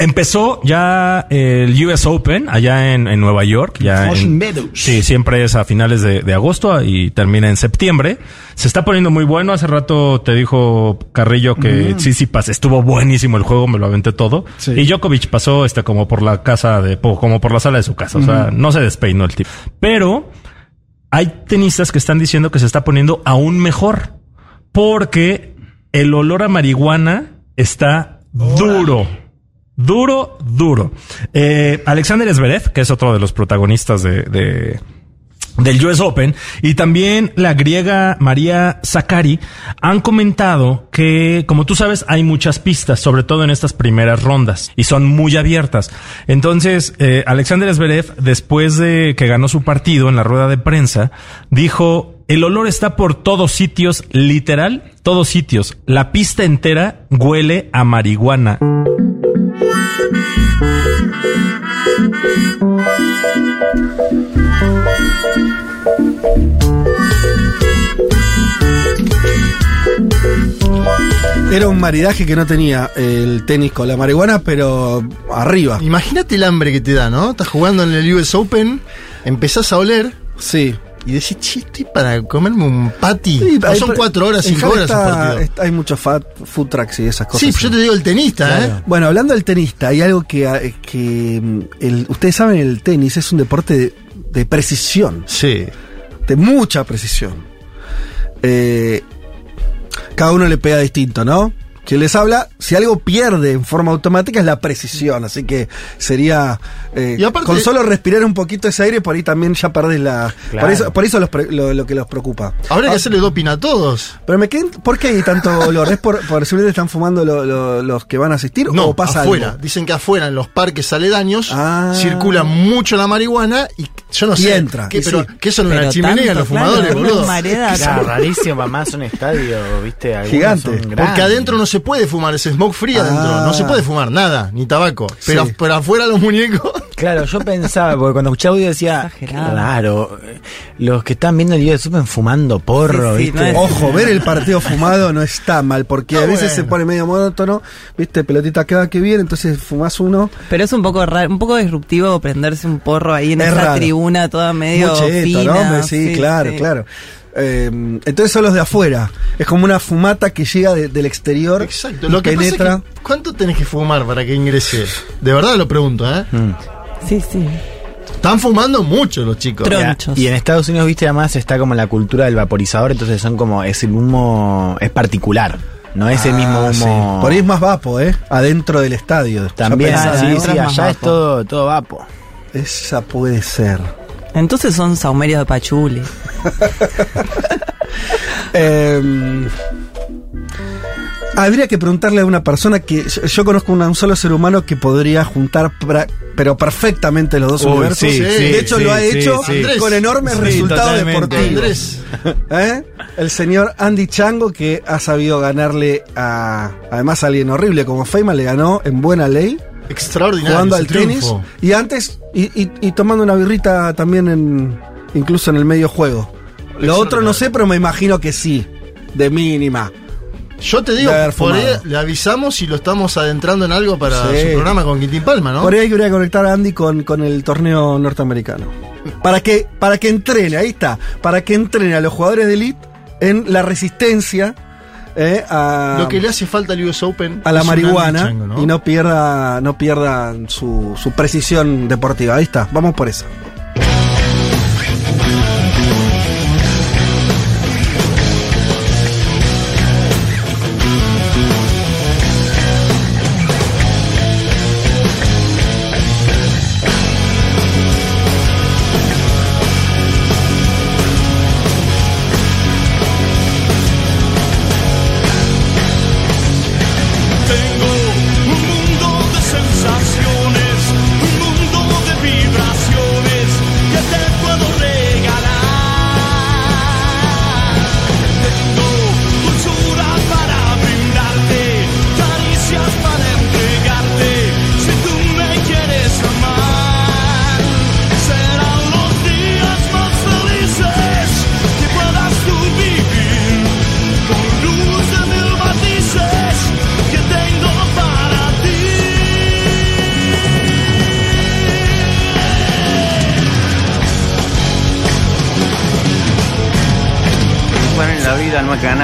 Empezó ya el US Open allá en, en Nueva York. Ya en- Meadows. Sí, siempre es a finales de, de agosto y termina en septiembre. Se está poniendo muy bueno. Hace rato te dijo Carrillo que Tsitsipas estuvo buenísimo el juego, me lo aventé todo. Sí. Y Djokovic pasó este como por la casa de, como por la sala de su casa. O sea, no se despeinó el tipo. Pero hay tenistas que están diciendo que se está poniendo aún mejor porque el olor a marihuana está duro. Duro, duro. Eh, Alexander Zverev, que es otro de los protagonistas de, de- del US Open, y también la griega María Zakari han comentado que, como tú sabes, hay muchas pistas, sobre todo en estas primeras rondas, y son muy abiertas. Entonces, eh, Alexander Zverev, después de que ganó su partido en la rueda de prensa, dijo, el olor está por todos sitios, literal, todos sitios. La pista entera huele a marihuana. Era un maridaje que no tenía el tenis con la marihuana, pero arriba. Imagínate el hambre que te da, ¿no? Estás jugando en el US Open, empezás a oler Sí. Y decís, che, estoy para comerme un patty. Sí, No hay- son cuatro horas, cinco horas está- partido. está- hay muchos food trucks y esas cosas. Sí, pues yo te digo el tenista, ¿eh? Bueno, hablando del tenista, hay algo que, eh, que mm, el- ustedes saben, el tenis es un deporte de, de precisión, Sí. de mucha precisión. Eh, cada uno le pega distinto, ¿no? Quien les habla, si algo pierde en forma automática es la precisión, así que sería eh, Y aparte- con solo respirar un poquito ese aire por ahí también ya perdés la Claro. por eso por eso los pre- lo, lo que los preocupa. Habría Ah, que hacerle doping a todos. Pero me quedé, ¿por qué hay tanto olor? ¿Es por, por están fumando lo- lo- los que van a asistir No, o pasa afuera. algo? Dicen que afuera, en los parques aledaños, Ah. circula mucho la marihuana y yo no Y sé. entra, ¿qué, pero, sí. ¿Qué son Pero una chimenea tanto, los fumadores, boludo? Claro, rarísimo, mamá, es un estadio, viste, algunos Gigante. Porque grandes. adentro no se puede fumar, es smoke free adentro. Ah. No se puede fumar nada, ni tabaco. Pero, Sí. pero afuera los muñecos. Claro, yo pensaba, porque cuando escuchaba audio decía, claro, los que están viendo el US Open fumando porro, Sí, sí, ¿viste? no es- Ojo, ver el partido fumado no está mal, porque a veces bueno. se pone medio monótono, viste, pelotita queda que bien, entonces fumás uno. Pero es un poco raro, un poco disruptivo prenderse un porro ahí en Es esa raro. Tribuna toda medio fina. ¿no? Hombre, Sí, claro, sí. claro. Eh, entonces son los de afuera. Es como una fumata que llega de- del exterior. Exacto. Lo que penetra. pasa es que, ¿cuánto tenés que fumar para que ingrese? De verdad lo pregunto, ¿eh? Mm. Sí, sí. Están fumando mucho los chicos. Tronchos. Y en Estados Unidos, viste, además está como la cultura del vaporizador, entonces son como, es el humo, es particular, no es el Ah, mismo sí. humo. Por ahí es más vapo, ¿eh? Adentro del estadio. También, pensás, sí, ¿no? sí, allá es todo, todo vapo. Esa puede ser. Entonces son saumerios de pachuli. Eh, habría que preguntarle a una persona que yo, yo conozco una- un solo ser humano que podría juntar pra- pero perfectamente los dos Uy, universos. sí, sí, de hecho sí, lo ha sí, hecho sí. con enormes Sí, resultados totalmente. deportivos. Andrés. ¿Eh? El señor Andy Chango que ha sabido ganarle a además a alguien horrible como Feynman le ganó en buena ley Extraordinario. jugando al tenis triunfo. y antes y, y- y tomando una birrita también en incluso en el medio juego. Lo otro no sé, pero me imagino que sí, de mínima. Yo te digo, por ahí le avisamos y lo estamos adentrando en algo para Sí. su programa con Quintín Palma, ¿no? Por ahí habría que conectar a Andy con, con el torneo norteamericano. Para que, para que entrene, ahí está, para que entrene a los jugadores de elite en la resistencia eh, a, Lo que le hace falta al US Open a la marihuana y no pierda, no pierda su, su precisión deportiva. Ahí está, vamos por esa.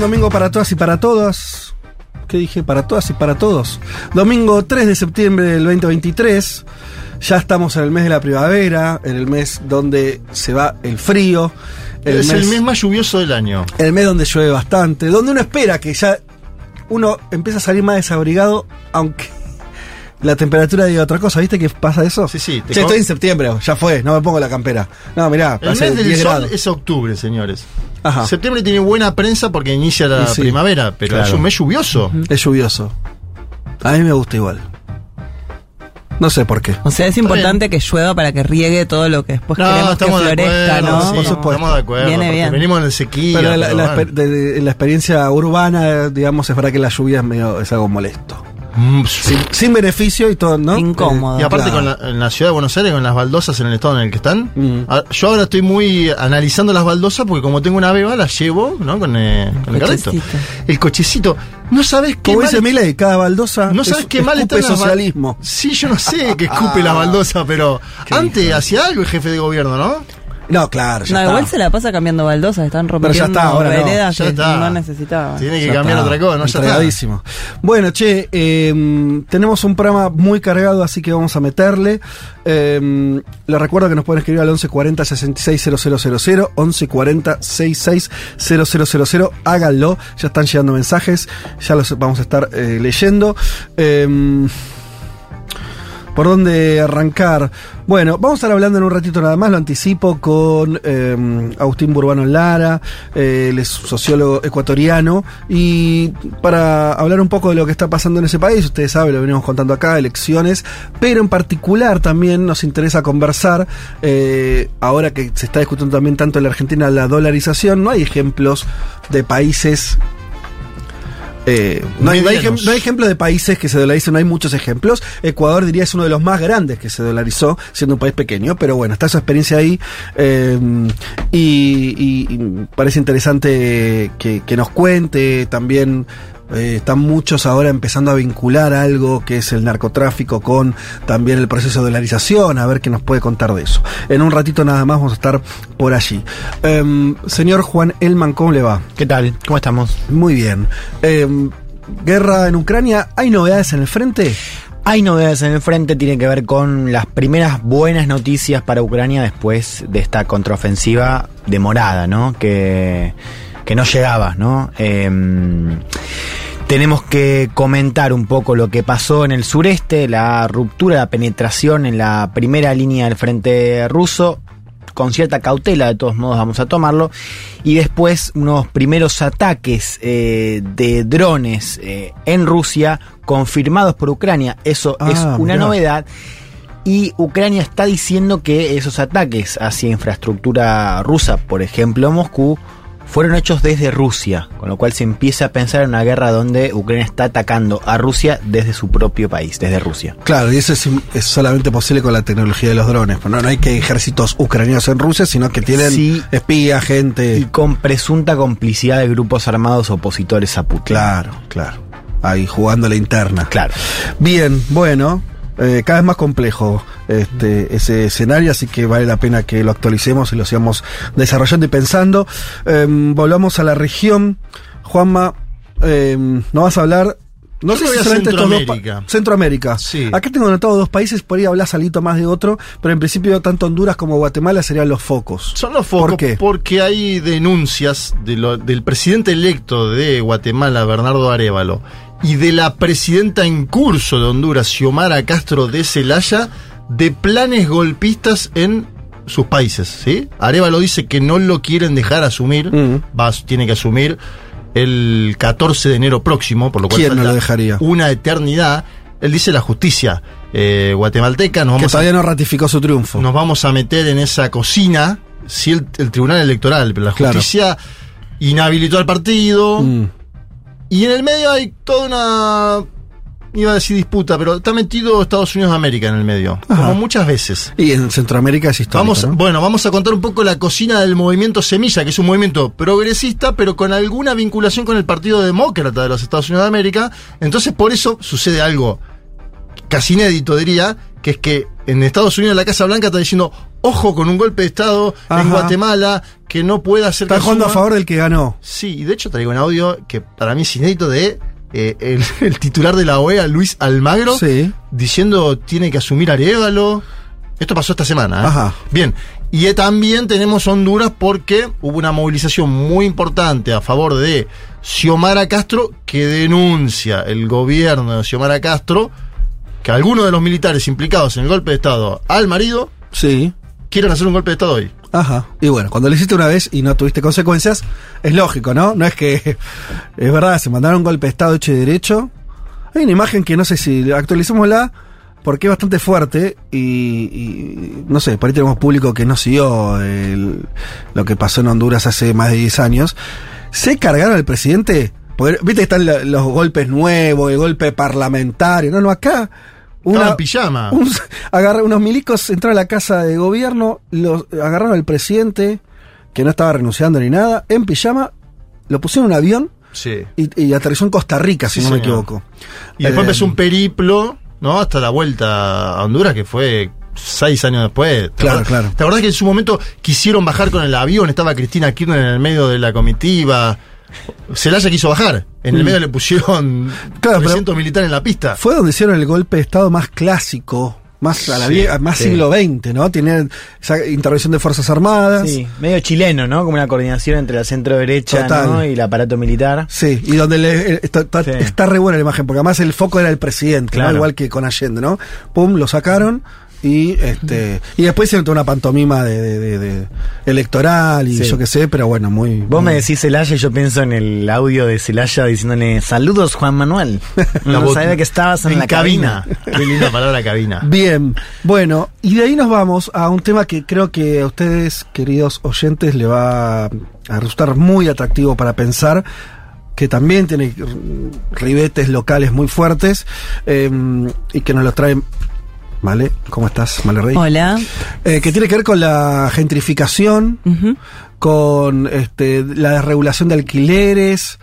buen domingo para todas y para todos. ¿Qué dije? Para todas y para todos. Domingo 3 de septiembre del 2023. Ya estamos en el mes de la primavera, en el mes donde se va el frío. es el mes más lluvioso del año. el mes donde llueve bastante, donde uno espera que ya uno empieza a salir más desabrigado, aunque la temperatura diga otra cosa. ¿Viste que pasa eso? Sí, sí, te Che, estoy en septiembre, ya fue, no me pongo la campera. No, mirá, El mes del 10 sol grados. es octubre, señores. Ajá. Septiembre tiene buena prensa porque inicia la sí. primavera, pero Claro. es un mes lluvioso. Es lluvioso. A mí me gusta igual. No sé por qué. O sea, es importante que llueva para que riegue todo lo que después No, queremos que de florezca, acuerdo, ¿no? sí, Por supuesto. estamos de acuerdo. Viene porque bien. Venimos en sequía. Pero la, pero la bueno. exper- de- de- la experiencia urbana, digamos, es verdad que la lluvia es, medio, es algo molesto. Mm, Sin, sin beneficio y todo, ¿no? Incómodo. Y aparte Claro. con la- en la ciudad de Buenos Aires, con las baldosas en el estado en el que están, Mm. a- yo ahora estoy muy analizando las baldosas porque como tengo una beba, las llevo, ¿no? Con, eh, con el carrito. Cochecito. El cochecito. No sabes qué Como mal- dice Milei, cada baldosa No es- sabes qué mal está escupe socialismo. Sí, yo no sé que escupe la baldosa, pero antes hacía algo el jefe de gobierno, ¿no? No, claro, ya No, está. igual se la pasa cambiando baldosas, están rompiendo ya está, ahora no, veredas ya que está. no necesitaban. Tiene que Ya cambiar está, otra cosa, ¿no? Ya está. entregadísimo. Bueno, che, eh, tenemos un programa muy cargado, así que vamos a meterle. Eh, les recuerdo que nos pueden escribir al 1140 660000, 1140 660000. Háganlo, ya están llegando mensajes, ya los vamos a estar eh, leyendo. ¿Por dónde arrancar? Bueno, vamos a estar hablando en un ratito nada más, lo anticipo, con eh, Agustín Burbano Lara, eh, él sociólogo ecuatoriano, y para hablar un poco de lo que está pasando en ese país, ustedes saben, lo venimos contando acá, elecciones, pero en particular también nos interesa conversar, eh, ahora que se está discutiendo también tanto en la Argentina la dolarización, no hay ejemplos de países eh, no, hay, no hay Medianos. ejem- no hay ejemplos de países que se dolaricen, no hay muchos ejemplos. Ecuador diría es uno de los más grandes que se dolarizó, siendo un país pequeño, pero bueno, está su experiencia ahí eh, y, y- y parece interesante que, que nos cuente también. Eh, están muchos ahora empezando a vincular algo que es el narcotráfico con también el proceso de dolarización, a ver qué nos puede contar de eso. En un ratito nada más vamos a estar por allí. Em, señor Juan Elman, ¿cómo le va? ¿Qué tal? ¿Cómo estamos? Muy bien. Eh, guerra en Ucrania, ¿hay novedades en el frente? Hay novedades en el frente, tiene que ver con las primeras buenas noticias para Ucrania después de esta contraofensiva demorada, ¿no? Que, que no llegaba, ¿no? Em, tenemos que comentar un poco lo que pasó en el sureste, la ruptura, la penetración en la primera línea del frente ruso, con cierta cautela, de todos modos vamos a tomarlo, y después unos primeros ataques eh, de drones eh, en Rusia confirmados por Ucrania. Eso Ah, es una mirá. novedad. Y Ucrania está diciendo que esos ataques hacia infraestructura rusa, por ejemplo Moscú, fueron hechos desde Rusia, con lo cual se empieza a pensar en una guerra donde Ucrania está atacando a Rusia desde su propio país, desde Rusia. Claro, y eso es, es solamente posible con la tecnología de los drones. Pero no, no hay que ejércitos ucranianos en Rusia, sino que tienen Sí. espías, Y gente. con presunta complicidad de grupos armados opositores a Putin. Claro, claro. Ahí jugando la interna. Claro. Bien, bueno. Eh, cada vez más complejo este, ese escenario, así que vale la pena que lo actualicemos y lo sigamos desarrollando y pensando. Em, volvamos a la región. Juanma, em, nos vas a hablar. No sé si voy a solamente estos dos Centroamérica. Centroamérica. Sí. Acá tengo anotado dos países, por ahí hablas alito más de otro, pero en principio tanto Honduras como Guatemala serían los focos. Son los focos ¿Por qué? porque hay denuncias de lo- del presidente electo de Guatemala, Bernardo Arevalo, y de la presidenta en curso de Honduras, Xiomara Castro de Celaya, de planes golpistas en sus países, ¿sí? Arevalo dice que no lo quieren dejar asumir, Mm. va, tiene que asumir el 14 de enero próximo, por lo cual ¿Quién no lo dejaría? una eternidad. Él dice la justicia eh, guatemalteca, nos Que vamos, todavía a, no ratificó su triunfo. nos vamos a meter en esa cocina, si el, el tribunal electoral, pero la Claro. justicia inhabilitó al partido, Mm. Y en el medio hay toda una. Iba a decir disputa, pero está metido Estados Unidos de América en el medio. Ajá. Como muchas veces. Y en Centroamérica es histórico. Vamos, ¿no? Bueno, vamos a contar un poco la cocina del movimiento Semilla, que es un movimiento progresista, pero con alguna vinculación con el Partido Demócrata de los Estados Unidos de América. Entonces, por eso sucede algo casi inédito, diría, que es que en Estados Unidos la Casa Blanca está diciendo, ojo con un golpe de Estado Ajá. en Guatemala, que no puede hacer Está jugando a asuma". favor del que ganó. Sí, y de hecho traigo un audio que para mí es inédito de eh, el, el titular de la OEA, Luis Almagro, Sí. diciendo tiene que asumir Arevalo. Esto pasó esta semana. ¿eh? Ajá. Bien, y también tenemos Honduras porque hubo una movilización muy importante a favor de Xiomara Castro que denuncia el gobierno de Xiomara Castro que algunos de los militares implicados en el golpe de Estado al marido Sí. quieren hacer un golpe de Estado hoy. Ajá. Y bueno, cuando lo hiciste una vez y no tuviste consecuencias, es lógico, ¿no? No es que. Es verdad, se mandaron un golpe de Estado hecho y derecho. Hay una imagen que no sé si actualicémosla porque es bastante fuerte y, y no sé, por ahí tenemos público que no siguió el- lo que pasó en Honduras hace más de 10 años. Se cargaron al presidente. Porque, Viste que están los golpes nuevos, el golpe parlamentario. No, no, acá. Estaba en pijama. un- agarra- unos milicos entraron a la casa de gobierno, los, agarraron al presidente, que no estaba renunciando ni nada, en pijama, lo pusieron en un avión Sí. y, y aterrizó en Costa Rica, si Sí, no me equivoco. Y después Eh, empezó un periplo, ¿no? Hasta la vuelta a Honduras, que fue seis años después. ¿Te Claro, acordás? claro. ¿Te acordás que en su momento quisieron bajar con el avión? Estaba Cristina Kirchner en el medio de la comitiva. Celaya quiso bajar. En el Mm. medio le pusieron Claro, pero- 300 militares en la pista. Fue donde hicieron el golpe de Estado más clásico, más a la Sí, más sí. siglo XX, ¿no? Tienen esa intervención de Fuerzas Armadas. Sí, medio chileno, ¿no? Como una coordinación entre la centro derecha. ¿no? y el aparato militar. Sí, y donde le- eh, está, está- Sí. está re buena la imagen, porque además el foco era el presidente, igual que con Allende, ¿no? Pum, lo sacaron y este y después hicieron toda una pantomima de, de- de- de electoral y Sí. yo qué sé, pero bueno, muy. Vos muy- me decís Celaya y yo pienso en el audio de Celaya diciéndole saludos Juan Manuel. No sabía que estabas en, la cabina. Qué linda palabra cabina. Bien, bueno, y de ahí nos vamos a un tema que creo que a ustedes, queridos oyentes, le va a resultar muy atractivo para pensar, que también tiene ribetes locales muy fuertes eh, y que nos lo trae. ¿Vale? ¿Cómo estás, Male Rey? Hola. Eh, que tiene que ver con la gentrificación, con este, la desregulación de alquileres.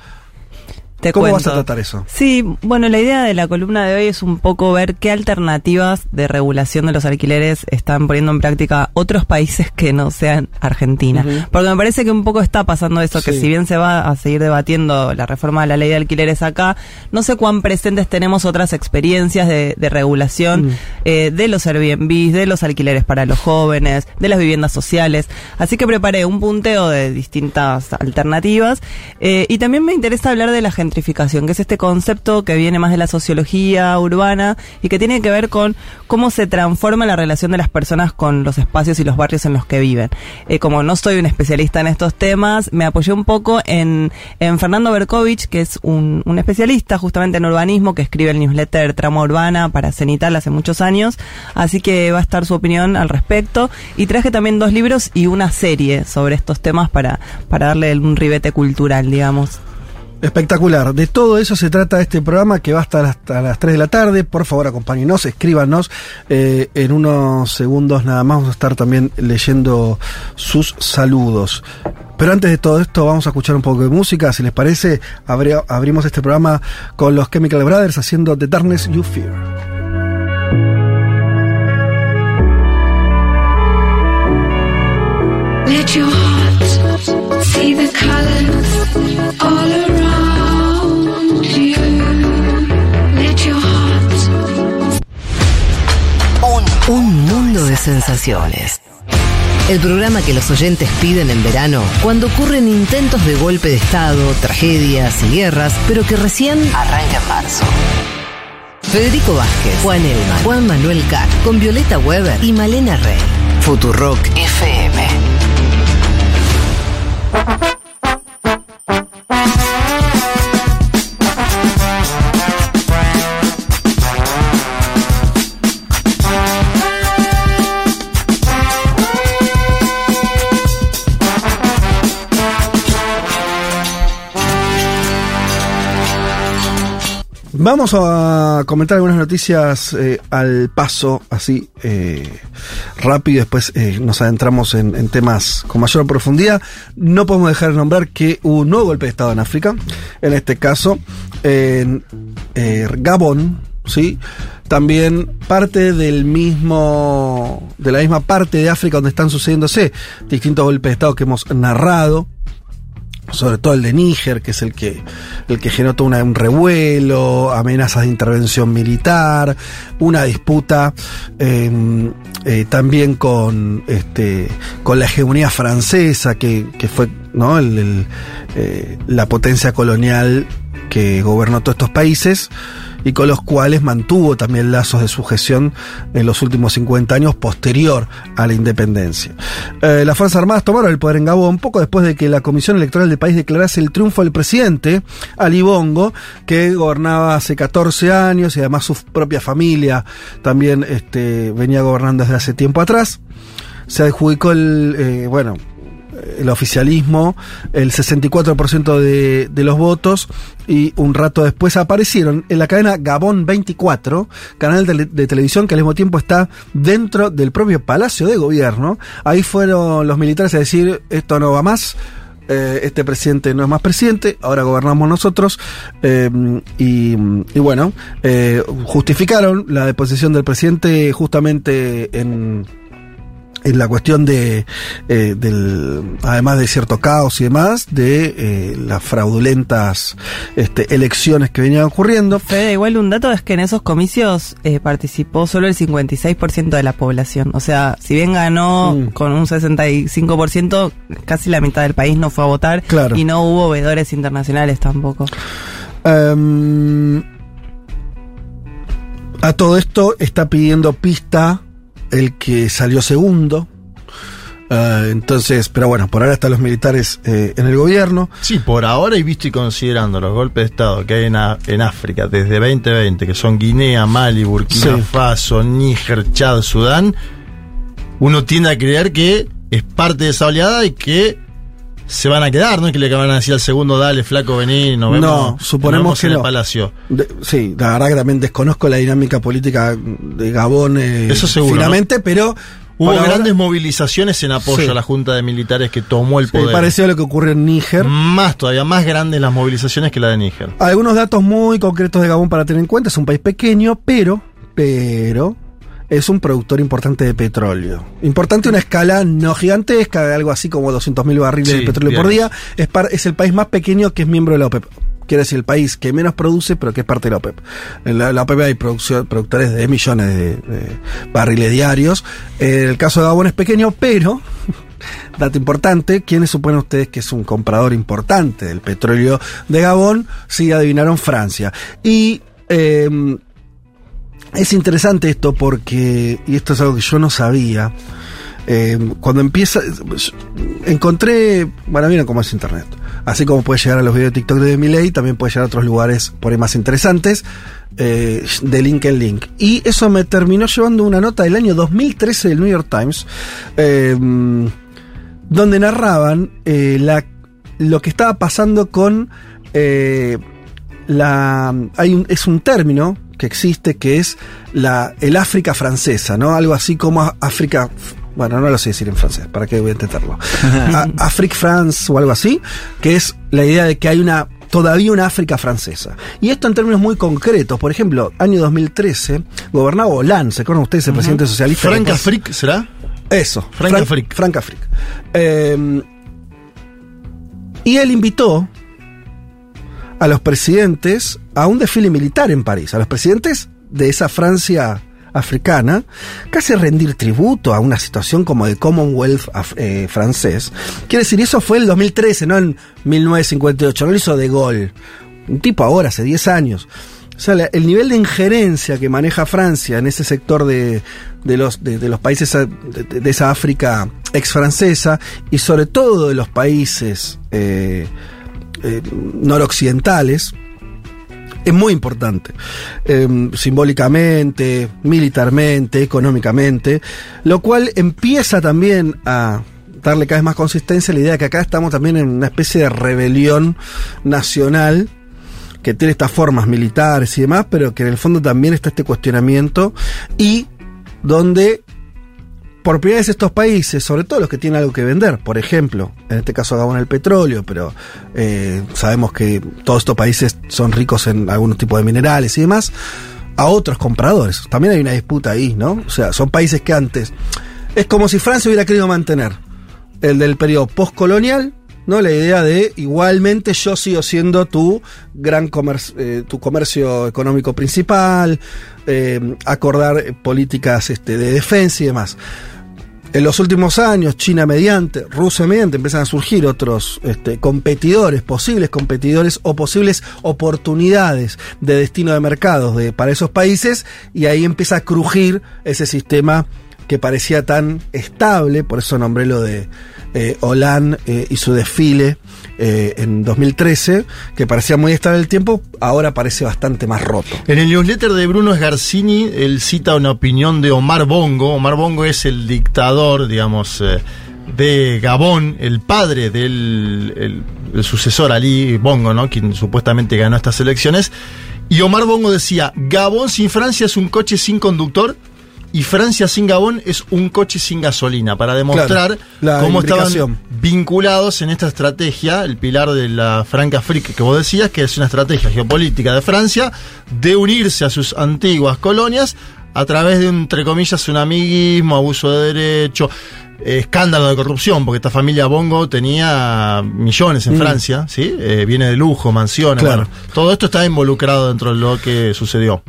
Te ¿Cómo cuento. vas a tratar eso? Sí, bueno, la idea de la columna de hoy es un poco ver qué alternativas de regulación de los alquileres están poniendo en práctica otros países que no sean Argentina. Ujú. Porque me parece que un poco está pasando eso, que si bien se va a seguir debatiendo la reforma de la ley de alquileres acá, no sé cuán presentes tenemos otras experiencias de, de regulación Mm. eh, de los Airbnb, de los alquileres para los jóvenes, de las viviendas sociales. Así que preparé un punteo de distintas alternativas eh, y también me interesa hablar de la gentrificación, que es este concepto que viene más de la sociología urbana y que tiene que ver con cómo se transforma la relación de las personas con los espacios y los barrios en los que viven. Eh, como no soy un especialista en estos temas, me apoyé un poco en, Fernando Berkovich, que es un, un especialista justamente en urbanismo, que escribe el newsletter Trama Urbana para Cenital hace muchos años, así que va a estar su opinión al respecto. Y traje también dos libros y una serie sobre estos temas para, para darle un ribete cultural, digamos. Espectacular. De todo eso se trata este programa que va hasta las, hasta las 3 de la tarde. Por favor, acompáñenos, escríbanos. Eh, en unos segundos nada más vamos a estar también leyendo sus saludos. Pero antes de todo esto vamos a escuchar un poco de música. Si les parece, abri- abrimos este programa con los Chemical Brothers haciendo The Darkness You Fear. Let your heart see the colors Un mundo de sensaciones. El programa que los oyentes piden en verano cuando ocurren intentos de golpe de Estado, tragedias y guerras, pero que recién arranca en marzo. Federico Vázquez, Juan Elma, Juan Manuel Carr, con Violeta Weber y Malena Rey. Futurock FM. Vamos a comentar algunas noticias eh, al paso, así eh, rápido, después eh, nos adentramos en, temas con mayor profundidad. No podemos dejar de nombrar que hubo un nuevo golpe de Estado en África, en este caso en eh, Gabón, ¿sí? También parte del mismo, de la misma parte de África donde están sucediéndose distintos golpes de Estado que hemos narrado sobre todo el de Níger, que es el que, el que generó un revuelo, amenazas de intervención militar, una disputa eh, eh, también con, este, con la hegemonía francesa, que, que fue ¿no? Eh, la potencia colonial que gobernó todos estos países y con los cuales mantuvo también lazos de sujeción en los últimos 50 años posterior a la independencia. Eh, las Fuerzas Armadas tomaron el poder en Gabón poco después de que la Comisión Electoral del país declarase el triunfo del presidente, Ali Bongo, que gobernaba hace 14 años y además su propia familia también este, venía gobernando desde hace tiempo atrás. Se adjudicó el, eh, bueno, el oficialismo, el 64% de, de los votos y un rato después aparecieron en la cadena Gabón 24, canal de, televisión que al mismo tiempo está dentro del propio Palacio de Gobierno. Ahí fueron los militares a decir esto no va más. eh, este presidente no es más presidente, ahora gobernamos nosotros. eh, y, y bueno, eh, justificaron la deposición del presidente justamente en, en la cuestión de eh, del además de cierto caos y demás de eh, las fraudulentas este, elecciones que venían ocurriendo Fede, igual un dato es que en esos comicios eh, participó solo el 56% de la población. O sea, si bien ganó Mm. con un 65%, casi la mitad del país no fue a votar. Claro. Y no hubo veedores internacionales tampoco. Em, a todo esto está pidiendo pista el que salió segundo Eh, entonces pero bueno por ahora están los militares eh, en el gobierno Sí, por ahora y visto y considerando los golpes de Estado que hay en, A- en África desde 2020, que son Guinea, Mali, Burkina Sí. Faso, Níger, Chad, Sudán, uno tiende a creer que es parte de esa oleada y que se van a quedar, no es que le van a decir al segundo, dale, flaco, vení, nos vemos, No, nos suponemos vemos que en no. el palacio. De- sí, la verdad que también desconozco la dinámica política de Gabón eh, Eso seguro, finalmente, pero Hubo ahora- grandes movilizaciones en apoyo Sí. a la Junta de Militares que tomó el sí, poder. parecido a lo que ocurrió en Níger. Más todavía, más grandes las movilizaciones que la de Níger. Algunos datos muy concretos de Gabón para tener en cuenta. Es un país pequeño, pero, pero, es un productor importante de petróleo. Importante una escala no gigantesca, algo así como 200.000 barriles Sí, de petróleo por día. Es, par- es el país más pequeño que es miembro de la OPEP. Quiere decir, el país que menos produce, pero que es parte de la OPEP. En la, la OPEP hay productores de millones de, de barriles diarios. El caso de Gabón es pequeño, pero Dato importante, ¿quiénes suponen ustedes que es un comprador importante del petróleo de Gabón? Sí, adivinaron Francia. Y eh, es interesante esto porque, y esto es algo que yo no sabía, eh, cuando empieza, encontré, bueno, miren cómo es Internet. Así como puede llegar a los videos de TikTok de Miley, también puede llegar a otros lugares por ahí más interesantes, eh, de link en link. Y eso me terminó llevando una nota del año 2013 del New York Times, eh, donde narraban la, lo que estaba pasando con la. Hay un, es un término que existe que es la, el África francesa, ¿no? Algo así como África. Bueno, no lo sé decir en francés, ¿para qué voy a intentarlo? Afrique France o algo así, que es la idea de que hay una todavía una África francesa. Y esto en términos muy concretos, por ejemplo, año 2013, gobernaba Hollande, ¿se acuerdan ustedes el presidente socialista? Que- Afrique, ¿será? Eso, Frank Frank Afrique. Frank Afrique. Eh, y él invitó a los presidentes a un desfile militar en París, a los presidentes de esa Francia africana, casi rendir tributo a una situación como de Commonwealth eh, francés. Quiere decir, eso fue el 2013, no en 1958, no lo hizo de gol. Un tipo ahora, hace 10 años. O sea, el nivel de injerencia que maneja Francia en ese sector de, de los, de, los países de, de esa África ex francesa y sobre todo de los países eh, eh, noroccidentales es muy importante. Eh, simbólicamente, militarmente, económicamente, lo cual empieza también a darle cada vez más consistencia a la idea de que acá estamos también en una especie de rebelión nacional que tiene estas formas militares y demás, pero que en el fondo también está este cuestionamiento y donde por primera vez estos países, sobre todo los que tienen algo que vender, por ejemplo, en este caso Gabón el petróleo, pero eh, sabemos que todos estos países son ricos en algunos tipos de minerales y demás, a otros compradores. También hay una disputa ahí, ¿no? O sea, son países que antes... Es como si Francia hubiera querido mantener el del periodo postcolonial, ¿no? La idea de igualmente yo sigo siendo tu gran comercio, eh, tu comercio económico principal, eh, acordar políticas este, de defensa y demás. En los últimos años, China mediante, Rusia mediante, empiezan a surgir otros este, competidores, posibles competidores o posibles oportunidades de destino de mercados para esos países, y ahí empieza a crujir ese sistema que parecía tan estable, por eso nombré lo de eh, Hollande eh, y su desfile eh, en 2013, que parecía muy estable el tiempo, ahora parece bastante más roto. En el newsletter de Bruno Sgarcini, él cita una opinión de Omar Bongo. Omar Bongo es el dictador, digamos, eh, de Gabón, el padre del el- el sucesor Ali Bongo, ¿no? Quien supuestamente ganó estas elecciones. Y Omar Bongo decía, Gabón sin Francia es un coche sin conductor y Francia sin Gabón es un coche sin gasolina, para demostrar Claro, cómo estaban vinculados en esta estrategia, el pilar de la Franca Fric que vos decías, que es una estrategia geopolítica de Francia de unirse a sus antiguas colonias a través de entre comillas, un amiguismo, abuso de derecho, eh, escándalo de corrupción, porque esta familia Bongo tenía millones en Mm. Francia, ¿sí? Eh, viene de lujo, mansiones, Claro. bueno, todo esto está involucrado dentro de lo que sucedió.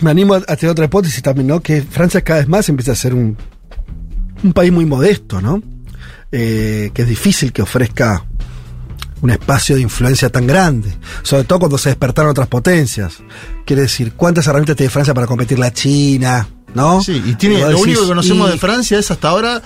Me animo a tener otra hipótesis también, ¿no? Que Francia cada vez más empieza a ser un, un país muy modesto, ¿no? Eh, que es difícil que ofrezca un espacio de influencia tan grande, sobre todo cuando se despertaron otras potencias. Quiere decir, ¿cuántas herramientas tiene Francia para competir la China? ¿No? Sí, y tiene, lo decís, único que conocemos y- de Francia es hasta ahora,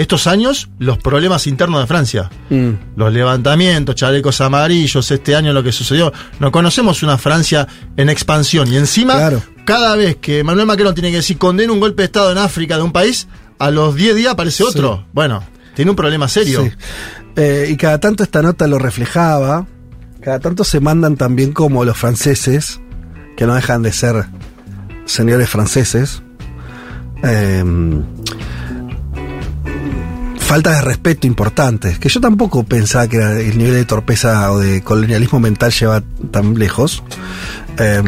estos años, los problemas internos de Francia. Mm. Los levantamientos, chalecos amarillos, este año lo que sucedió. No conocemos una Francia en expansión. Y encima, Claro. cada vez que Manuel Macron tiene que decir condena un golpe de Estado en África de un país, a los 10 días aparece otro. Bueno, tiene un problema serio. Sí. Eh, y cada tanto esta nota lo reflejaba. Cada tanto se mandan también como los franceses, que no dejan de ser señores franceses. Eh, faltas de respeto importantes, que yo tampoco pensaba que era el nivel de torpeza o de colonialismo mental lleva tan lejos. Eh,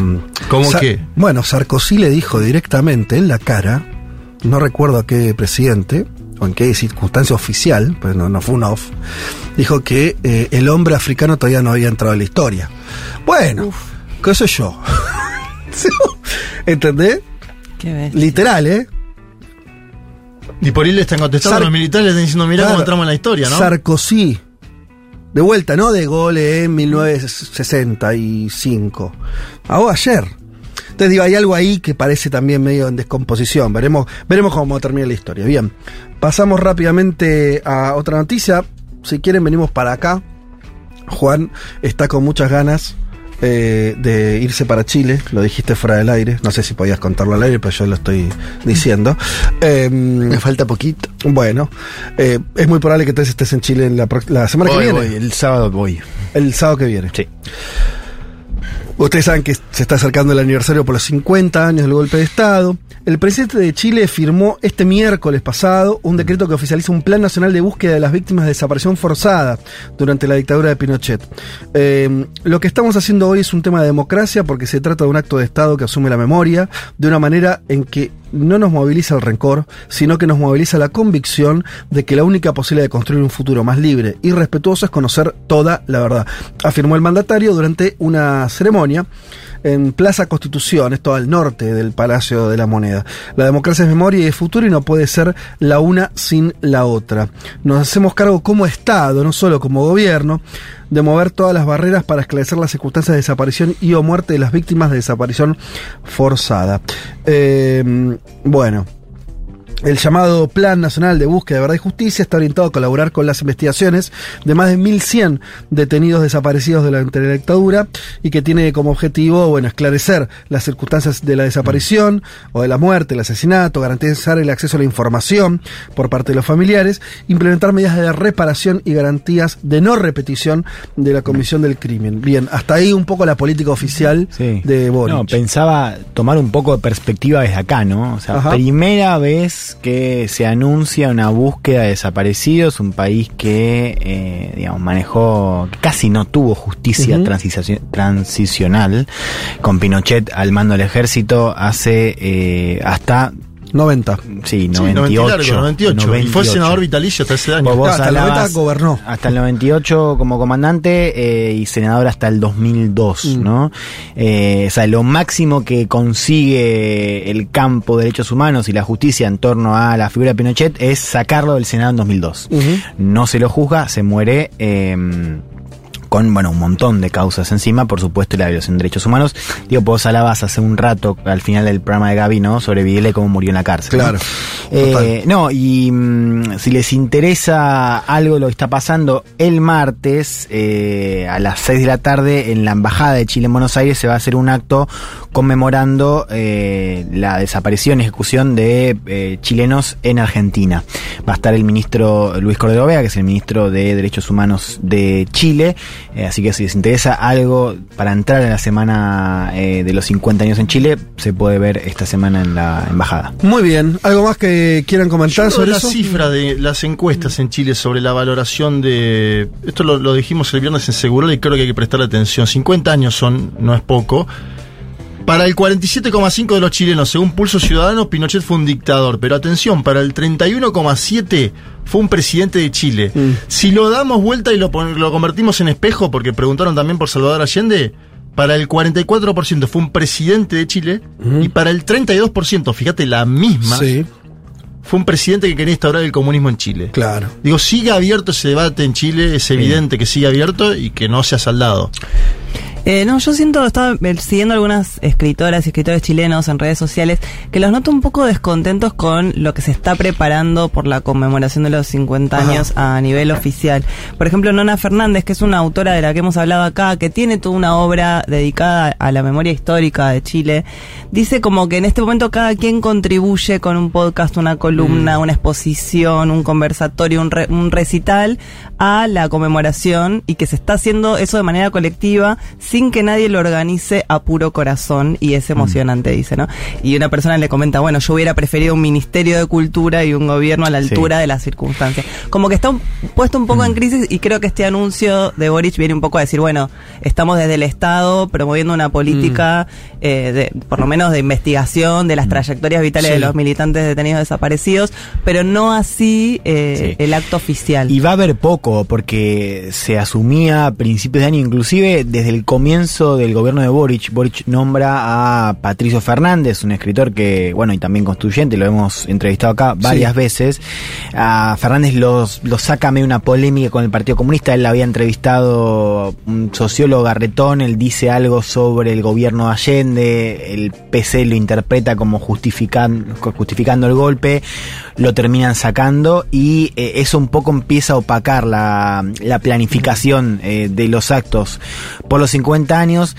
¿Cómo Sa- qué? Bueno, Sarkozy le dijo directamente en la cara, no recuerdo a qué presidente, o en qué circunstancia oficial, pues no, no fue un off, dijo que eh, el hombre africano todavía no había entrado en la historia. Bueno, ¿qué sé yo? ¿Entendés? Qué. Literal, ¿eh? Y por ahí le están contestando Sar- a los militares, le están diciendo, mirá Claro, cómo entramos en la historia, ¿no? Sarkozy. De vuelta, ¿no? De gole en 1965. Ahora ayer. Entonces digo, hay algo ahí que parece también medio en descomposición. Veremos, veremos cómo termina la historia. Bien. Pasamos rápidamente a otra noticia. Si quieren, venimos para acá. Juan está con muchas ganas eh, de irse para Chile. Lo dijiste fuera del aire. No sé si podías contarlo al aire, pero yo lo estoy diciendo. Me falta poquito. Bueno, eh, es muy probable que entonces estés en Chile en la, la semana Voy, que viene. voy, el sábado voy. El sábado que viene. Sí. Ustedes saben que se está acercando el aniversario por los 50 años del golpe de Estado. El presidente de Chile firmó este miércoles pasado un decreto que oficializa un plan nacional de búsqueda de las víctimas de desaparición forzada durante la dictadura de Pinochet. Eh, lo que estamos haciendo hoy es un tema de democracia porque se trata de un acto de Estado que asume la memoria de una manera en que no nos moviliza el rencor, sino que nos moviliza la convicción de que la única posibilidad de construir un futuro más libre y respetuoso es conocer toda la verdad, afirmó el mandatario durante una ceremonia en Plaza Constitución, esto al norte del Palacio de la Moneda. La democracia es memoria y es futuro y no puede ser la una sin la otra. Nos hacemos cargo como Estado, no solo como gobierno, de mover todas las barreras para esclarecer las circunstancias de desaparición y o muerte de las víctimas de desaparición forzada. Eh, bueno. El llamado Plan Nacional de Búsqueda de Verdad y Justicia está orientado a colaborar con las investigaciones de más de 1.100 detenidos desaparecidos durante la dictadura y que tiene como objetivo, bueno, esclarecer las circunstancias de la desaparición o de la muerte, el asesinato, garantizar el acceso a la información por parte de los familiares, implementar medidas de reparación y garantías de no repetición de la comisión del crimen. Bien, hasta ahí un poco la política oficial de Boric. No, pensaba tomar un poco de perspectiva desde acá, ¿no? O sea, Ajá. primera vez que se anuncia una búsqueda de desaparecidos, un país que, eh, digamos, manejó, casi no tuvo justicia transici- transicional, con Pinochet al mando del ejército hace eh, hasta 90. Sí, Sí, 98. 90 y largo, 98. Y fue 98. senador vitalicio hasta ese año. Hasta el 90 hablabas gobernó. Hasta el 98 como comandante eh, y senador hasta el 2002, Mm. ¿no? Eh, o sea, lo máximo que consigue el campo de derechos humanos y la justicia en torno a la figura de Pinochet es sacarlo del Senado en 2002. Ujú. No se lo juzga, se muere. eh, con bueno un montón de causas encima, por supuesto, y la violación de derechos humanos. Digo, vos hablabas hace un rato, al final del programa de Gaby, ¿no? Sobre Videla cómo murió en la cárcel. ¿no? Claro. Eh, no, y mm, si les interesa algo lo que está pasando, el martes eh, a las 6 de la tarde en la Embajada de Chile en Buenos Aires se va a hacer un acto conmemorando eh, la desaparición y ejecución de eh, chilenos en Argentina. Va a estar el ministro Luis Cordero Vega, que es el ministro de Derechos Humanos de Chile. Eh, así que si les interesa algo para entrar en la semana eh, de los 50 años en Chile, se puede ver esta semana en la embajada. Muy bien. ¿Algo más que quieran comentar Yo sobre la eso? cifra de las encuestas en Chile sobre la valoración de. Esto lo, lo dijimos el viernes en Seguro y creo que hay que prestarle atención. 50 años son, no es poco. Para el 47,5 de los chilenos, según Pulso Ciudadano, Pinochet fue un dictador. Pero atención, para el 31,7 fue un presidente de Chile. Mm. Si lo damos vuelta y lo, convertimos en espejo, porque preguntaron también por Salvador Allende, para el 44% fue un presidente de Chile. Y para el 32%, fíjate, la misma, Sí, fue un presidente que quería instaurar el comunismo en Chile. claro. Digo, sigue abierto ese debate en Chile, es evidente que sigue abierto y que no se ha saldado. Eh, no, yo siento, estaba eh, siguiendo algunas escritoras y escritores chilenos en redes sociales que los noto un poco descontentos con lo que se está preparando por la conmemoración de los 50 Ajá. años a nivel oficial. Por ejemplo, Nona Fernández, que es una autora de la que hemos hablado acá, que tiene toda una obra dedicada a la memoria histórica de Chile, dice como que en este momento cada quien contribuye con un podcast, una columna, una exposición, un conversatorio, un, re- un recital a la conmemoración y que se está haciendo eso de manera colectiva sin que nadie lo organice a puro corazón y es emocionante, dice, ¿no? Y una persona le comenta, bueno, yo hubiera preferido un ministerio de cultura y un gobierno a la Sí. altura de las circunstancias. Como que está un- puesto un poco en crisis y creo que este anuncio de Boric viene un poco a decir, bueno, estamos desde el Estado promoviendo una política, eh, de, por lo menos de investigación de las trayectorias vitales Sí. de los militantes detenidos desaparecidos, pero no así eh, Sí. el acto oficial. Y va a haber poco, porque se asumía a principios de año, inclusive desde el comienzo del gobierno de Boric. Boric nombra a Patricio Fernández, un escritor que, bueno, y también constituyente, lo hemos entrevistado acá varias Sí. veces. A Fernández los, lo saca medio una polémica con el Partido Comunista. Él había entrevistado un sociólogo Garretón, él dice algo sobre el gobierno de Allende, el PC lo interpreta como justifican, justificando el golpe, lo terminan sacando y eh, eso un poco empieza a opacar la, la planificación eh, de los actos por los 50 años.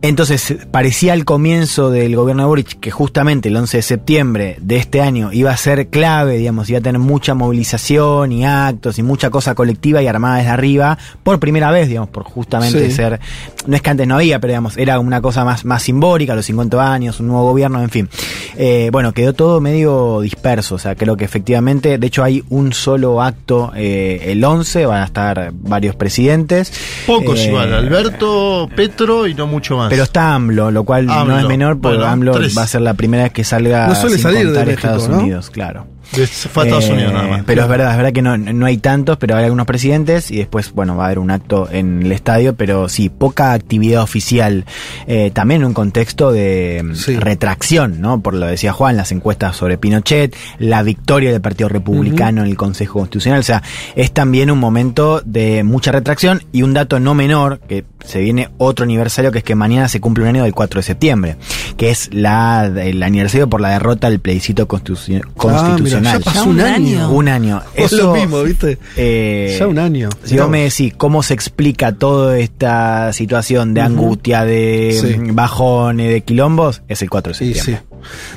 Entonces, parecía al comienzo del gobierno de Boric que justamente el 11 de septiembre de este año iba a ser clave, digamos, iba a tener mucha movilización y actos y mucha cosa colectiva y armada desde arriba, por primera vez, digamos, por justamente Sí. ser, no es que antes no había, pero digamos, era una cosa más, más simbólica, los 50 años, un nuevo gobierno, en fin. Eh, bueno, quedó todo medio disperso, o sea, creo que efectivamente, de hecho hay un solo acto eh, el 11, van a estar varios presidentes. Pocos Eh, igual, Alberto, Petro y no mucho más. Más. Pero está AMLO, lo cual no es menor, porque Bueno, AMLO tres. va a ser la primera vez que salga No suele sin salir de contar México, Estados ¿no? Unidos, claro. Fue a Estados Eh, Unidos nada más. Pero es verdad, es verdad que no, no hay tantos, pero hay algunos presidentes y después, bueno, va a haber un acto en el estadio, pero sí, poca actividad oficial. Eh, también en un contexto de mm, Sí. retracción, ¿no? Por lo decía Juan, las encuestas sobre Pinochet, la victoria del Partido Republicano en el Consejo Constitucional. O sea, es también un momento de mucha retracción y un dato no menor, que se viene otro aniversario, que es que mañana se cumple un año del 4 de septiembre, que es la, el aniversario por la derrota del plebiscito constitu- constitucional. Ah, mira, ya pasó Ya un un año. Un año. Es lo mismo, ¿viste? eh, Ya un año. Si vos me decís cómo se explica toda esta situación de angustia, de Sí. bajones, de quilombos, es el 4 de Y sí, septiembre.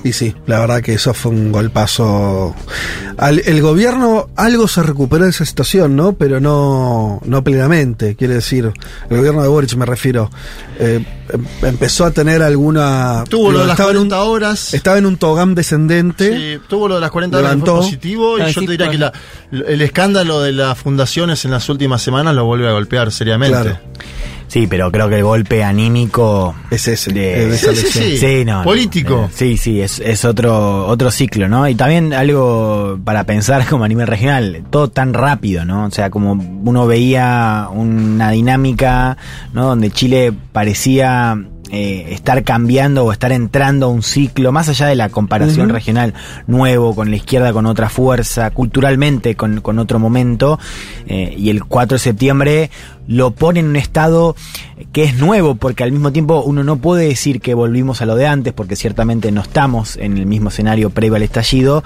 y sí, la verdad que eso fue un golpazo. Al- el gobierno algo se recuperó de esa situación, ¿no? Pero no, no plenamente, quiere decir, el gobierno de Boric me refiero, eh, empezó a tener alguna... Tuvo lo de las estaba en un- 40 horas. Estaba en un togán descendente. Sí, tuvo lo de las 40 horas fue positivo y Ay, yo te diría que la- el escándalo de las fundaciones en las últimas semanas lo vuelve a golpear seriamente. Claro. Sí, pero creo que el golpe anímico Es ese, de- es de esa Sí, sí, elección. sí. no, no, Político. eh, sí, sí, es, es otro, otro ciclo, ¿no? Y también algo para pensar como a nivel regional, todo tan rápido, ¿no? O sea, como uno veía una dinámica, ¿no? Donde Chile parecía eh, estar cambiando o estar entrando a un ciclo, más allá de la comparación regional nuevo, con la izquierda con otra fuerza, culturalmente con, con otro momento, eh, y el 4 de septiembre lo pone en un estado que es nuevo, porque al mismo tiempo uno no puede decir que volvimos a lo de antes, porque ciertamente no estamos en el mismo escenario previo al estallido,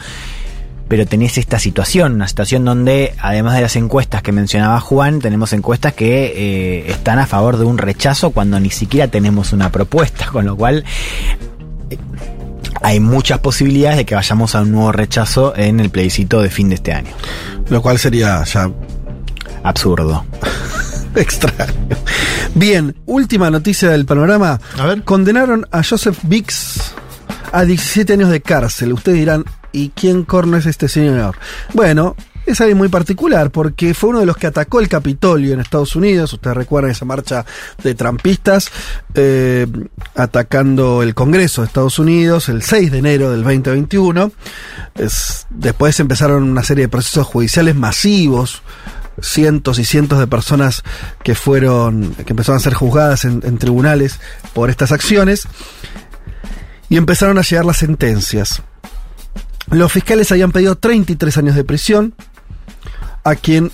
pero tenés esta situación, una situación donde, además de las encuestas que mencionaba Juan, tenemos encuestas que eh, están a favor de un rechazo cuando ni siquiera tenemos una propuesta, con lo cual eh, hay muchas posibilidades de que vayamos a un nuevo rechazo en el plebiscito de fin de este año. Lo cual sería ya Absurdo. extraño. Bien, última noticia del panorama. A ver. Condenaron a Joseph Biggs a 17 años de cárcel. Ustedes dirán, ¿y quién corno es este señor? Bueno, es alguien muy particular porque fue uno de los que atacó el Capitolio en Estados Unidos. Ustedes recuerdan esa marcha de trampistas eh, atacando el Congreso de Estados Unidos el 6 de enero del 2021. Es- después empezaron una serie de procesos judiciales masivos cientos y cientos de personas que fueron, que empezaron a ser juzgadas en tribunales por estas acciones y empezaron a llegar las sentencias. Los fiscales habían pedido 33 años de prisión a quien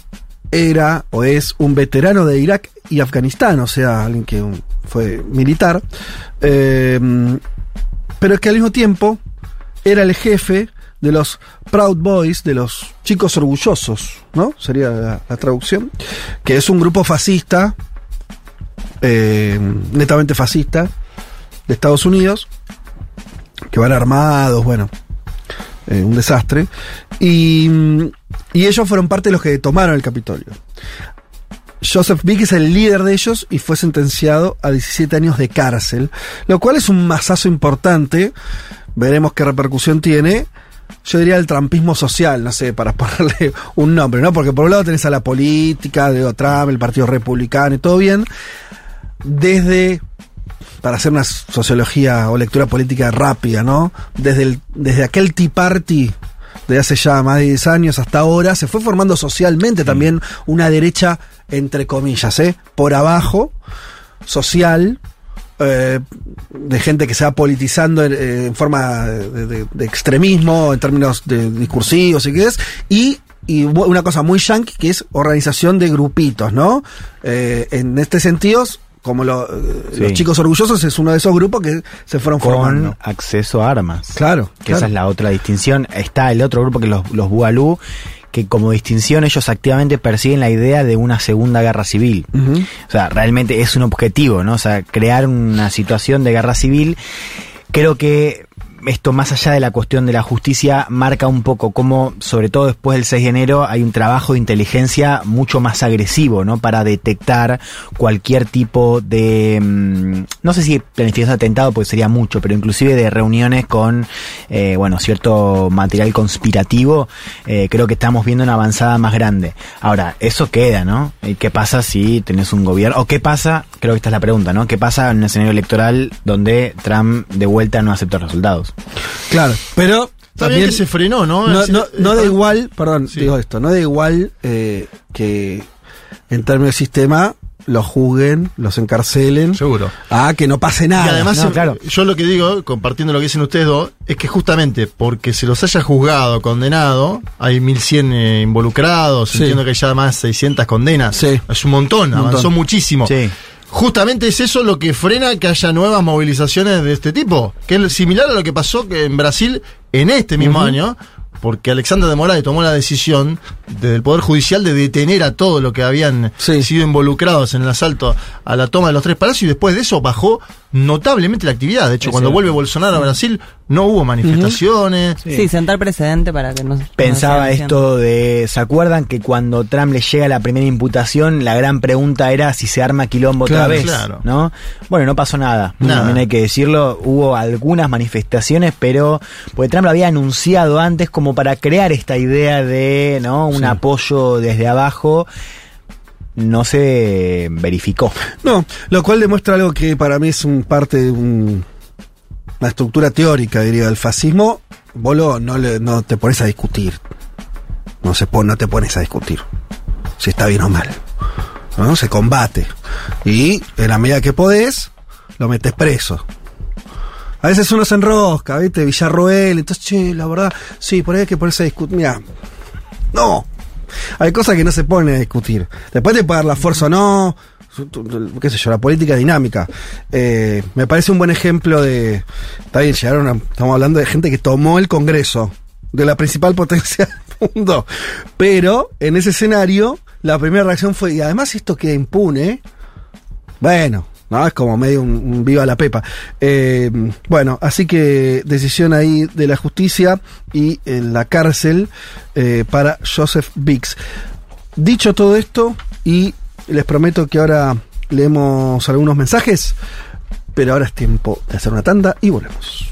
era o es un veterano de Irak y Afganistán, o sea, alguien que fue militar, eh, pero que al mismo tiempo era el jefe de los Proud Boys, de los chicos orgullosos, ¿no? Sería la, traducción, que es un grupo fascista, eh, netamente fascista, de Estados Unidos, que van armados, bueno, eh, un desastre, y, y ellos fueron parte de los que tomaron el Capitolio. Joseph Big es el líder de ellos y fue sentenciado a 17 años de cárcel, lo cual es un masazo importante. Veremos qué repercusión tiene. Yo diría el trampismo social, no sé, para ponerle un nombre, ¿no? Porque por un lado tenés a la política, de Trump, el Partido Republicano y todo bien. Desde, para hacer una sociología o lectura política rápida, ¿no? Desde, el, desde aquel Tea Party de hace ya más de 10 años hasta ahora, se fue formando socialmente también una derecha, entre comillas, ¿eh? Por abajo, social, eh, de gente que se va politizando en, eh, en forma de, de- de extremismo, en términos de discursivos y qué es, y, y una cosa muy yankee que es organización de grupitos, ¿no? Eh, en este sentido, como lo- Sí. los chicos orgullosos es uno de esos grupos que se fueron Con formando. acceso a armas. Claro, Que claro. esa es la otra distinción. Está el otro grupo que los, los Bugalú, que como distinción ellos activamente persiguen la idea de una segunda guerra civil. O sea, realmente es un objetivo, ¿no? O sea, crear una situación de guerra civil. Creo que esto más allá de la cuestión de la justicia marca un poco cómo, sobre todo después del 6 de enero, hay un trabajo de inteligencia mucho más agresivo, ¿no? Para detectar cualquier tipo de, mm, no sé si planificación de atentado, porque sería mucho, pero inclusive de reuniones con, eh, bueno, cierto material conspirativo, eh, creo que estamos viendo una avanzada más grande. Ahora, eso queda, ¿no? ¿Y ¿Qué pasa si tenés un gobierno? ¿O qué pasa? Creo que esta es la pregunta, ¿no? ¿Qué pasa en un escenario electoral donde Trump de vuelta no acepta resultados? Claro, pero bien que se frenó, ¿no? No, Es- no, no da igual, perdón, Sí. digo esto, no da igual eh, que en términos de sistema los juzguen, los encarcelen. Seguro. Ah, que no pase Y nada. además, no, eh, claro. yo lo que digo, compartiendo lo que dicen ustedes dos, es que justamente porque se los haya juzgado, condenado, hay 1100 eh, involucrados, Sí. entiendo que hay ya más 600 condenas. Sí. Es un montón, Un montón. avanzó muchísimo. Sí. Justamente es eso lo que frena que haya nuevas movilizaciones de este tipo, que es similar a lo que pasó en Brasil en este mismo año, porque Alexander de Moraes tomó la decisión desde el Poder Judicial de detener a todos los que habían Sí. sido involucrados en el asalto a la toma de los tres palacios y después de eso bajó notablemente la actividad. De hecho, Es cuando cierto. vuelve Bolsonaro a Brasil no hubo manifestaciones. Sí. sentar precedente para que no Pensaba esto de, ¿se acuerdan que cuando Trump le llega la primera imputación, la gran pregunta era si se arma quilombo Claro, otra vez? claro. ¿no? Bueno, no pasó nada. Nada. También hay que decirlo, hubo algunas manifestaciones, pero porque Trump lo había anunciado antes como para crear esta idea de, ¿no? Un apoyo desde abajo. No se verificó. No, lo cual demuestra algo que para mí es un parte de un- una estructura teórica, diría, del fascismo. Vos lo- no, le- no te pones a discutir. No, se pone, no te pones a discutir. Si está bien o mal. ¿no? Se combate. Y en la medida que podés, lo metes preso. A veces uno se enrosca, ¿viste? Villarroel, entonces, che, la verdad, sí, por ahí hay que ponerse a discutir. Mira, no. Hay cosas que no se ponen a discutir. Después te puede dar la fuerza o no. Qué sé yo, la política dinámica. Eh, me parece un buen ejemplo de. Está bien, llegaron Estamos hablando de gente que tomó el Congreso de la principal potencia del mundo. Pero en ese escenario, la primera reacción fue. Y además, esto queda impune. Bueno, ¿no? Es como medio un, un viva la pepa. Eh, bueno, así que decisión ahí de la justicia y en la cárcel eh, para Joseph Biggs. Dicho todo esto, y les prometo que ahora leemos algunos mensajes, pero ahora es tiempo de hacer una tanda y volvemos.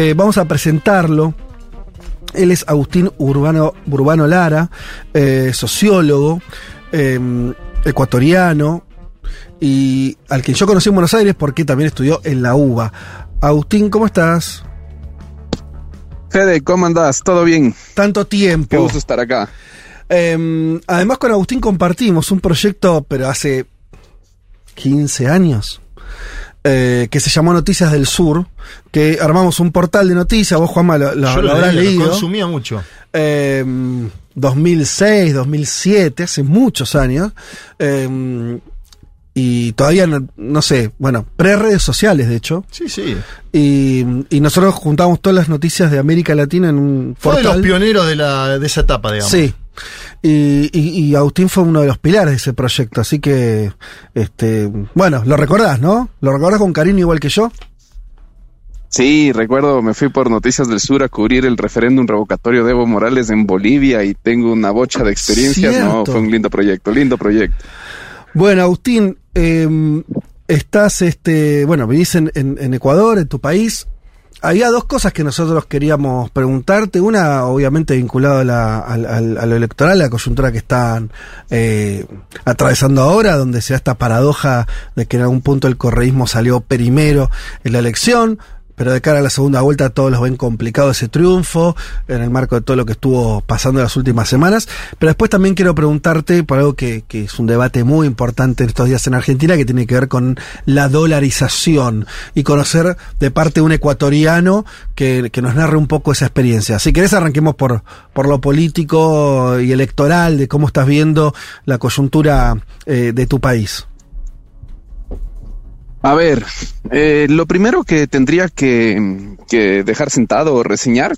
Eh, vamos a presentarlo. Él es Agustín Urbano, Urbano Lara, eh, sociólogo, eh, ecuatoriano, y al que yo conocí en Buenos Aires porque también estudió en la UBA. Agustín, ¿cómo estás? Fede, ¿cómo andás? ¿Todo bien? Tanto tiempo. Qué gusto estar acá. Eh, además con Agustín compartimos un proyecto, pero hace 15 años, eh, que se llamó Noticias del Sur, que armamos un portal de noticias, vos Juanma lo, lo- Yo lo lo, habrás leía, lo leído. consumía mucho. Eh, 2006, 2007, hace muchos años. Eh, y todavía no, no sé, bueno, pre-redes sociales de hecho. Sí, sí. Y, y nosotros juntamos todas las noticias de América Latina en un Fue de portal. los pioneros de, la, de esa etapa, digamos. Sí. Y, y- y Agustín fue uno de los pilares de ese proyecto, así que, este, bueno, lo recordás, ¿no? ¿Lo recordás con cariño igual que yo? Sí, recuerdo, me fui por Noticias del Sur a cubrir el referéndum revocatorio de Evo Morales en Bolivia y tengo una bocha de experiencias. No, fue un lindo proyecto, lindo proyecto. Bueno, Agustín, eh, estás, este, bueno, vivís en, en- en Ecuador, en tu país. Había dos cosas que nosotros queríamos preguntarte. Una, obviamente, vinculada a, la- al- a lo electoral, la coyuntura que están eh, atravesando ahora, donde se da esta paradoja de que en algún punto el correísmo salió primero en la elección. Pero de cara a la segunda vuelta todos los ven complicado ese triunfo en el marco de todo lo que estuvo pasando en las últimas semanas. Pero después también quiero preguntarte por algo que, que es un debate muy importante en estos días en Argentina que tiene que ver con la dolarización y conocer de parte de un ecuatoriano que, que nos narre un poco esa experiencia. Si querés arranquemos por, por lo político y electoral, de cómo estás viendo la coyuntura eh, de tu país. A ver, eh, lo primero que tendría que, que dejar sentado o reseñar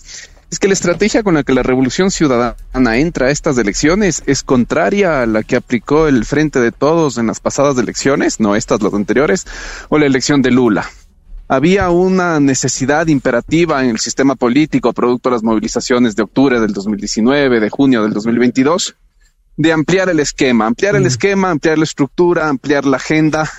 es que la estrategia con la que la Revolución Ciudadana entra a estas elecciones es contraria a la que aplicó el Frente de Todos en las pasadas elecciones, no estas, las anteriores, o la elección de Lula. Había una necesidad imperativa en el sistema político, producto de las movilizaciones de octubre del 2019, de junio del 2022, de ampliar el esquema, ampliar el esquema, ampliar la estructura, ampliar la agenda,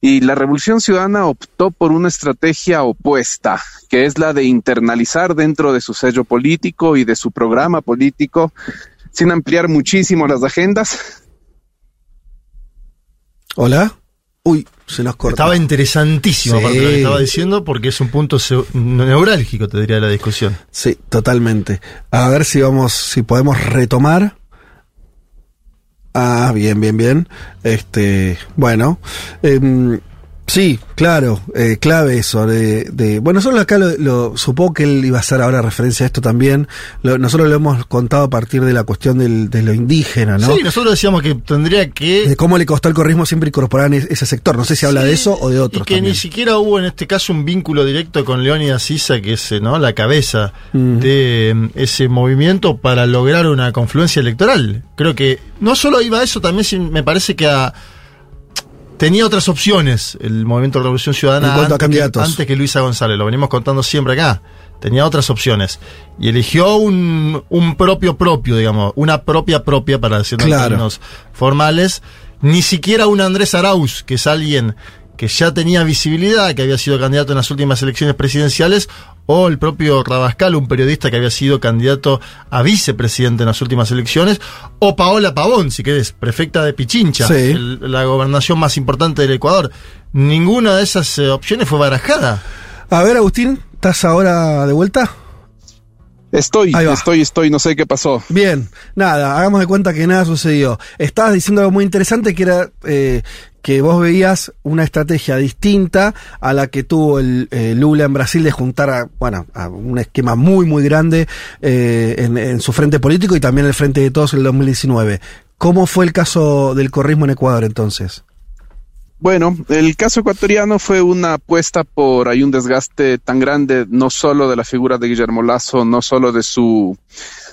y la Revolución Ciudadana optó por una estrategia opuesta, que es la de internalizar dentro de su sello político y de su programa político, sin ampliar muchísimo las agendas. Hola. Uy, se nos corta. Estaba interesantísimo Sí. lo que estaba diciendo porque es un punto neurálgico, te diría, de la discusión. Sí, totalmente. A ver si vamos, si podemos retomar. Ah, bien, bien, bien. Este, bueno, em, sí, claro, eh, clave eso de, de- bueno, nosotros acá lo, lo- supongo que él iba a hacer ahora referencia a esto también. Lo- nosotros lo hemos contado a partir de la cuestión del- de lo indígena, ¿no? Sí, nosotros decíamos que tendría que De cómo le costó al corrismo siempre incorporar en ese sector. No sé si habla de eso o de Y otros que también. ni siquiera hubo en este caso un vínculo directo con Leónidas Sisa, que es eh, ¿no? la cabeza de eh, ese movimiento para lograr una confluencia electoral. Creo que no solo iba a eso, también me parece que a- tenía otras opciones el movimiento de Revolución Ciudadana antes, que, candidatos. antes que Luisa González, lo venimos contando siempre acá. Tenía otras opciones. Y eligió un, un propio propio, digamos, una propia propia, para decirlo Claro. en términos formales. Ni siquiera un Andrés Arauz, que es alguien que ya tenía visibilidad, que había sido candidato en las últimas elecciones presidenciales, o el propio Rabascal, un periodista que había sido candidato a vicepresidente en las últimas elecciones, o Paola Pavón, si querés, prefecta de Pichincha, Sí. el- la gobernación más importante del Ecuador. Ninguna de esas eh, opciones fue barajada. A ver, Agustín, ¿estás ahora de vuelta? Estoy, estoy, estoy, no sé qué pasó. Bien, nada, hagamos de cuenta que nada sucedió. Estabas diciendo algo muy interesante que era eh, que vos veías una estrategia distinta a la que tuvo el eh, Lula en Brasil de juntar a, bueno, a un esquema muy, muy grande eh, en, en su frente político y también el frente de todos en el 2019. ¿Cómo fue el caso del corrismo en Ecuador entonces? Bueno, el caso ecuatoriano fue una apuesta por hay un desgaste tan grande, no solo de la figura de Guillermo Lazo, no solo de su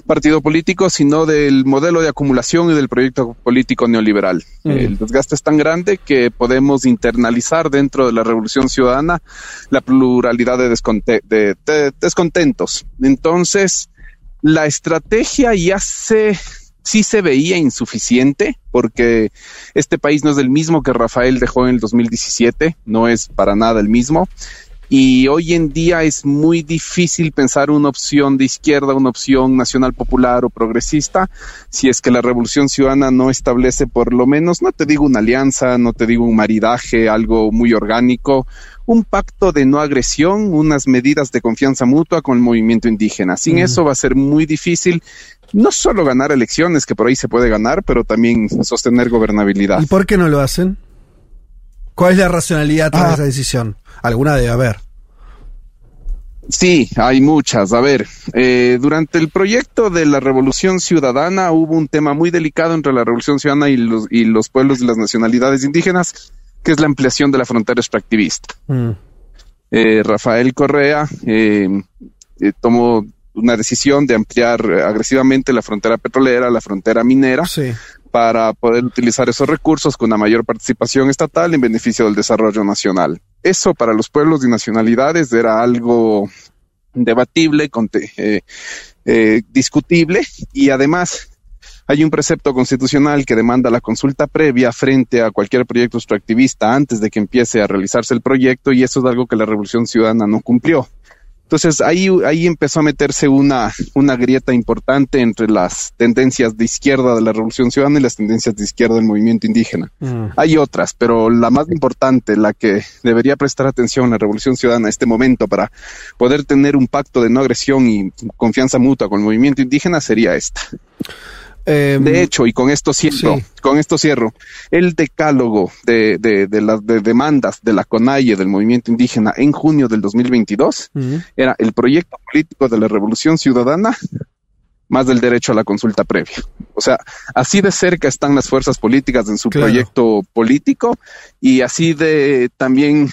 partido político, sino del modelo de acumulación y del proyecto político neoliberal. Mm. El desgaste es tan grande que podemos internalizar dentro de la revolución ciudadana la pluralidad de, desconte- de- de descontentos. Entonces, la estrategia ya se sí se veía insuficiente porque este país no es el mismo que Rafael dejó en el 2017, no es para nada el mismo. Y hoy en día es muy difícil pensar una opción de izquierda, una opción nacional popular o progresista, si es que la revolución ciudadana no establece por lo menos, no te digo una alianza, no te digo un maridaje, algo muy orgánico, un pacto de no agresión, unas medidas de confianza mutua con el movimiento indígena. Sin eso va a ser muy difícil no solo ganar elecciones, que por ahí se puede ganar, pero también sostener gobernabilidad. ¿Y por qué no lo hacen? ¿Cuál es la racionalidad tras Ah. esa decisión? Alguna debe haber. Sí, hay muchas. A ver, eh, durante el proyecto de la Revolución Ciudadana hubo un tema muy delicado entre la Revolución Ciudadana y los, y los pueblos y las nacionalidades indígenas, que es la ampliación de la frontera extractivista. Eh, Rafael Correa eh, eh, tomó una decisión de ampliar agresivamente la frontera petrolera, la frontera minera, para poder utilizar esos recursos con una mayor participación estatal en beneficio del desarrollo nacional. Eso para los pueblos y nacionalidades era algo debatible, discutible y además Hay un precepto constitucional que demanda la consulta previa frente a cualquier proyecto extractivista antes de que empiece a realizarse el proyecto y eso es algo que la Revolución Ciudadana no cumplió. Entonces ahí, ahí empezó a meterse una, una grieta importante entre las tendencias de izquierda de la Revolución Ciudadana y las tendencias de izquierda del movimiento indígena. Hay otras, pero la más importante, la que debería prestar atención la Revolución Ciudadana en este momento para poder tener un pacto de no agresión y confianza mutua con el movimiento indígena sería esta. De hecho, y con esto cierro, con esto cierro, el decálogo de, de, de las de demandas de la CONAIE del movimiento indígena en junio del 2022 era el proyecto político de la Revolución Ciudadana más del derecho a la consulta previa. O sea, así de cerca están las fuerzas políticas en su Claro. proyecto político y así de también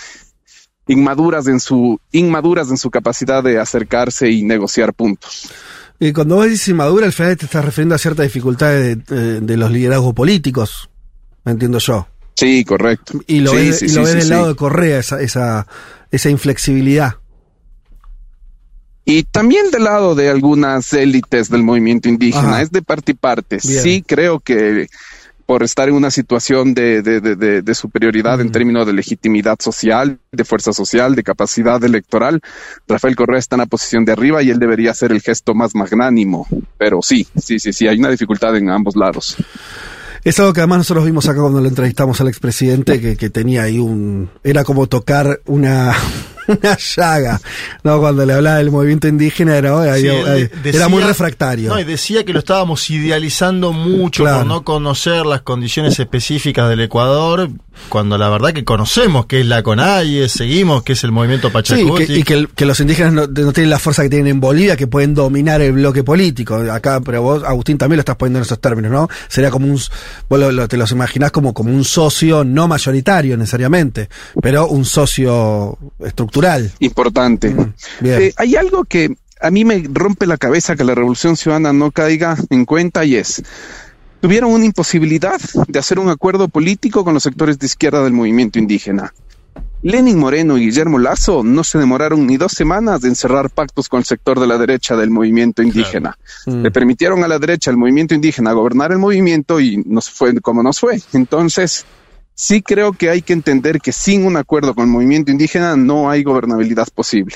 inmaduras en su inmaduras en su capacidad de acercarse y negociar puntos. Y cuando vos dices inmadura, al final te estás refiriendo a ciertas dificultades de, los liderazgos políticos, me entiendo yo. Sí, correcto. Y lo Sí, ves, sí, y sí, lo ves sí, del lado de Correa, esa, esa, esa inflexibilidad. Y también del lado de algunas élites del movimiento indígena, Ajá. es de parte y parte. Bien. Sí creo que por estar en una situación de, de- de- superioridad en términos de legitimidad social, de fuerza social, de capacidad electoral, Rafael Correa está en la posición de arriba y él debería ser el gesto más magnánimo. Pero sí, sí, sí, sí, hay una dificultad en ambos lados. Es algo que además nosotros vimos acá cuando lo entrevistamos al expresidente, que, que tenía ahí un... Era como tocar una, una llaga, ¿no? Cuando le hablaba del movimiento indígena era, Sí, era- de- decía- muy refractario. No, y decía que lo estábamos idealizando mucho Claro. por no conocer las condiciones específicas del Ecuador, cuando la verdad que conocemos que es la CONAIE, seguimos que es el movimiento Sí, Pachacuti. que, y que, el- que los indígenas no, no tienen la fuerza que tienen en Bolivia, que pueden dominar el bloque político. Acá, pero vos, Agustín, también lo estás poniendo en esos términos, ¿no? Sería como un, vos lo- lo- te los imaginás como, como un socio no mayoritario necesariamente, pero un socio estructural. Importante. Mm, bien. Eh, hay algo que a mí me rompe la cabeza que la Revolución Ciudadana no caiga en cuenta y es, tuvieron una imposibilidad de hacer un acuerdo político con los sectores de izquierda del movimiento indígena. Lenin Moreno y Guillermo Lazo no se demoraron ni dos semanas de encerrar pactos con el sector de la derecha del movimiento indígena. Mm. Le permitieron a la derecha, al movimiento indígena, gobernar el movimiento y nos fue como nos fue. Entonces, sí creo que hay que entender que sin un acuerdo con el movimiento indígena no hay gobernabilidad posible.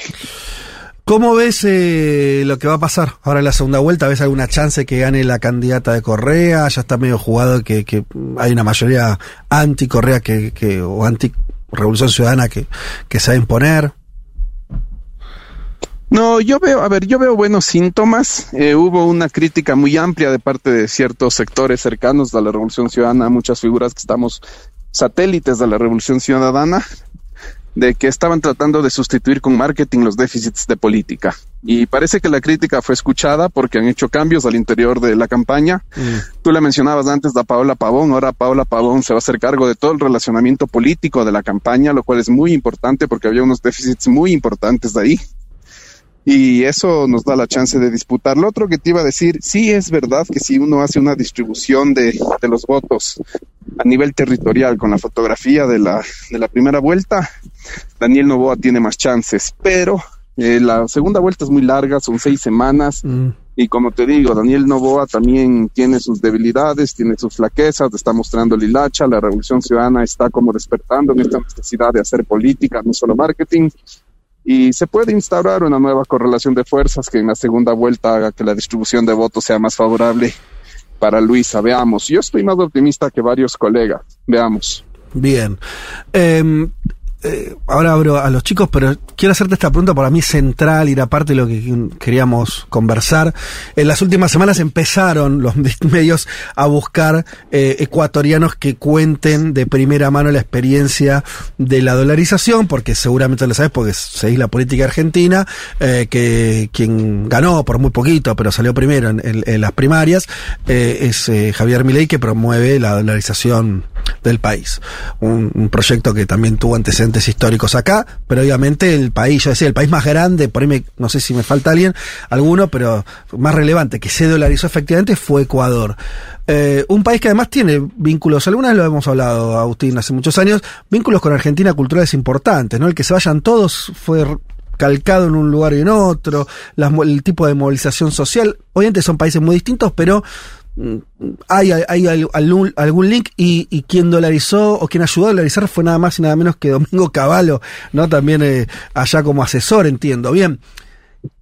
¿Cómo ves eh, lo que va a pasar ahora en la segunda vuelta? ¿Ves alguna chance que gane la candidata de Correa? Ya está medio jugado que, hay una mayoría anti-Correa que, que, o anti-Revolución Ciudadana que, que se va a imponer. No, yo veo, a ver, yo veo buenos síntomas. Eh, hubo una crítica muy amplia de parte de ciertos sectores cercanos a la Revolución Ciudadana, muchas figuras que estamos satélites de la Revolución Ciudadana, de que estaban tratando de sustituir con marketing los déficits de política. Y parece que la crítica fue escuchada porque han hecho cambios al interior de la campaña. Tú la mencionabas antes, a Paola Pavón. Ahora Paola Pavón se va a hacer cargo de todo el relacionamiento político de la campaña, lo cual es muy importante porque había unos déficits muy importantes de ahí y eso nos da la chance de disputar. Lo otro que te iba a decir, sí es verdad que si uno hace una distribución de, de los votos a nivel territorial con la fotografía de la, de la primera vuelta, Daniel Novoa tiene más chances, pero eh, la segunda vuelta es muy larga, son seis semanas. Y como te digo, Daniel Novoa también tiene sus debilidades, tiene sus flaquezas, está mostrando Lilacha, la Revolución Ciudadana está como despertando en esta necesidad de hacer política, no solo marketing. Y se puede instaurar una nueva correlación de fuerzas que en la segunda vuelta haga que la distribución de votos sea más favorable para Luisa. Veamos, yo estoy más optimista que varios colegas. Veamos. Bien. Eh, eh, ahora abro a los chicos, pero quiero hacerte esta pregunta para mí central y era parte de lo que queríamos conversar. En las últimas semanas empezaron los medios a buscar eh, ecuatorianos que cuenten de primera mano la experiencia de la dolarización, porque seguramente lo sabes, porque seguís la política argentina, eh, que quien ganó por muy poquito, pero salió primero en, en- las primarias, eh, es Javier Milei, que promueve la dolarización del país. Un, proyecto que también tuvo antecedentes históricos acá, pero obviamente el país, yo decía, el país más grande, por ahí me- no sé si me falta alguien, alguno, pero más relevante, que se dolarizó efectivamente fue Ecuador. Eh, un país que además tiene vínculos, algunas lo hemos hablado, Agustín, hace muchos años, vínculos con Argentina culturales importantes, ¿no? El que se vayan todos fue calcado en un lugar y en otro, el tipo de movilización social, obviamente son países muy distintos, pero hay, hay al- algún, algún link y, y quien dolarizó o quien ayudó a dolarizar fue nada más y nada menos que Domingo Cavallo, ¿no? También eh, allá como asesor, entiendo. Bien.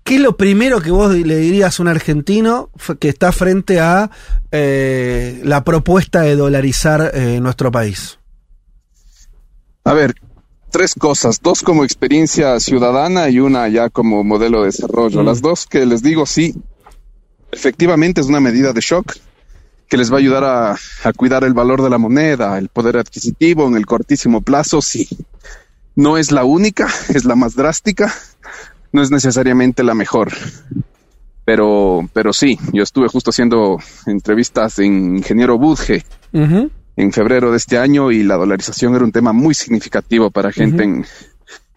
¿Qué es lo primero que vos le dirías a un argentino que está frente a eh, la propuesta de dolarizar eh, nuestro país? A ver, tres cosas, dos como experiencia ciudadana y una ya como modelo de desarrollo. Mm. Las dos que les digo, sí, efectivamente es una medida de shock que les va a ayudar a, a cuidar el valor de la moneda, el poder adquisitivo en el cortísimo plazo, sí. No es la única, es la más drástica, no es necesariamente la mejor. Pero, pero sí, yo estuve justo haciendo entrevistas en Ingeniero Budge, en febrero de este año y la dolarización era un tema muy significativo para gente en-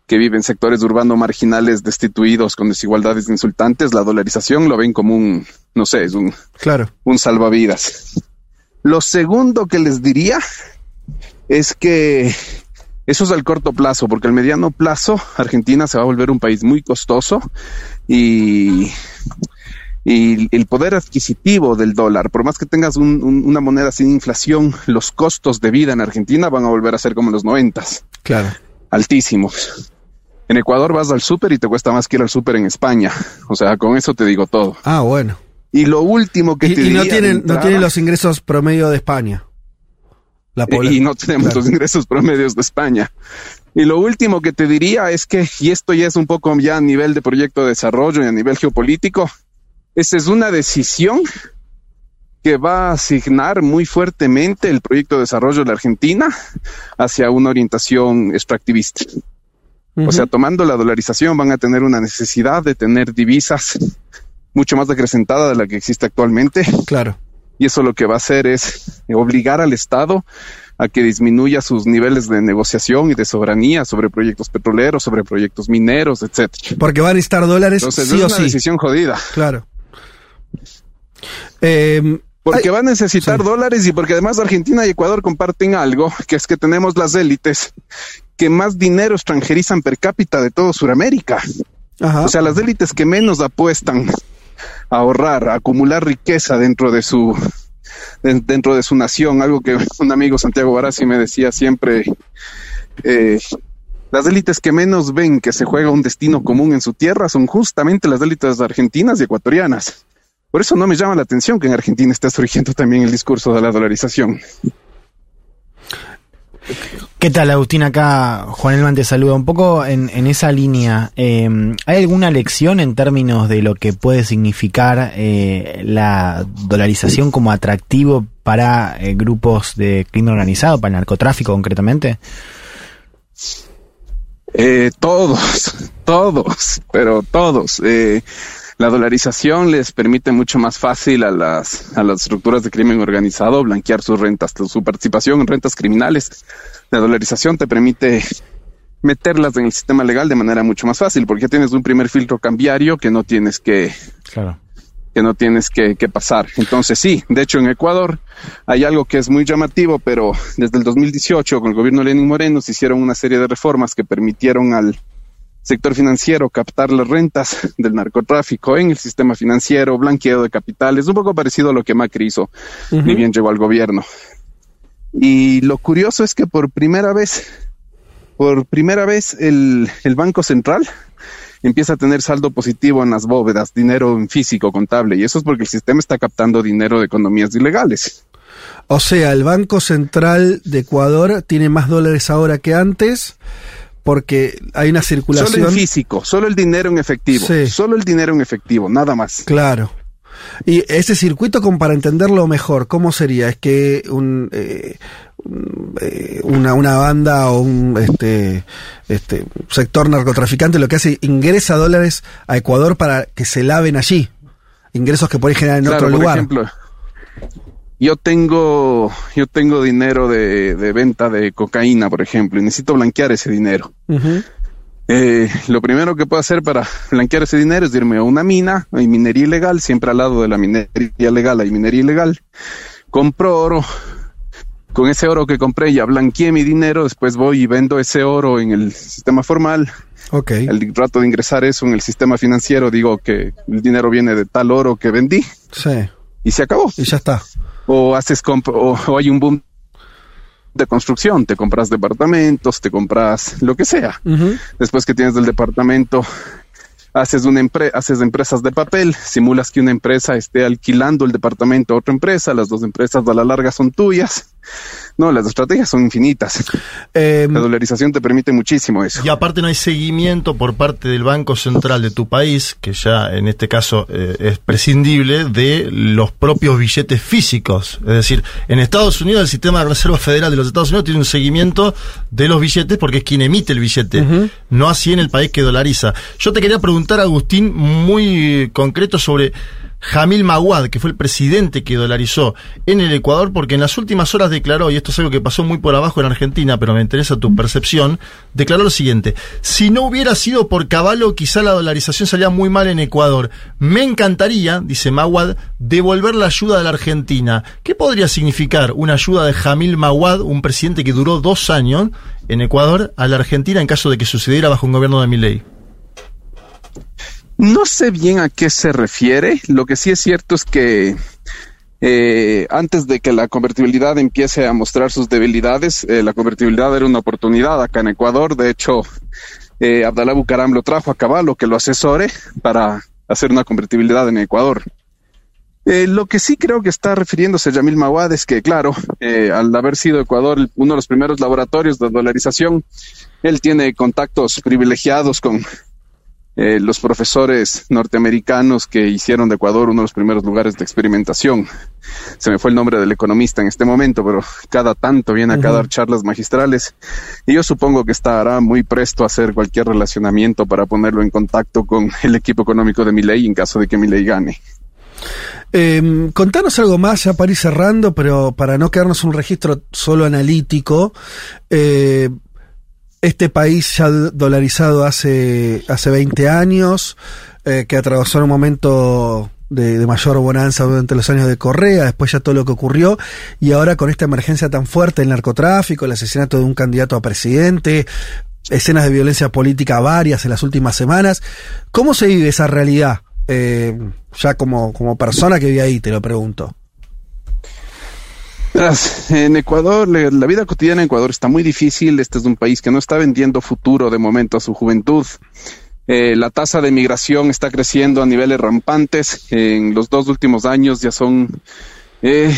que vive en sectores urbanos marginales destituidos con desigualdades insultantes. La dolarización lo ven como un, no sé, es un, Claro. un salvavidas. Lo segundo que les diría es que eso es al corto plazo, porque al mediano plazo Argentina se va a volver un país muy costoso y, y el poder adquisitivo del dólar, por más que tengas un- un- una moneda sin inflación, los costos de vida en Argentina van a volver a ser como en los noventas, Claro. altísimos. En Ecuador vas al súper y te cuesta más que ir al súper en España. O sea, con eso te digo todo. Ah, bueno. Y lo último que Y, te y no tienen, no entrada- tienen los ingresos promedio de España. La y no tenemos Claro. los ingresos promedios de España. Y lo último que te diría es que, y esto ya es un poco ya a nivel de proyecto de desarrollo y a nivel geopolítico, esa es una decisión que va a asignar muy fuertemente el proyecto de desarrollo de la Argentina hacia una orientación extractivista. O sea, tomando la dolarización van a tener una necesidad de tener divisas mucho más acrecentada de la que existe actualmente. Claro. Y eso lo que va a hacer es obligar al Estado a que disminuya sus niveles de negociación y de soberanía sobre proyectos petroleros, sobre proyectos mineros, etcétera. Porque van a necesitar dólares Entonces sí es o una sí. decisión jodida. Claro. Eh, Porque va a necesitar dólares y porque además Argentina y Ecuador comparten algo, que es que tenemos las élites que más dinero extranjerizan per cápita de todo Sudamérica. O sea, las élites que menos apuestan a ahorrar, a acumular riqueza dentro de su de- dentro de su nación, algo que un amigo Santiago Barassi me decía siempre, eh, las élites que menos ven que se juega un destino común en su tierra son justamente las élites argentinas y ecuatorianas. Por eso no me llama la atención que en Argentina esté surgiendo también el discurso de la dolarización. ¿Qué tal, Agustín? Acá Juan Elman te saluda. Un poco en, esa línea, eh, ¿hay alguna lección en términos de lo que puede significar eh, la dolarización como atractivo para eh, grupos de crimen organizado, para el narcotráfico concretamente? Eh, todos, todos, pero todos. La dolarización les permite mucho más fácil a las, a las estructuras de crimen organizado blanquear sus rentas, su participación en rentas criminales. La dolarización te permite meterlas en el sistema legal de manera mucho más fácil, porque ya tienes un primer filtro cambiario que no tienes que, Claro. que no tienes que, que pasar. Entonces sí, de hecho en Ecuador hay algo que es muy llamativo, pero desde el 2018 con el gobierno de Lenín Moreno se hicieron una serie de reformas que permitieron al sector financiero captar las rentas del narcotráfico en el sistema financiero, blanqueo de capitales, un poco parecido a lo que Macri hizo, Ujú. ni bien llegó al gobierno. Y lo curioso es que por primera vez, por primera vez el, el Banco Central empieza a tener saldo positivo en las bóvedas, dinero en físico, contable, y eso es porque el sistema está captando dinero de economías ilegales. O sea, el Banco Central de Ecuador tiene más dólares ahora que antes porque hay una circulación. Solo en físico, solo el dinero en efectivo, Sí. solo el dinero en efectivo, nada más. Claro. Y ese circuito, como para entenderlo mejor, ¿cómo sería? Es que un, eh, eh, una, una banda o un este, este sector narcotraficante lo que hace ingresa dólares a Ecuador para que se laven allí. Ingresos que pueden generar en Claro, otro por lugar. ejemplo, yo tengo, yo tengo dinero de, de venta de cocaína, por ejemplo, y necesito blanquear ese dinero. Eh, lo primero que puedo hacer para blanquear ese dinero es irme a una mina, hay minería ilegal, siempre al lado de la minería legal hay minería ilegal. Compro oro, con ese oro que compré ya blanqueé mi dinero, después voy y vendo ese oro en el sistema formal. Ok. Al rato de ingresar eso en el sistema financiero, digo que el dinero viene de tal oro que vendí. Sí. y se acabó. Y ya está. O haces comp- o, o hay un boom de construcción, te compras departamentos, te compras lo que sea. Después que tienes el departamento, haces una empre- haces empresas de papel, simulas que una empresa esté alquilando el departamento a otra empresa, las dos empresas a la larga son tuyas. No, las estrategias son infinitas. la dolarización te permite muchísimo eso. Y aparte no hay seguimiento por parte del Banco Central de tu país, que ya en este caso eh, es prescindible, de los propios billetes físicos. Es decir, en Estados Unidos el sistema de Reserva Federal de los Estados Unidos tiene un seguimiento de los billetes porque es quien emite el billete, no así en el país que dolariza. Yo te quería preguntar, Agustín, muy concreto sobre... Jamil Maguad, que fue el presidente que dolarizó en el Ecuador, porque en las últimas horas declaró, y esto es algo que pasó muy por abajo en Argentina, pero me interesa tu percepción, declaró lo siguiente, si no hubiera sido por Caballo, quizá la dolarización salía muy mal en Ecuador. Me encantaría, dice Maguad, devolver la ayuda de la Argentina. ¿Qué podría significar una ayuda de Jamil Maguad, un presidente que duró dos años en Ecuador, a la Argentina en caso de que sucediera bajo un gobierno de Milei? No sé bien a qué se refiere. Lo que sí es cierto es que eh, antes de que la convertibilidad empiece a mostrar sus debilidades, eh, la convertibilidad era una oportunidad acá en Ecuador. De hecho, eh, Abdalá Bucaram lo trajo a Caballo que lo asesore para hacer una convertibilidad en Ecuador. Eh, lo que sí creo que está refiriéndose Yamil Mawad es que, claro, al haber sido Ecuador uno de los primeros laboratorios de dolarización, él tiene contactos privilegiados con eh, los profesores norteamericanos que hicieron de Ecuador uno de los primeros lugares de experimentación. Se me fue el nombre del economista en este momento, pero cada tanto viene acá a dar charlas magistrales y yo supongo que estará muy presto a hacer cualquier relacionamiento para ponerlo en contacto con el equipo económico de Milei en caso de que Milei gane. Eh, contanos algo más, ya para ir cerrando, pero para no quedarnos un registro solo analítico. eh, este país ya dolarizado hace, hace 20 años, eh, que atravesó un momento de, mayor bonanza durante los años de Correa, después ya todo lo que ocurrió, y ahora con esta emergencia tan fuerte del narcotráfico, el asesinato de un candidato a presidente, escenas de violencia política varias en las últimas semanas. ¿Cómo se vive esa realidad? Eh, ya como, como persona que vive ahí, te lo pregunto. En Ecuador, la vida cotidiana en Ecuador está muy difícil. Este es un país que no está vendiendo futuro de momento a su juventud. Eh, la tasa de migración está creciendo a niveles rampantes. En los dos últimos años ya son, eh,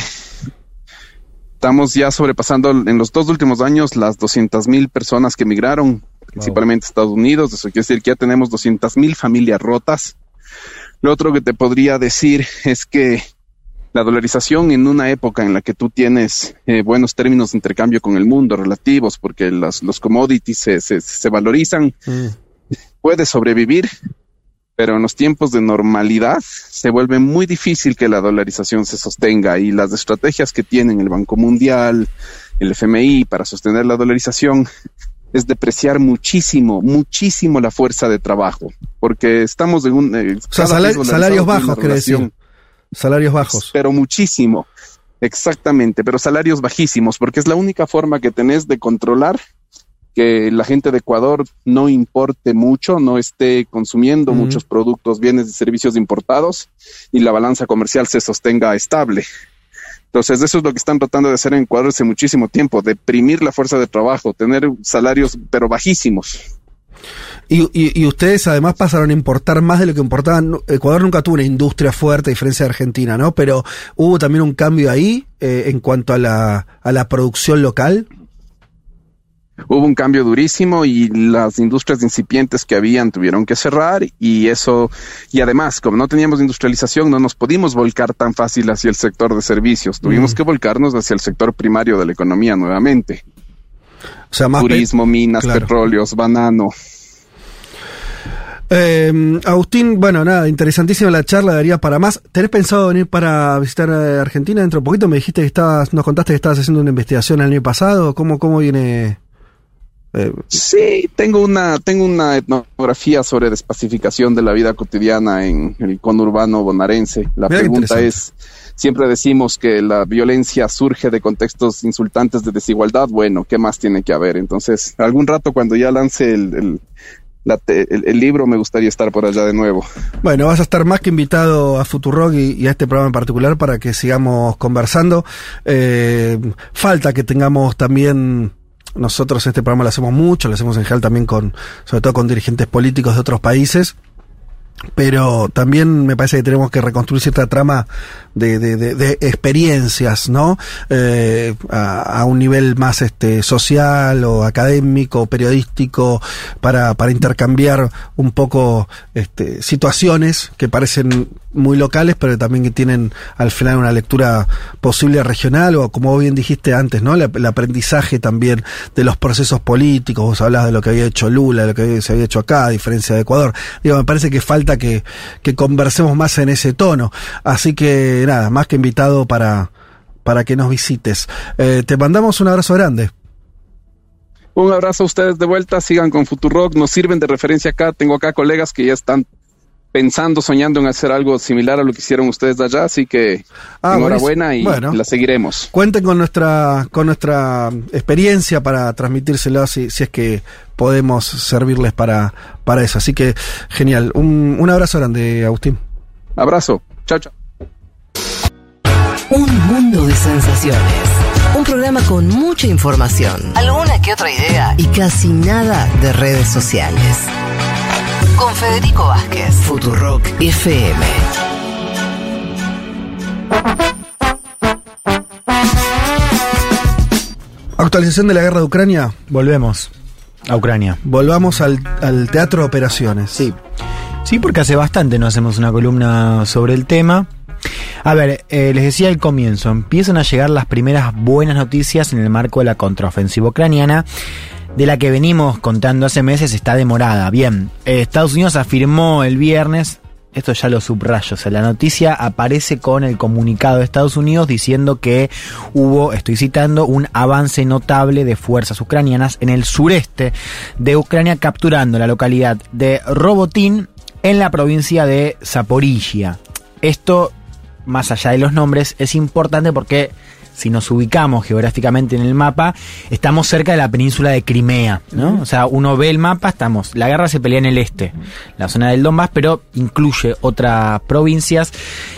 estamos ya sobrepasando en los dos últimos años las 200 mil personas que migraron, principalmente a Estados Unidos. Eso quiere decir que ya tenemos 200 mil familias rotas. Lo otro que te podría decir es que la dolarización en una época en la que tú tienes eh, buenos términos de intercambio con el mundo relativos, porque las- los commodities se, se, se valorizan, puede sobrevivir, pero en los tiempos de normalidad se vuelve muy difícil que la dolarización se sostenga y las estrategias que tienen el Banco Mundial, el FMI para sostener la dolarización es depreciar muchísimo, muchísimo la fuerza de trabajo, porque estamos en un... eh, O sea, salarios bajos, quiere decir. Salarios bajos. pero muchísimo. Exactamente, pero salarios bajísimos, porque es la única forma que tenés de controlar que la gente de Ecuador no importe mucho, no esté consumiendo muchos productos, bienes y servicios importados y la balanza comercial se sostenga estable. Entonces, eso es lo que están tratando de hacer en Ecuador hace muchísimo tiempo, deprimir la fuerza de trabajo, tener salarios pero bajísimos. Y, y- y ustedes además pasaron a importar más de lo que importaban. Ecuador nunca tuvo una industria fuerte, a diferencia de Argentina, ¿no? Pero hubo también un cambio ahí eh, en cuanto a la, a la producción local. hubo un cambio durísimo y las industrias incipientes que habían tuvieron que cerrar y eso, y además, como no teníamos industrialización, no nos pudimos volcar tan fácil hacia el sector de servicios, tuvimos Mm. que volcarnos hacia el sector primario de la economía nuevamente. O sea, más pe- Turismo, minas, Claro. petróleos, banano. Eh, Agustín, bueno, nada, interesantísima la charla, daría para más. ¿Tenés pensado venir para visitar eh, Argentina dentro de poquito? Me dijiste que estabas, nos contaste que estabas haciendo una investigación el año pasado. ¿Cómo, cómo viene? eh, Sí, tengo una, tengo una etnografía sobre despacificación de la vida cotidiana en el conurbano bonaerense. La pregunta es, siempre decimos que la violencia surge de contextos insultantes de desigualdad. Bueno, ¿qué más tiene que haber? Entonces, algún rato cuando ya lance el, el- la el, el libro, me gustaría estar por allá de nuevo. Bueno, vas a estar más que invitado a Futurock y, y a este programa en particular para que sigamos conversando. Eh, falta que tengamos también. Nosotros este programa lo hacemos mucho, lo hacemos en general también con, sobre todo con dirigentes políticos de otros países. Pero también me parece que tenemos que reconstruir cierta trama de, de- experiencias, ¿no? Eh, a, un nivel más este social o académico, periodístico, para, para intercambiar un poco este, situaciones que parecen muy locales, pero también que tienen al final una lectura posible regional, o como bien dijiste antes, ¿no? El, aprendizaje también de los procesos políticos, vos hablabas de lo que había hecho Lula, de lo que se había hecho acá, a diferencia de Ecuador. Digo, me parece que falta que, conversemos más en ese tono. Así que nada, más que invitado para, para que nos visites. Eh, te mandamos un abrazo grande. Un abrazo a ustedes de vuelta, sigan con Futurock, nos sirven de referencia acá. Tengo acá colegas que ya están pensando, soñando en hacer algo similar a lo que hicieron ustedes de allá, así que Ah, enhorabuena y. Bueno. la seguiremos. Cuenten con nuestra, con nuestra experiencia para transmitírselo si, si es que podemos servirles para, para eso. Así que genial. Un, un abrazo grande, Agustín. Abrazo. Chao, chao. Un mundo de sensaciones. Un programa con mucha información, alguna que otra idea y casi nada de redes sociales. Con Federico Vázquez, Futurock FM. Actualización de la guerra de Ucrania. Volvemos a Ucrania. Volvamos al, al teatro de operaciones. Sí. Sí, porque hace bastante no hacemos una columna sobre el tema. A ver, eh, les decía al comienzo, empiezan a llegar las primeras buenas noticias en el marco de la contraofensiva ucraniana, de la que venimos contando hace meses, está demorada. Bien, eh, Estados Unidos afirmó el viernes, esto ya lo subrayo, o sea, la noticia aparece con el comunicado de Estados Unidos diciendo que hubo, estoy citando, un avance notable de fuerzas ucranianas en el sureste de Ucrania, capturando la localidad de Robotín en la provincia de Zaporizhia. Esto, más allá de los nombres, es importante porque si nos ubicamos geográficamente en el mapa, estamos cerca de la península de Crimea, ¿no? O sea, uno ve el mapa, estamos, la guerra se pelea en el este, la zona del Donbass, pero incluye otras provincias.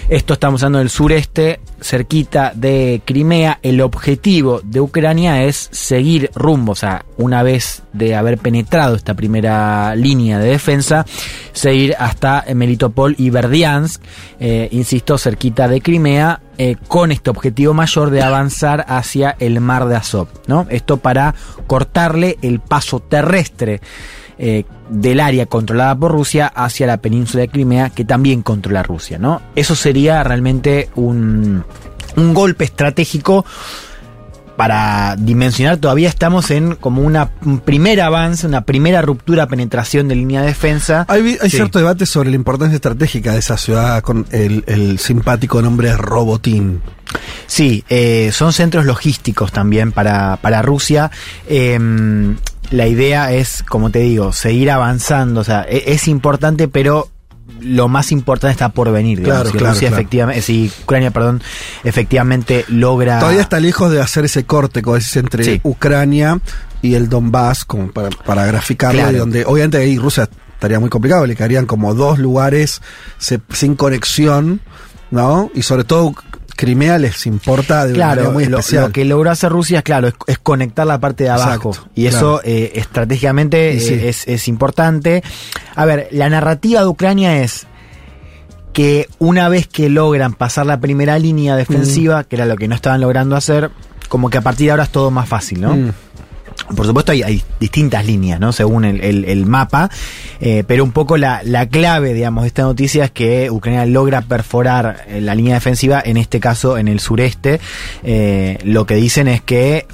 Esto estamos hablando del sureste, cerquita de Crimea. El objetivo de Ucrania es seguir rumbo, o sea, una vez de haber penetrado esta primera línea de defensa, seguir hasta Melitopol y Verdiansk, eh, insisto, cerquita de Crimea, eh, con este objetivo mayor de avanzar hacia el mar de Azov, ¿no? Esto para cortarle el paso terrestre eh, del área controlada por Rusia hacia la península de Crimea, que también controla Rusia, ¿no? Eso sería realmente un, un golpe estratégico para dimensionar, todavía estamos en como una, un primer avance, una primera ruptura, penetración de línea de defensa. Hay, vi- hay Sí. cierto debate sobre la importancia estratégica de esa ciudad con el, el simpático nombre Robotín. Sí, eh, son centros logísticos también para, para Rusia. Em, la idea es, como te digo, seguir avanzando. O sea, e- es, importante, pero lo más importante está por venir. digamos. Claro, si claro, Rusia claro. efectivamente, si Ucrania, perdón, efectivamente logra. Todavía está lejos de hacer ese corte, como decís, entre Sí. Ucrania y el Donbass, como para, para graficarlo, Claro. donde obviamente ahí Rusia estaría muy complicado, le quedarían como dos lugares se- sin conexión, ¿no? Y sobre todo Crimea les importa de una Claro, manera muy lo, especial. lo que logró hacer Rusia, claro, es, es conectar la parte de abajo. Exacto, y eso claro. eh, estratégicamente sí. eh, es, es importante. A ver, la narrativa de Ucrania es que una vez que logran pasar la primera línea defensiva, que era lo que no estaban logrando hacer, como que a partir de ahora es todo más fácil, ¿no? Mm. Por supuesto hay, distintas líneas, ¿no? Según el, el- el mapa, eh, pero un poco la, la clave, digamos, de esta noticia es que Ucrania logra perforar eh, la línea defensiva, en este caso en el sureste. Eh, lo que dicen es que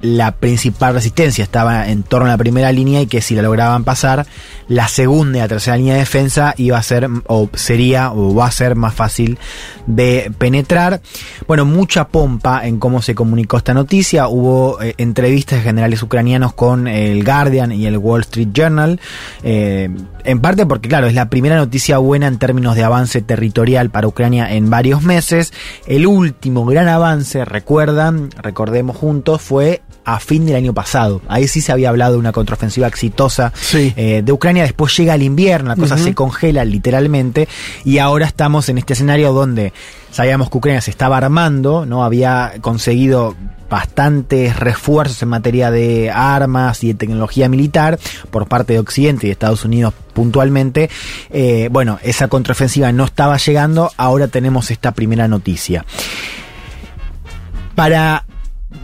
la principal resistencia estaba en torno a la primera línea y que si la lograban pasar, la segunda y la tercera línea de defensa iba a ser o sería o va a ser más fácil de penetrar. Bueno, mucha pompa en cómo se comunicó esta noticia. Hubo eh, entrevistas de generales ucranianos con el Guardian y el Wall Street Journal. eh, en parte porque, claro, es la primera noticia buena en términos de avance territorial para Ucrania en varios meses. El último gran avance, recuerdan, recordemos juntos, fue a fin del año pasado. Ahí sí se había hablado de una contraofensiva exitosa eh, de Ucrania. Después llega el invierno, la cosa se congela literalmente y ahora estamos en este escenario donde sabíamos que Ucrania se estaba armando, no había conseguido bastantes refuerzos en materia de armas y de tecnología militar por parte de Occidente y de Estados Unidos puntualmente. Eh, bueno, esa contraofensiva no estaba llegando, ahora tenemos esta primera noticia. Para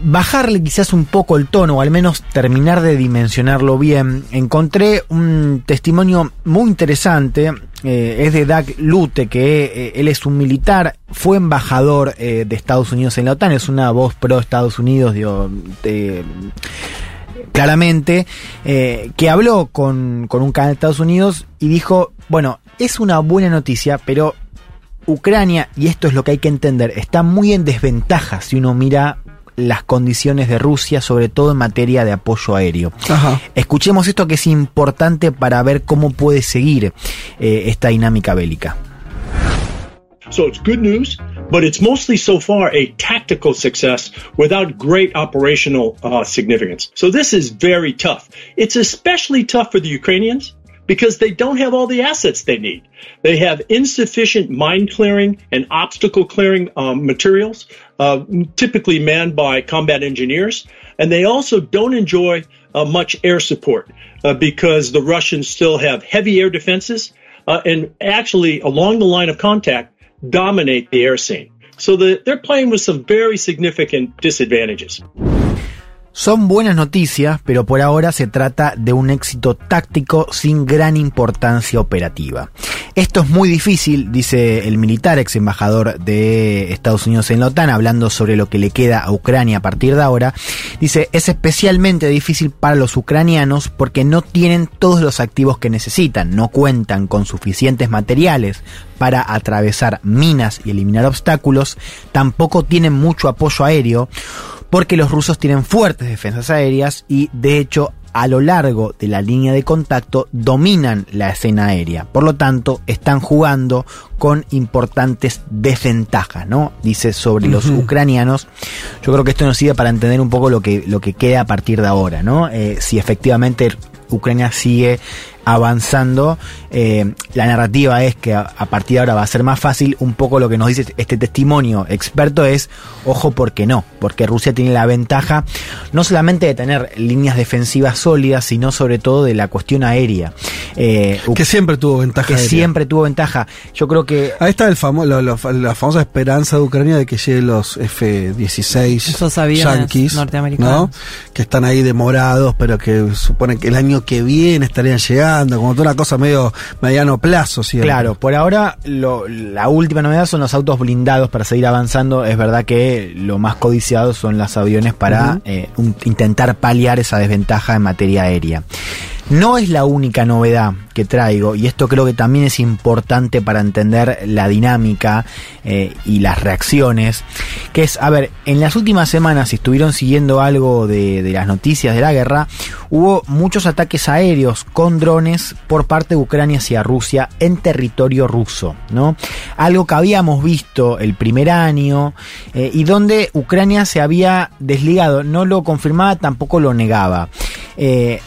bajarle quizás un poco el tono, o al menos terminar de dimensionarlo bien, encontré un testimonio muy interesante. eh, es de Doug Lute, que eh, él es un militar, fue embajador eh, de Estados Unidos en la OTAN, es una voz pro Estados Unidos, digo, claramente, que habló con, con un canal de Estados Unidos y dijo, bueno, es una buena noticia, pero Ucrania, y esto es lo que hay que entender, está muy en desventaja si uno mira las condiciones de Rusia, sobre todo en materia de apoyo aéreo. Escuchemos esto que es importante para ver cómo puede seguir eh, esta dinámica bélica. So it's good news, but it's mostly so far a tactical success without great operational uh, significance. So this is very tough. It's especially tough for the Ukrainians because they don't have all the assets they need. They have insufficient mine clearing and obstacle clearing um, materials, uh, typically manned by combat engineers, and they also don't enjoy uh, much air support uh, because the Russians still have heavy air defenses uh, and actually along the line of contact dominate the air scene. So the, they're playing with some very significant disadvantages. Son buenas noticias, pero por ahora se trata de un éxito táctico sin gran importancia operativa. Esto es muy difícil, dice el militar ex embajador de Estados Unidos en la OTAN, hablando sobre lo que le queda a Ucrania a partir de ahora. Dice, es especialmente difícil para los ucranianos porque no tienen todos los activos que necesitan, no cuentan con suficientes materiales para atravesar minas y eliminar obstáculos, tampoco tienen mucho apoyo aéreo, porque los rusos tienen fuertes defensas aéreas y de hecho a lo largo de la línea de contacto dominan la escena aérea. Por lo tanto, están jugando con importantes desventajas, ¿no? Dice sobre los ucranianos. Yo creo que esto nos sirve para entender un poco lo que, lo que queda a partir de ahora, ¿no? Eh, si efectivamente Ucrania sigue avanzando, eh, la narrativa es que a, a partir de ahora va a ser más fácil. Un poco lo que nos dice este testimonio experto es, ojo, porque no, porque Rusia tiene la ventaja no solamente de tener líneas defensivas sólidas, sino sobre todo de la cuestión aérea. Eh, Que siempre tuvo ventaja. que aérea. siempre tuvo ventaja. Yo creo que Ahí está el famo- lo- lo- la famosa esperanza de Ucrania de que lleguen los F-16 Esos aviones yanquis, norteamericanos. ¿no? Que están ahí demorados, pero que suponen que el año que viene estarían llegando, como toda una cosa medio mediano plazo. Claro, por ahora lo- la última novedad son los autos blindados para seguir avanzando. Es verdad que lo más codiciado son los aviones para eh, un- intentar paliar esa desventaja en materia aérea. No es la única novedad que traigo, y esto creo que también es importante para entender la dinámica eh, y las reacciones, que es, a ver, en las últimas semanas, si estuvieron siguiendo algo de, las noticias de la guerra, hubo muchos ataques aéreos con drones por parte de Ucrania hacia Rusia en territorio ruso, ¿no? Algo que habíamos visto el primer año eh, y donde Ucrania se había desligado, no lo confirmaba, tampoco lo negaba. Eh,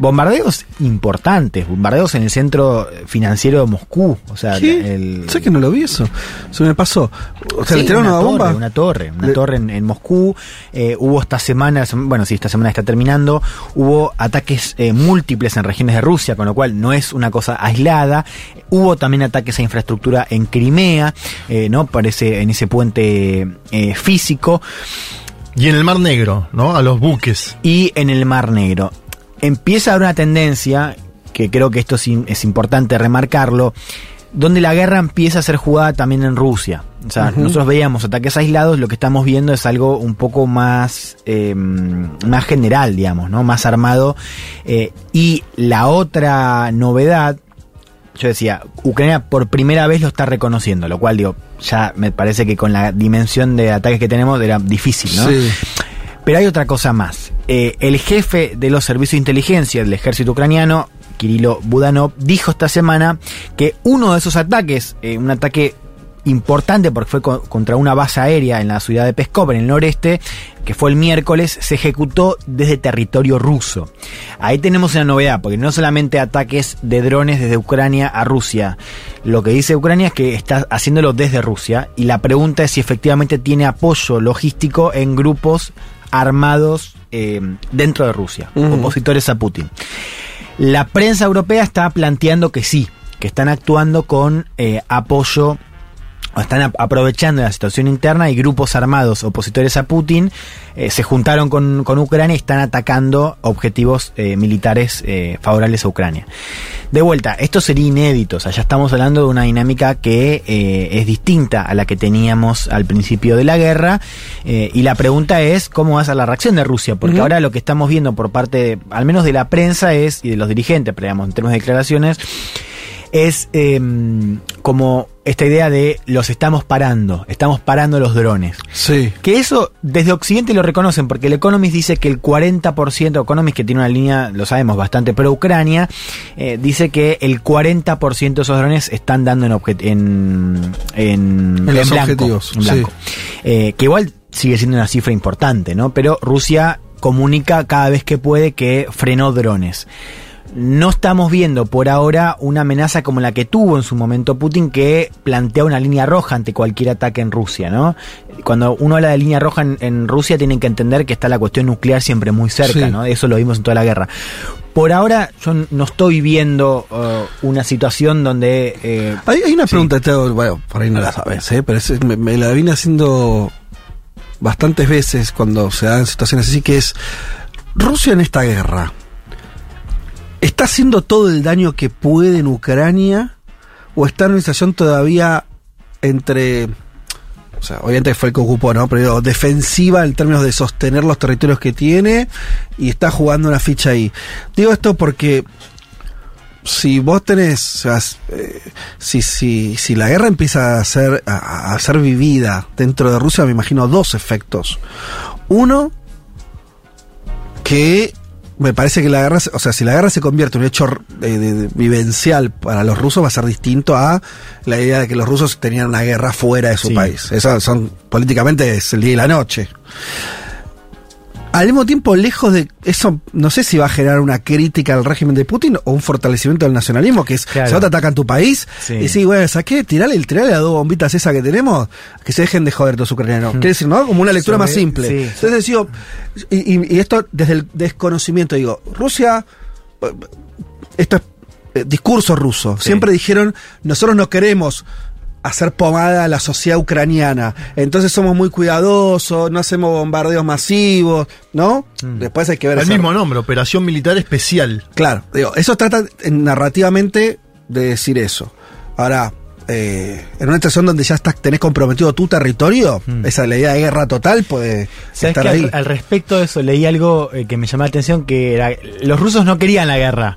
Bombardeos importantes, bombardeos en el centro financiero de Moscú. O sea, ¿Qué? el, ¿Sabes que no lo vi eso? Se me pasó. O sea, Sí, le tiraron una, torre, bomba. Una torre, una Le- torre en, en Moscú. Eh, hubo esta semana, bueno, sí, esta semana está terminando. Hubo ataques eh, múltiples en regiones de Rusia, con lo cual no es una cosa aislada. Hubo también ataques a infraestructura en Crimea, eh, ¿no? Parece en ese puente eh, físico. Y en el Mar Negro, ¿no? A los buques. Y en el Mar Negro. Empieza a haber una tendencia, que creo que esto es, importante remarcarlo, donde la guerra empieza a ser jugada también en Rusia. O sea, nosotros veíamos ataques aislados, lo que estamos viendo es algo un poco más, eh, más general, digamos, ¿no? Más armado. Eh, y la otra novedad, yo decía, Ucrania por primera vez lo está reconociendo, lo cual digo, ya me parece que con la dimensión de ataques que tenemos era difícil, ¿no? Sí. Pero hay otra cosa más. Eh, el jefe de los servicios de inteligencia del ejército ucraniano, Kirilo Budanov, dijo esta semana que uno de esos ataques, eh, un ataque importante porque fue co- contra una base aérea en la ciudad de Peskov, en el noreste, que fue el miércoles, se ejecutó desde territorio ruso. Ahí tenemos una novedad, porque no solamente ataques de drones desde Ucrania a Rusia, lo que dice Ucrania es que está haciéndolo desde Rusia, y la pregunta es si efectivamente tiene apoyo logístico en grupos armados eh, dentro de Rusia, Ujú. opositores a Putin. La prensa europea está planteando que sí, que están actuando con eh, apoyo, están ap- aprovechando la situación interna y grupos armados opositores a Putin eh, se juntaron con, con Ucrania y están atacando objetivos eh, militares eh, favorables a Ucrania. De vuelta, esto sería inédito, o sea, ya estamos hablando de una dinámica que eh, es distinta a la que teníamos al principio de la guerra y la pregunta es cómo va a ser la reacción de Rusia, porque ahora lo que estamos viendo por parte, al menos de la prensa es, y de los dirigentes, pero digamos, en términos de declaraciones, es eh, como esta idea de los estamos parando, estamos parando los drones. Sí. Que eso desde Occidente lo reconocen, porque el Economist dice que el 40%, Economist que tiene una línea, lo sabemos, bastante pro Ucrania, eh, dice que el 40% de esos drones están dando en, objet- en, en, En los blanco, objetivos, en blanco. Eh, que igual sigue siendo una cifra importante, ¿no? Pero Rusia comunica cada vez que puede que frenó drones. No estamos viendo por ahora una amenaza como la que tuvo en su momento Putin, que plantea una línea roja ante cualquier ataque en Rusia, ¿no? Cuando uno habla de línea roja en, en Rusia, tienen que entender que está la cuestión nuclear siempre muy cerca, Sí. ¿no? Eso lo vimos en toda la guerra. Por ahora, yo no estoy viendo uh, una situación donde. eh, Hay, hay una pregunta que te hago, bueno, por ahí no la sabes, ¿eh? pero es- me, me la vine haciendo bastantes veces cuando se dan situaciones así, que es, Rusia en esta guerra, ¿está haciendo todo el daño que puede en Ucrania o está en una situación todavía entre... O sea, obviamente fue el que ocupó, ¿no? Pero defensiva en términos de sostener los territorios que tiene y está jugando una ficha ahí. Digo esto porque si vos tenés, eh, si, si, si la guerra empieza a ser, a ser vivida dentro de Rusia, me imagino dos efectos. Uno, que me parece que la guerra, o sea, si la guerra se convierte en un hecho eh, de- de- vivencial para los rusos, va a ser distinto a la idea de que los rusos tenían una guerra fuera de su Sí. país. Eso son, políticamente es el día y la noche. Al mismo tiempo, lejos de eso, no sé si va a generar una crítica al régimen de Putin o un fortalecimiento del nacionalismo, que es, Claro. vos te atacan tu país, Sí. y sí, bueno, ¿sabes qué? Tirale, tirale las dos bombitas esas que tenemos, que se dejen de joder los ucranianos. Quiere decir, ¿no? Como una lectura Sobre- más simple. sí. Entonces digo, y, y- y esto desde el desconocimiento, digo, Rusia, eh, esto es eh, discurso ruso, Sí. siempre dijeron, nosotros no queremos hacer pomada a la sociedad ucraniana. Entonces somos muy cuidadosos, no hacemos bombardeos masivos, ¿no? Después hay que ver El mismo nombre, Operación Militar Especial. Claro, digo, eso trata narrativamente de decir eso. Ahora, eh, en una situación donde ya estás, tenés comprometido tu territorio, esa la idea de guerra total puede ¿Sabes estar que ahí. al, al respecto de eso leí algo eh, que me llamó la atención, que era, los rusos no querían la guerra,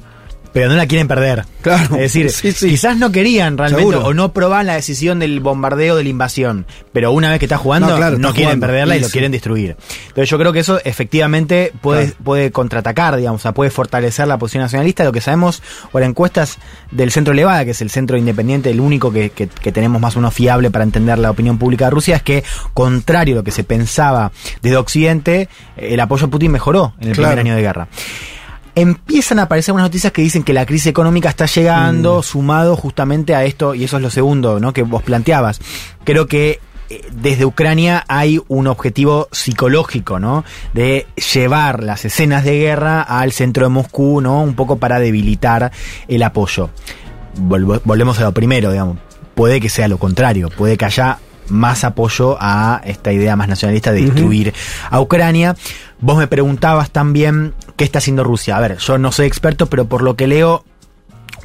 pero no la quieren perder. Claro. Es decir, Sí, sí. quizás no querían realmente Seguro. o no probaban la decisión del bombardeo de la invasión, pero una vez que está jugando No, no, claro, está quieren jugando. perderla y Sí, lo quieren destruir. Entonces yo creo que eso efectivamente puede, Claro. puede contraatacar, digamos, o sea, puede fortalecer la posición nacionalista. Lo que sabemos por encuestas del Centro Levada, que es el centro independiente, el único que, que- que tenemos más o menos fiable para entender la opinión pública de Rusia, es que, contrario a lo que se pensaba desde Occidente, el apoyo a Putin mejoró en el Claro. primer año de guerra empiezan a aparecer unas noticias que dicen que la crisis económica está llegando, Mm. sumado justamente a esto, y eso es lo segundo, ¿no? Que vos planteabas. Creo que eh, desde Ucrania hay un objetivo psicológico, ¿no? De llevar las escenas de guerra al centro de Moscú, ¿no? Un poco para debilitar el apoyo. Volvemos a lo primero, digamos. Puede que sea lo contrario, puede que haya más apoyo a esta idea más nacionalista de destruir a Ucrania. Vos me preguntabas también qué está haciendo Rusia. A ver, yo no soy experto, pero por lo que leo,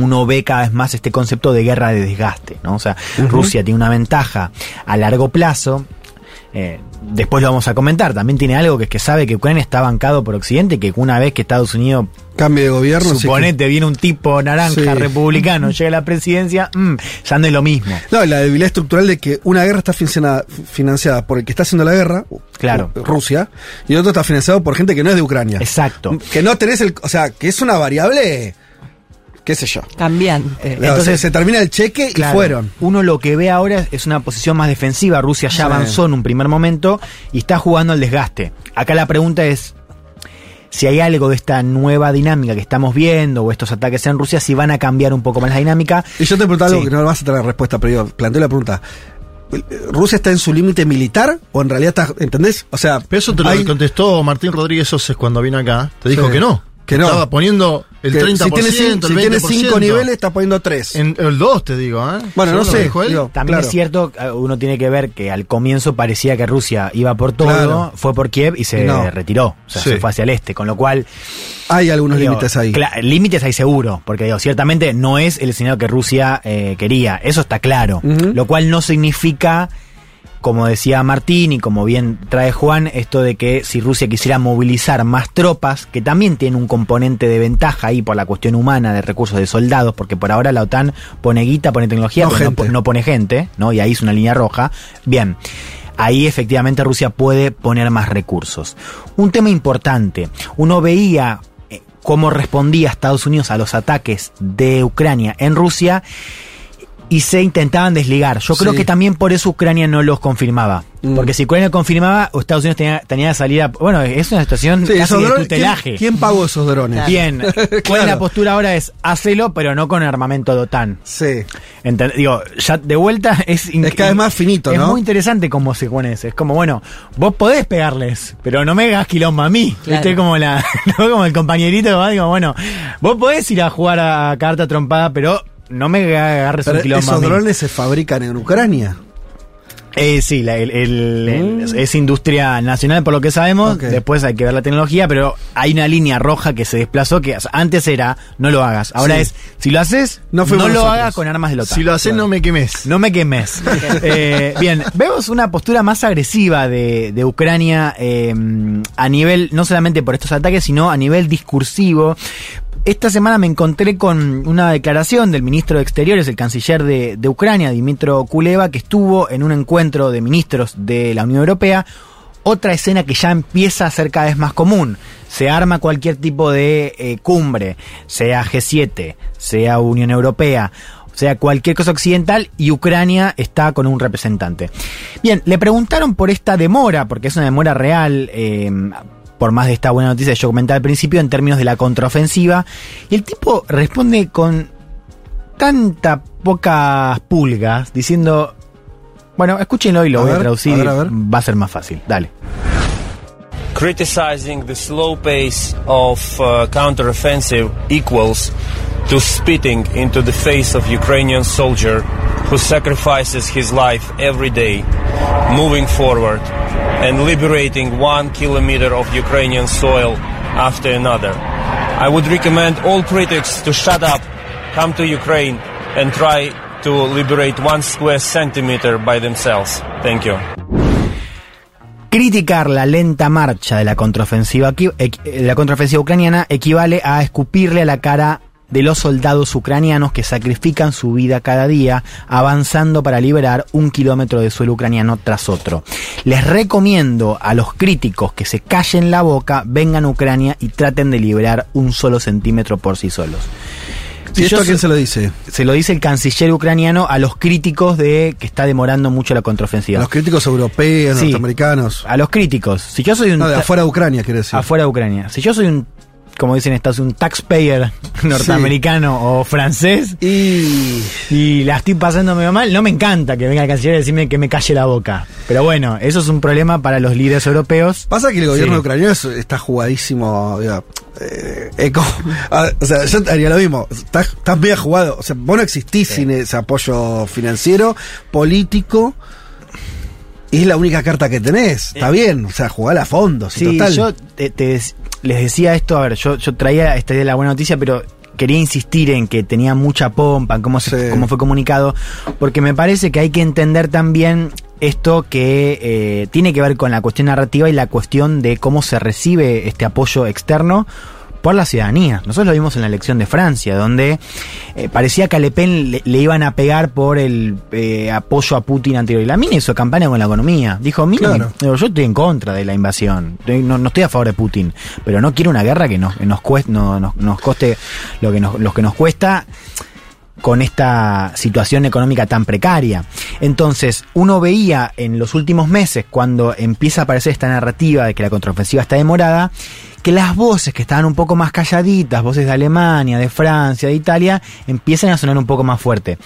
uno ve cada vez más este concepto de guerra de desgaste, ¿no? O sea, Rusia tiene una ventaja a largo plazo. Eh, después lo vamos a comentar. También tiene algo que es que sabe que Ucrania está bancado por Occidente y que una vez que Estados Unidos Cambio de gobierno. sí que- Suponete, viene un tipo naranja, Sí. republicano, llega a la presidencia, mm, ya no es lo mismo. No, la debilidad estructural de que una guerra está financiada, financiada por el que está haciendo la guerra, Claro. Rusia, y otro está financiado por gente que no es de Ucrania. Exacto. Que no tenés el. O sea, que es una variable qué sé yo. Cambiante. Entonces se termina el cheque Claro, y fueron. Uno lo que ve ahora es una posición más defensiva. Rusia ya Sí. avanzó en un primer momento y está jugando al desgaste. Acá la pregunta es si hay algo de esta nueva dinámica que estamos viendo o estos ataques en Rusia, si van a cambiar un poco más la dinámica. Y yo te pregunto algo Sí. que no vas a tener respuesta, pero yo planteo la pregunta. ¿Rusia está en su límite militar o en realidad está, ¿entendés? O sea, Pero eso te lo hay- contestó Martín Rodríguez Oses cuando vino acá. Te dijo Sí. que no. Que no. Estaba poniendo el que 30%, si tiene, el si tiene 20%. cinco niveles, está poniendo tres. En el 2 te digo, ¿eh? Bueno, no sé, que dijo él. digo, También claro. es cierto, eh, uno tiene que ver que al comienzo parecía que Rusia iba por todo, Claro. fue por Kiev y se No. retiró, o sea, Sí. se fue hacia el este, con lo cual Hay algunos Digo, límites ahí. límites hay seguro, porque digo, ciertamente no es el escenario que Rusia eh, quería, eso está claro. Lo cual no significa, como decía Martín y como bien trae Juan, esto de que si Rusia quisiera movilizar más tropas, que también tiene un componente de ventaja ahí por la cuestión humana de recursos de soldados, porque por ahora la OTAN pone guita, pone tecnología, No pero no pone gente, ¿no? Y ahí es una línea roja. Bien. Ahí efectivamente Rusia puede poner más recursos. Un tema importante. Uno veía eh, cómo respondía Estados Unidos a los ataques de Ucrania en Rusia y se intentaban desligar. Yo creo Sí. que también por eso Ucrania no los confirmaba. Mm. Porque si Ucrania confirmaba, Estados Unidos tenía, tenía que salir a... Bueno, es una situación Sí, casi de tutelaje. ¿quién, quién pagó esos drones? Bien, ¿cuál Claro. es la postura ahora? Es hacelo, pero no con armamento de OTAN. Sí. Ent- digo, ya de vuelta es... Es cada vez más finito, es ¿no? muy interesante cómo se pone eso. Es como, bueno, vos podés pegarles, pero no me hagas quilombo a mí. Claro. ¿Viste? Como, la, ¿no? como el compañerito que va, digo, bueno, vos podés ir a jugar a carta trompada, pero no me agarres Pero un quilombo esos drones se fabrican en Ucrania. Eh, sí, la- el- el- el- es industria nacional por lo que sabemos. Mm. Después hay que ver la tecnología, pero hay una línea roja que se desplazó que o sea, antes era no lo hagas. Ahora Sí. es si lo haces, No lo nosotros. hagas con armas de la OTAN. Si lo haces, no me quemes. No me quemes. Eh, bien, vemos una postura más agresiva de, de Ucrania eh, a nivel, no solamente por estos ataques, sino a nivel discursivo. Esta semana me encontré con una declaración del ministro de Exteriores, el canciller de, Ucrania, Dimitro Kuleva, que estuvo en un encuentro de ministros de la Unión Europea. Otra escena que ya empieza a ser cada vez más común. Se arma cualquier tipo de eh, cumbre, sea G7, sea Unión Europea, sea, cualquier cosa occidental y Ucrania está con un representante. Bien, le preguntaron por esta demora, porque es una demora real, eh, por más de esta buena noticia que yo comentaba al principio, en términos de la contraofensiva, y el tipo responde con tanta pocas pulgas, diciendo, bueno, escúchenlo y lo A voy a traducir, a ver, a ver. va a ser más fácil, dale. Criticizing the slow pace of uh, counteroffensive equals to spitting into the face of Ukrainian soldier who sacrifices his life every day, moving forward and liberating one kilometer of Ukrainian soil after another. I would recommend all critics to shut up, come to Ukraine and try to liberate one square centimeter by themselves. Thank you. Criticar la lenta marcha de la contraofensiva, equi- equi- la contraofensiva ucraniana equivale a escupirle a la cara de los soldados ucranianos que sacrifican su vida cada día avanzando para liberar un kilómetro de suelo ucraniano tras otro. Les recomiendo a los críticos que se callen la boca, vengan a Ucrania y traten de liberar un solo centímetro por sí solos. ¿Y esto yo a quién se lo dice? Se lo dice el canciller ucraniano a los críticos de que está demorando mucho la contraofensiva. Los críticos europeos, Sí. norteamericanos. A los críticos. Si yo soy un No, de afuera de Ucrania, quiere decir. afuera de Ucrania. Si yo soy un, como dicen Unidos, un taxpayer norteamericano o francés y... y la estoy pasando medio mal, no me encanta que venga el canciller a decirme que me calle la boca. Pero bueno, eso es un problema para los líderes europeos. Pasa que el gobierno Sí. ucraniano es- está jugadísimo. digo, eh, ah, o sea, yo haría lo mismo. Estás, estás bien jugado. O sea, vos no existís sin ese apoyo financiero, político. Y es la única carta que tenés. Está bien. O sea, jugala a fondo. Sí, total. yo te- te les decía esto, a ver, yo, yo traía esta idea de la buena noticia, pero quería insistir en que tenía mucha pompa, en cómo, se, Sí. cómo fue comunicado, porque me parece que hay que entender también esto que eh, tiene que ver con la cuestión narrativa y la cuestión de cómo se recibe este apoyo externo. La ciudadanía. Nosotros lo vimos en la elección de Francia, donde eh, parecía que a Le Pen le, le iban a pegar por el eh, apoyo a Putin anterior. Y la mina hizo campaña con la economía. Dijo, mira, Claro. yo estoy en contra de la invasión. No, no estoy a favor de Putin, pero no quiero una guerra que nos, que nos, cueste, no- nos, nos coste lo que nos, lo que nos cuesta con esta situación económica tan precaria. Entonces, uno veía en los últimos meses, cuando empieza a aparecer esta narrativa de que la contraofensiva está demorada, que las voces que estaban un poco más calladitas, voces de Alemania, de Francia, de Italia, empiezan a sonar un poco más fuerte.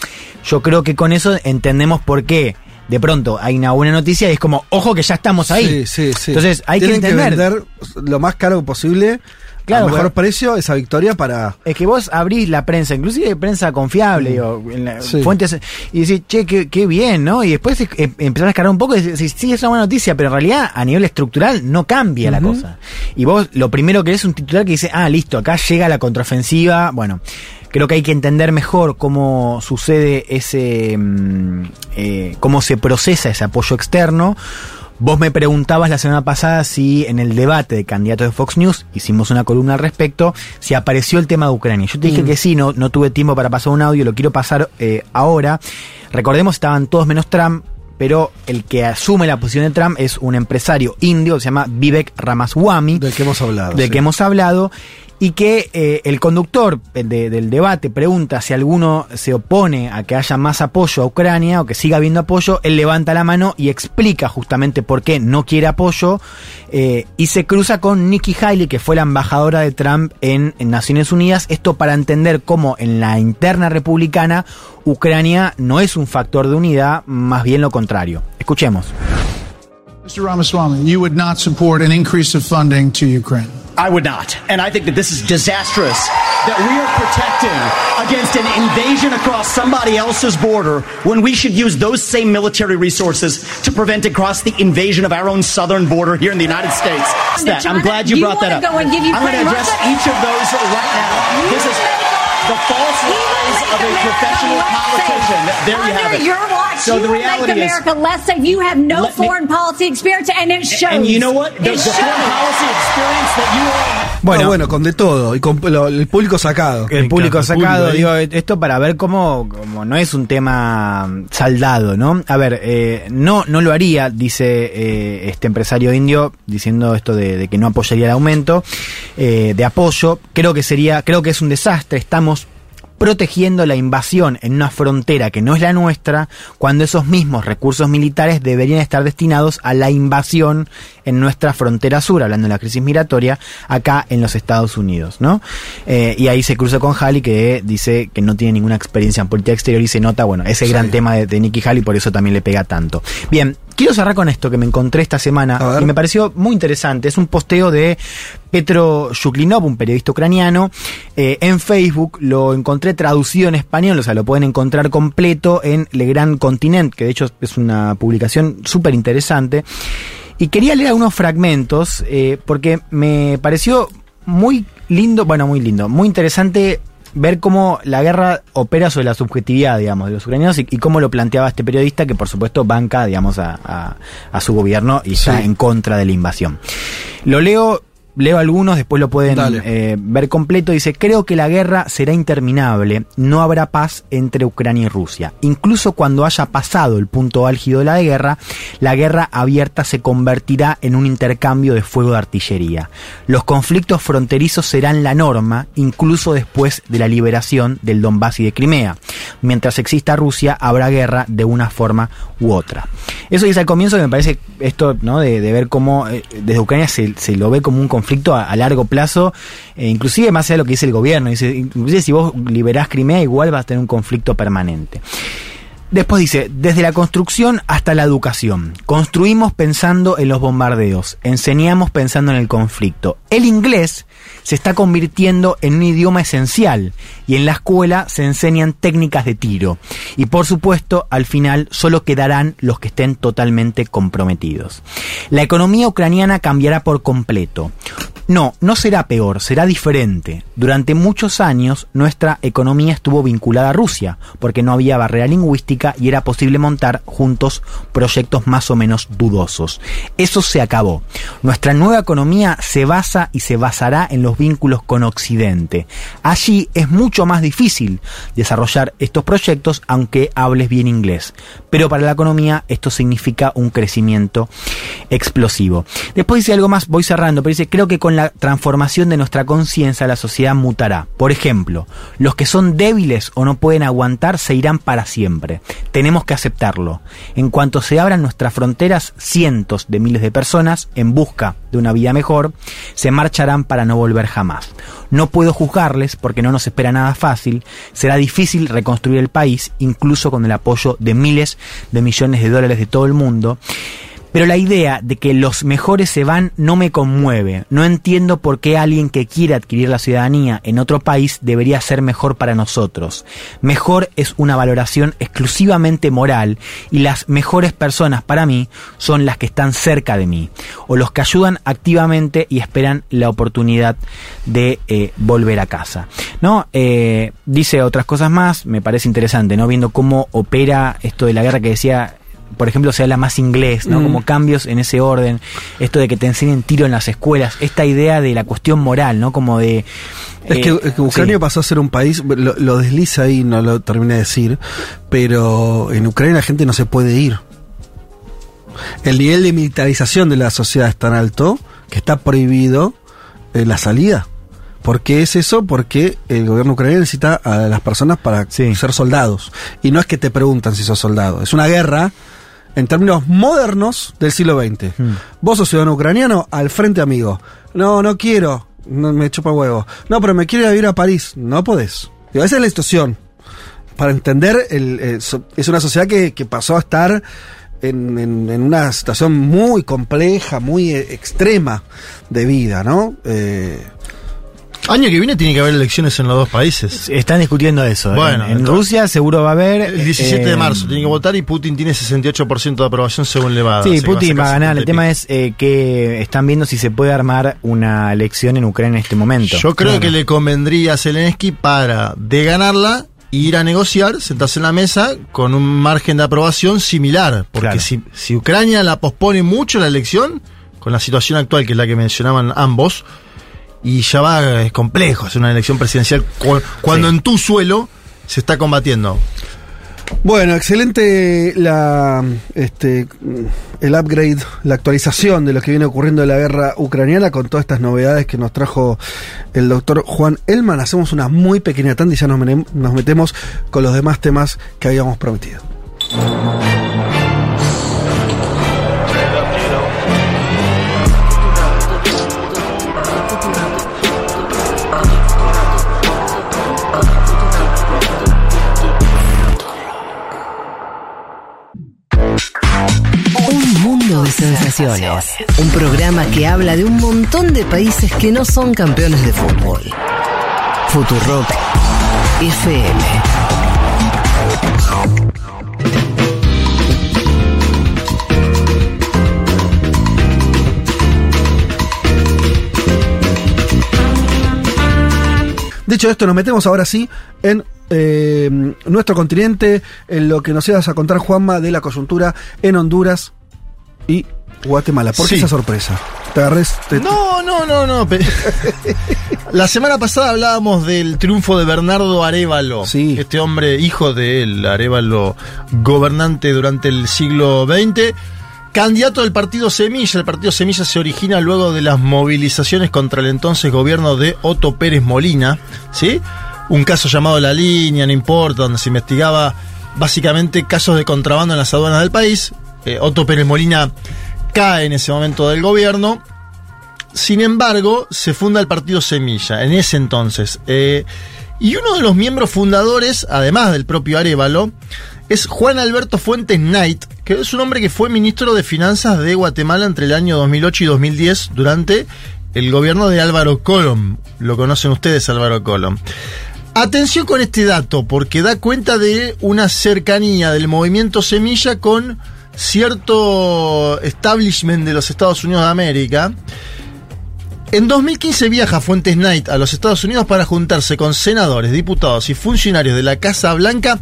Yo creo que con eso entendemos por qué. De pronto hay una buena noticia y es como, ojo que ya estamos ahí. Sí, sí, sí. Entonces hay Tienen que entender. vender lo más caro posible, Claro, a mejor bueno. precio, esa victoria para. Es que vos abrís la prensa, inclusive prensa confiable, digo, en la- Mm. Sí. fuentes, y decís, che, qué, qué bien, ¿no? Y después eh, empezás a escalar un poco y decís, sí, es una buena noticia, pero en realidad a nivel estructural no cambia la cosa. Y vos lo primero que es un titular que dice, ah, listo, acá llega la contraofensiva, bueno. Creo que hay que entender mejor cómo sucede ese, mm, eh, cómo se procesa ese apoyo externo. Vos me preguntabas la semana pasada si en el debate de candidatos de Fox News, hicimos una columna al respecto, si apareció el tema de Ucrania. Yo te dije Mm. que sí, no, no tuve tiempo para pasar un audio, lo quiero pasar eh, ahora. Recordemos, estaban todos menos Trump, pero el que asume la posición de Trump es un empresario indio, se llama Vivek Ramaswamy. Del que hemos hablado. Del sí. que hemos hablado. Y que eh, el conductor de- del debate pregunta si alguno se opone a que haya más apoyo a Ucrania o que siga habiendo apoyo, él levanta la mano y explica justamente por qué no quiere apoyo eh, y se cruza con Nikki Haley, que fue la embajadora de Trump en Naciones Unidas, esto para entender cómo en la interna republicana Ucrania no es un factor de unidad, más bien lo contrario. Escuchemos. Mr. Ramaswamy, you would not support an increase of funding to Ukraine. I would not. And I think that this is disastrous that we are protecting against an invasion across somebody else's border when we should use those same military resources to prevent across the invasion of our own southern border here in the United States. That- I'm glad you, you brought that up. go and give I'm going to address Russia? each of those right now. This is the false lies of a professional politician. There you have it. So you the will make reality is America less safe. You have no Let me- foreign policy experience, and it shows. and you know what? The, the foreign policy experience that you all Bueno, bueno, con de todo. Y con lo- el público sacado. El público encanta, el sacado, público ahí. digo, esto para ver cómo, cómo no es un tema saldado, ¿no? A ver, eh, no, no lo haría, dice eh, este empresario indio, diciendo esto de, de que no apoyaría el aumento eh, de apoyo. Creo que sería, creo que es un desastre. Estamos protegiendo la invasión en una frontera que no es la nuestra, cuando esos mismos recursos militares deberían estar destinados a la invasión en nuestra frontera sur, hablando de la crisis migratoria, acá en los Estados Unidos, ¿no? Eh, y ahí se cruza con Haley que dice que no tiene ninguna experiencia en política exterior y se nota, bueno, ese gran tema de, de Nikki Haley, por eso también le pega tanto. Bien, quiero cerrar con esto que me encontré esta semana y me pareció muy interesante. Es un posteo de Petro Shuklinov, un periodista ucraniano, eh, en Facebook. Lo encontré traducido en español, o sea, lo pueden encontrar completo en Le Gran Continent, que de hecho es una publicación súper interesante. Y quería leer algunos fragmentos eh, porque me pareció muy lindo, bueno, muy lindo, muy interesante ver cómo la guerra opera sobre la subjetividad, digamos, de los ucranianos y, y cómo lo planteaba este periodista que por supuesto banca, digamos, a, a- a su gobierno y está Sí. en contra de la invasión. Lo leo, leo algunos, después lo pueden eh, ver completo. Dice, creo que la guerra será interminable, no habrá paz entre Ucrania y Rusia. Incluso cuando haya pasado el punto álgido de la guerra, la guerra abierta se convertirá en un intercambio de fuego de artillería. Los conflictos fronterizos serán la norma, incluso después de la liberación del Donbass y de Crimea. Mientras exista Rusia, habrá guerra de una forma u otra. Eso dice al comienzo que me parece esto, ¿no? De, de ver cómo eh, desde Ucrania se, se lo ve como un conflicto a, a largo plazo, eh, inclusive más allá de lo que dice el gobierno. Dice, inclusive si vos liberás Crimea, igual vas a tener un conflicto permanente. Después dice, desde la construcción hasta la educación. Construimos pensando en los bombardeos, enseñamos pensando en el conflicto. El inglés se está convirtiendo en un idioma esencial y en la escuela se enseñan técnicas de tiro. Y por supuesto, al final solo quedarán los que estén totalmente comprometidos. La economía ucraniana cambiará por completo. No, no será peor, será diferente. Durante muchos años nuestra economía estuvo vinculada a Rusia, porque no había barrera lingüística y era posible montar juntos proyectos más o menos dudosos. Eso se acabó. Nuestra nueva economía se basa y se basará en los vínculos con Occidente. Allí es mucho más difícil desarrollar estos proyectos aunque hables bien inglés. Pero para la economía esto significa un crecimiento explosivo. Después dice algo más, voy cerrando, pero dice, creo que con la transformación de nuestra conciencia la sociedad mutará. Por ejemplo, los que son débiles o no pueden aguantar se irán para siempre. Tenemos que aceptarlo. En cuanto se abran nuestras fronteras, cientos de miles de personas, en busca de una vida mejor, se marcharán para no volver jamás. No puedo juzgarles porque no nos espera nada fácil. Será difícil reconstruir el país, incluso con el apoyo de miles de millones de dólares de todo el mundo. Pero la idea de que los mejores se van no me conmueve. No entiendo por qué alguien que quiere adquirir la ciudadanía en otro país debería ser mejor para nosotros. Mejor es una valoración exclusivamente moral y las mejores personas para mí son las que están cerca de mí o los que ayudan activamente y esperan la oportunidad de eh, volver a casa. ¿No? Eh, dice otras cosas más, me parece interesante, ¿no? Viendo cómo opera esto de la guerra que decía por ejemplo, se habla más inglés, ¿no? Mm. Como cambios en ese orden, esto de que te enseñen tiro en las escuelas, esta idea de la cuestión moral, ¿no? Como de... Es que, eh, es que Ucrania sí. pasó a ser un país, lo, lo desliza ahí, no lo terminé de decir, pero en Ucrania la gente no se puede ir. El nivel de militarización de la sociedad es tan alto que está prohibido eh, la salida. ¿Por qué es eso? Porque el gobierno ucraniano necesita a las personas para ser soldados. Y no es que te preguntan si sos soldado. Es una guerra en términos modernos del siglo XX. Vos sos ciudadano ucraniano, al frente amigo. No, no quiero. No, me chupa huevo. No, pero me quiero ir a vivir a París. No podés. Digo, esa es la situación. Para entender, el, eh, so- es una sociedad que, que pasó a estar en, en- en una situación muy compleja, muy eh, extrema de vida, ¿no? Eh, Año que viene tiene que haber elecciones en los dos países. Están discutiendo eso. ¿eh? Bueno, en, Rusia seguro va a haber... El 17 de eh, marzo tiene que votar y Putin tiene 68% de aprobación según Levada. Sí, Putin va a ganar. El 70 y tema es eh, que están viendo si se puede armar una elección en Ucrania en este momento. Yo creo que le convendría a Zelensky para, de ganarla, ir a negociar, sentarse en la mesa con un margen de aprobación similar. Porque Claro. si, si Ucrania la pospone mucho la elección, con la situación actual, que es la que mencionaban ambos, y ya va, es complejo hacer una elección presidencial cu- cuando en tu suelo se está combatiendo. Bueno, excelente la este el upgrade, la actualización de lo que viene ocurriendo en la guerra ucraniana con todas estas novedades que nos trajo el doctor Juan Elman. Hacemos una muy pequeña tanda y ya nos, nos metemos con los demás temas que habíamos prometido. Un programa que habla de un montón de países que no son campeones de fútbol. Futurock FM. Dicho esto, nos metemos ahora sí en eh, nuestro continente, en lo que nos ibas a contar, Juanma, de la coyuntura en Honduras y Guatemala. ¿Por qué Sí. esa sorpresa? Te agarré. te- No, no, no, no. La semana pasada hablábamos del triunfo de Bernardo Arevalo. Este hombre, hijo de él, Arevalo, gobernante durante el siglo XX. Candidato del partido Semilla. El partido Semilla se origina luego de las movilizaciones contra el entonces gobierno de Otto Pérez Molina. ¿Sí? Un caso llamado La Línea, no importa, donde se investigaba básicamente casos de contrabando en las aduanas del país. Eh, Otto Pérez Molina cae en ese momento del gobierno. Sin embargo, se funda el partido Semilla en ese entonces. Eh, y uno de los miembros fundadores, además del propio Arevalo, es Juan Alberto Fuentes Knight, que es un hombre que fue ministro de Finanzas de Guatemala entre el año 2008 y 2010 durante el gobierno de Álvaro Colom. Lo conocen ustedes, Álvaro Colom. Atención con este dato, porque da cuenta de una cercanía del movimiento Semilla con cierto establishment de los Estados Unidos de América. En 2015 viaja Fuentes Knight a los Estados Unidos para juntarse con senadores, diputados y funcionarios de la Casa Blanca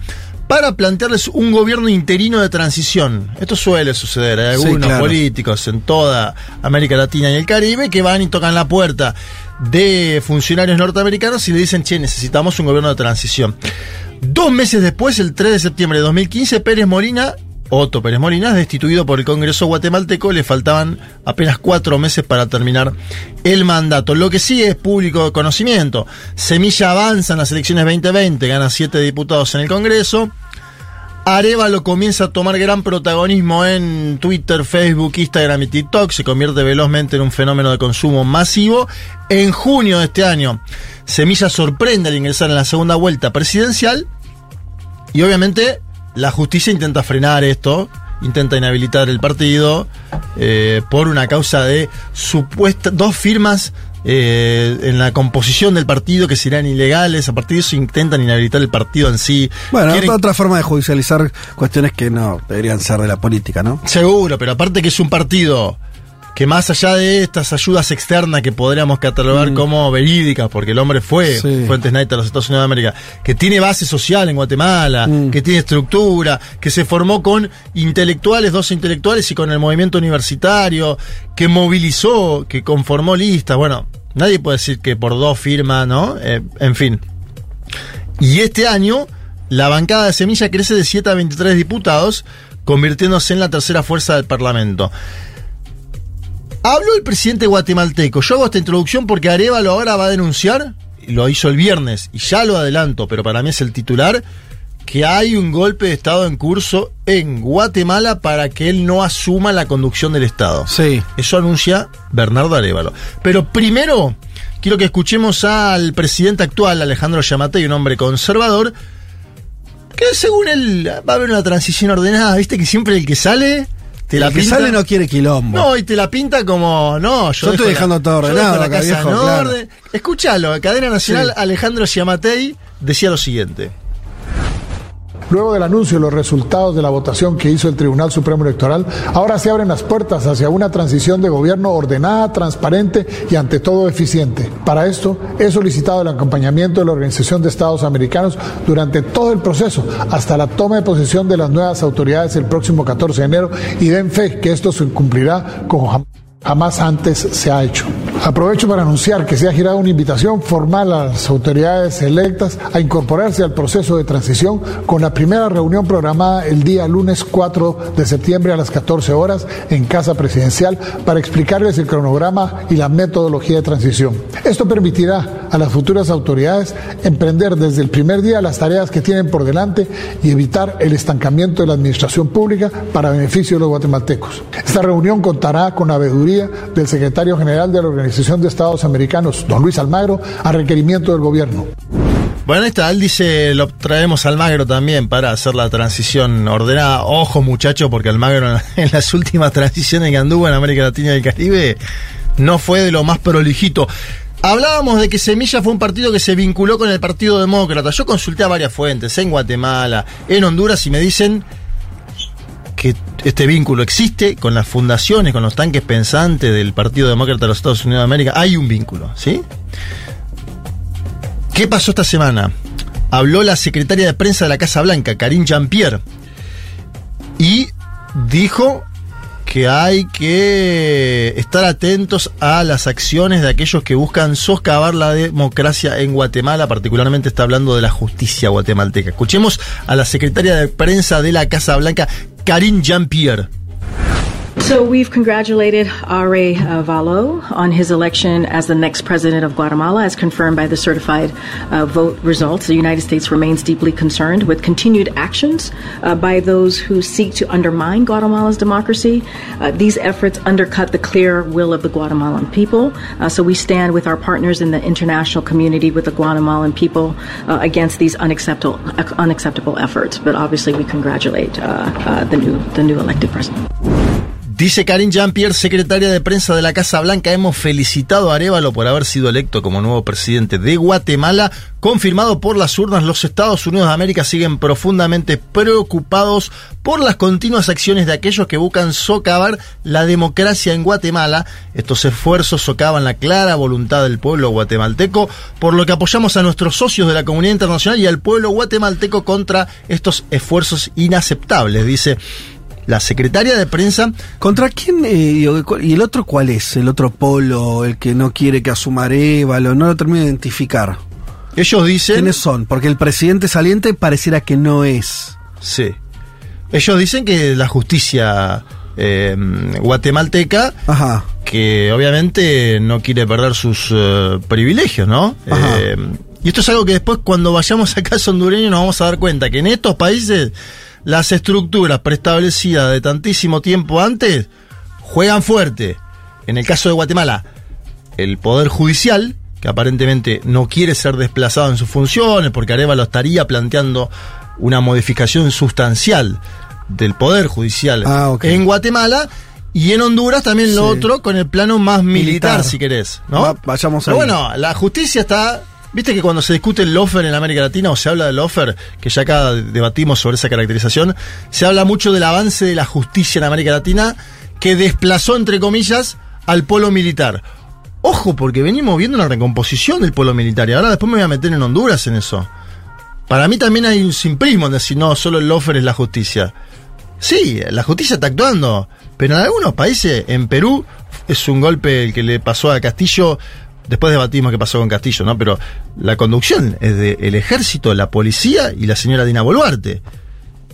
para plantearles un gobierno interino de transición. Esto suele suceder, hay algunos claro. políticos en toda América Latina y el Caribe que van y tocan la puerta de funcionarios norteamericanos y le dicen, che, necesitamos un gobierno de transición. Dos meses después, el 3 de septiembre de 2015, Pérez Molina, Otto Pérez Molina, es destituido por el Congreso guatemalteco. Le faltaban apenas cuatro meses para terminar el mandato. Lo que sí es público de conocimiento. Semilla avanza en las elecciones 2020, gana siete diputados en el Congreso. Arevalo comienza a tomar gran protagonismo en Twitter, Facebook, Instagram y TikTok. Se convierte velozmente en un fenómeno de consumo masivo. En junio de este año, Semilla sorprende al ingresar en la segunda vuelta presidencial. Y obviamente la justicia intenta frenar esto, intenta inhabilitar el partido eh, por una causa de supuesta dos firmas eh, en la composición del partido que serán ilegales. A partir de eso intentan inhabilitar el partido en sí. Bueno, Quieren- otra forma de judicializar cuestiones que no deberían ser de la política, ¿no? Seguro, pero aparte que es un partido que más allá de estas ayudas externas que podríamos catalogar como verídicas, porque el hombre fue Mm. Sí. Fuentes Knight a los Estados Unidos de América, que tiene base social en Guatemala, Mm. que tiene estructura, que se formó con intelectuales, dos intelectuales y con el movimiento universitario, que movilizó, que conformó listas. Bueno, nadie puede decir que por dos firmas, ¿no? Eh, en fin. Y este año, la bancada de Semilla crece de 7 a 23 diputados, convirtiéndose en la tercera fuerza del Parlamento. Habló el presidente guatemalteco. Yo hago esta introducción porque Arevalo ahora va a denunciar, lo hizo el viernes, y ya lo adelanto, pero para mí es el titular, que hay un golpe de Estado en curso en Guatemala para que él no asuma la conducción del Estado. Sí. Eso anuncia Bernardo Arevalo. Pero primero, quiero que escuchemos al presidente actual, Alejandro Yamatei, un hombre conservador, que según él va a haber una transición ordenada. Viste que siempre el que sale te la que pinta. sale no quiere quilombo. No, y te la pinta como, no, yo, Yo estoy la- dejando todo ordenado la acá, casa viejo, en claro. orden. Escúchalo, Cadena Nacional, Sí. Alejandro Giamatei decía lo siguiente. Luego del anuncio de los resultados de la votación que hizo el Tribunal Supremo Electoral, ahora se abren las puertas hacia una transición de gobierno ordenada, transparente y ante todo eficiente. Para esto, he solicitado el acompañamiento de la Organización de Estados Americanos durante todo el proceso, hasta la toma de posesión de las nuevas autoridades el próximo 14 de enero y den fe que esto se cumplirá como jam- jamás antes se ha hecho. Aprovecho para anunciar que se ha girado una invitación formal a las autoridades electas a incorporarse al proceso de transición con la primera reunión programada el día lunes 4 de septiembre a las 14 horas en Casa Presidencial para explicarles el cronograma y la metodología de transición. Esto permitirá a las futuras autoridades emprender desde el primer día las tareas que tienen por delante y evitar el estancamiento de la administración pública para beneficio de los guatemaltecos. Esta reunión contará con la veeduría del secretario general de la Organización de Estados Americanos, don Luis Almagro, a requerimiento del gobierno. Bueno, él dice, lo traemos al Magro también para hacer la transición ordenada. Ojo muchachos, porque Almagro en las últimas transiciones que anduvo en América Latina y el Caribe no fue de lo más prolijito. Hablábamos de que Semilla fue un partido que se vinculó con el Partido Demócrata. Yo consulté a varias fuentes, en Guatemala, en Honduras, y me dicen que este vínculo existe con las fundaciones, con los tanques pensantes del Partido Demócrata de los Estados Unidos de América. Hay un vínculo, ¿sí? ¿Qué pasó esta semana? Habló la secretaria de prensa de la Casa Blanca, Karine Jean-Pierre, y dijo que hay que estar atentos a las acciones de aquellos que buscan soscavar la democracia en Guatemala, particularmente está hablando de la justicia guatemalteca. Escuchemos a la secretaria de prensa de la Casa Blanca, Karine Jean-Pierre. So we've congratulated R.A. Uh, Valo on his election as the next president of Guatemala, as confirmed by the certified uh, vote results. The United States remains deeply concerned with continued actions uh, by those who seek to undermine Guatemala's democracy. Uh, these efforts undercut the clear will of the Guatemalan people. Uh, so we stand with our partners in the international community, with the Guatemalan people, uh, against these unacceptable unacceptable efforts. But obviously, we congratulate the new the new elected president. Dice Karine Jean-Pierre, secretaria de prensa de la Casa Blanca, hemos felicitado a Arevalo por haber sido electo como nuevo presidente de Guatemala. Confirmado por las urnas, los Estados Unidos de América siguen profundamente preocupados por las continuas acciones de aquellos que buscan socavar la democracia en Guatemala. Estos esfuerzos socavan la clara voluntad del pueblo guatemalteco, por lo que apoyamos a nuestros socios de la comunidad internacional y al pueblo guatemalteco contra estos esfuerzos inaceptables, dice la secretaria de prensa. ¿Contra quién? eh, ¿Y el otro cuál es? ¿El otro polo? ¿El que no quiere que asuma Arevalo? No lo termino de identificar. Ellos dicen. ¿Quiénes son? Porque el presidente saliente pareciera que no es. Sí. Ellos dicen que la justicia eh, guatemalteca, Ajá. que obviamente no quiere perder sus eh, privilegios, ¿no? Ajá. Eh, y esto es algo que después cuando vayamos a caso hondureño nos vamos a dar cuenta que en estos países las estructuras preestablecidas de tantísimo tiempo antes juegan fuerte. En el caso de Guatemala, el Poder Judicial, que aparentemente no quiere ser desplazado en sus funciones, porque Arevalo estaría planteando una modificación sustancial del Poder Judicial Ah, ok. en Guatemala. Y en Honduras también lo Sí. otro con el plano más militar, Militar. si querés, ¿no? Va- vayamos Pero bueno, la justicia está. Viste que cuando se discute el lofer en América Latina o se habla del lofer, que ya acá debatimos sobre esa caracterización, se habla mucho del avance de la justicia en América Latina que desplazó, entre comillas, al polo militar. Ojo, porque venimos viendo una recomposición del polo militar y ahora después me voy a meter en Honduras en eso. Para mí también hay un simplismo en decir, no, solo el lofer es la justicia. Sí, la justicia está actuando, pero en algunos países, en Perú, es un golpe el que le pasó a Castillo. Después debatimos qué pasó con Castillo, ¿no? Pero la conducción es del ejército, la policía y la señora Dina Boluarte.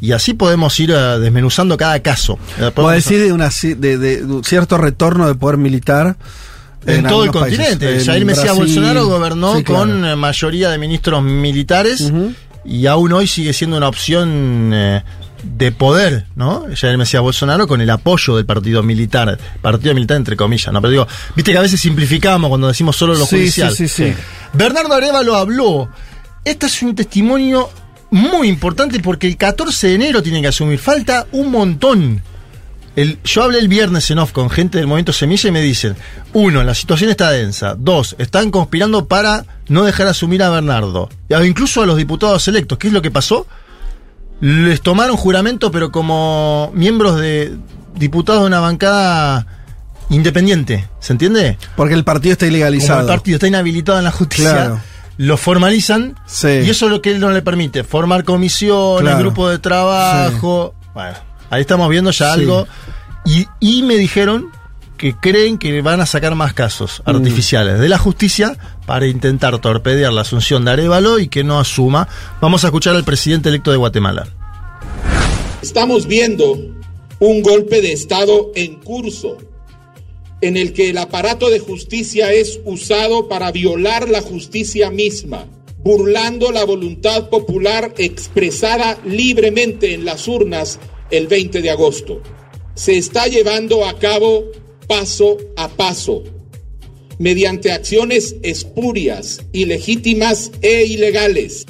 Y así podemos ir eh, desmenuzando cada caso. Eh, podemos- decir de, una, de, de un cierto retorno de poder militar. en, todo el países. continente. En Jair Mesías Brasil. Bolsonaro gobernó Sí, claro. con eh, mayoría de ministros militares y aún hoy sigue siendo una opción eh, de poder, ¿no? Jair Mesías Bolsonaro con el apoyo del partido militar, partido militar entre comillas, ¿no? Pero digo, viste que a veces simplificamos cuando decimos solo lo Sí, judicial. sí, sí, sí. Bernardo Arevalo habló. Este es un testimonio muy importante porque el 14 de enero tiene que asumir. Falta un montón. El- yo hablé el viernes en off con gente del movimiento Semilla y me dicen, uno, la situación está densa. Dos, están conspirando para no dejar asumir a Bernardo. Incluso a los diputados electos. ¿Qué es lo que pasó? Les tomaron juramento, pero como miembros de diputados de una bancada independiente. ¿Se entiende? Porque el partido está Como ilegalizado. el partido está inhabilitado en la justicia, Claro. lo formalizan Sí. y eso es lo que él no le permite. Formar comisiones, Claro. grupos de trabajo. Bueno, ahí estamos viendo ya Sí. algo. Y, y me dijeron que creen que van a sacar más casos Mm. artificiales de la justicia para intentar torpedear la asunción de Arevalo y que no asuma. Vamos a escuchar al presidente electo de Guatemala. Estamos viendo un golpe de Estado en curso, en el que el aparato de justicia es usado para violar la justicia misma, burlando la voluntad popular expresada libremente en las urnas el 20 de agosto. Se está llevando a cabo paso a paso, mediante acciones espurias, ilegítimas e ilegales,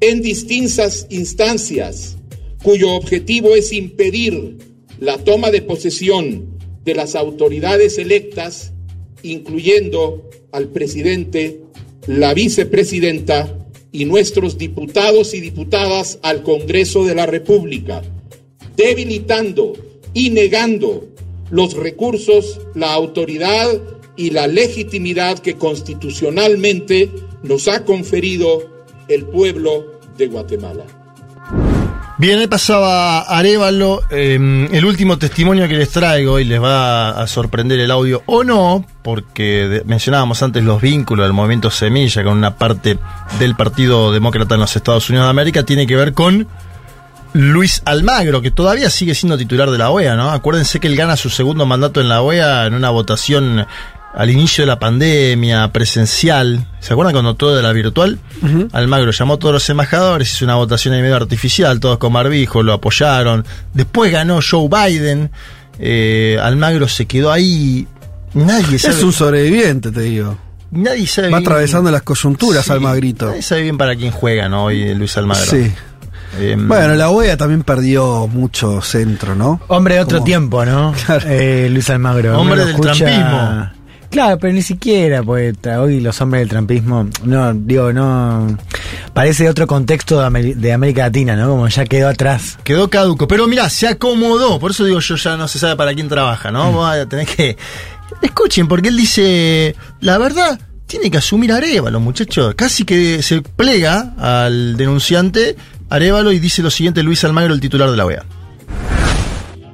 en distintas instancias, cuyo objetivo es impedir la toma de posesión de las autoridades electas, incluyendo al presidente, la vicepresidenta y nuestros diputados y diputadas al Congreso de la República, debilitando y negando los recursos, la autoridad y la legitimidad que constitucionalmente nos ha conferido el pueblo de Guatemala. Bien, ahí pasaba Arevalo. eh, el último testimonio que les traigo y les va a sorprender el audio o no, porque mencionábamos antes los vínculos del movimiento Semilla con una parte del Partido Demócrata en los Estados Unidos de América, tiene que ver con Luis Almagro, que todavía sigue siendo titular de la OEA, ¿no? Acuérdense que él gana su segundo mandato en la OEA en una votación al inicio de la pandemia, presencial. ¿Se acuerdan cuando todo era virtual? Almagro llamó a todos los embajadores, hizo una votación ahí medio artificial, todos con barbijo, lo apoyaron. Después ganó Joe Biden. eh, Almagro se quedó ahí. Nadie sabe. Es un sobreviviente, te digo. Nadie sabe Va bien- atravesando las coyunturas Sí, Almagrito. Nadie sabe bien para quién juega, ¿no? Hoy Luis Almagro. Sí. Eh, Bueno, la OEA también perdió mucho centro, ¿no? Hombre de otro tiempo, ¿no? Eh, Luis Almagro. Hombre del escucha- trampismo. Claro, pero ni siquiera, pues hoy los hombres del trampismo, no, digo, no. Parece otro contexto de, Ameri- de América Latina, ¿no? Como ya quedó atrás. Quedó caduco. Pero mira, se acomodó. Por eso digo yo ya no se sabe para quién trabaja, ¿no? Mm. Vos a tener que. Escuchen, porque él dice. La verdad, tiene que asumir Arevalo, muchachos. Casi que se plega al denunciante Arevalo y dice lo siguiente Luis Almagro, el titular de la OEA.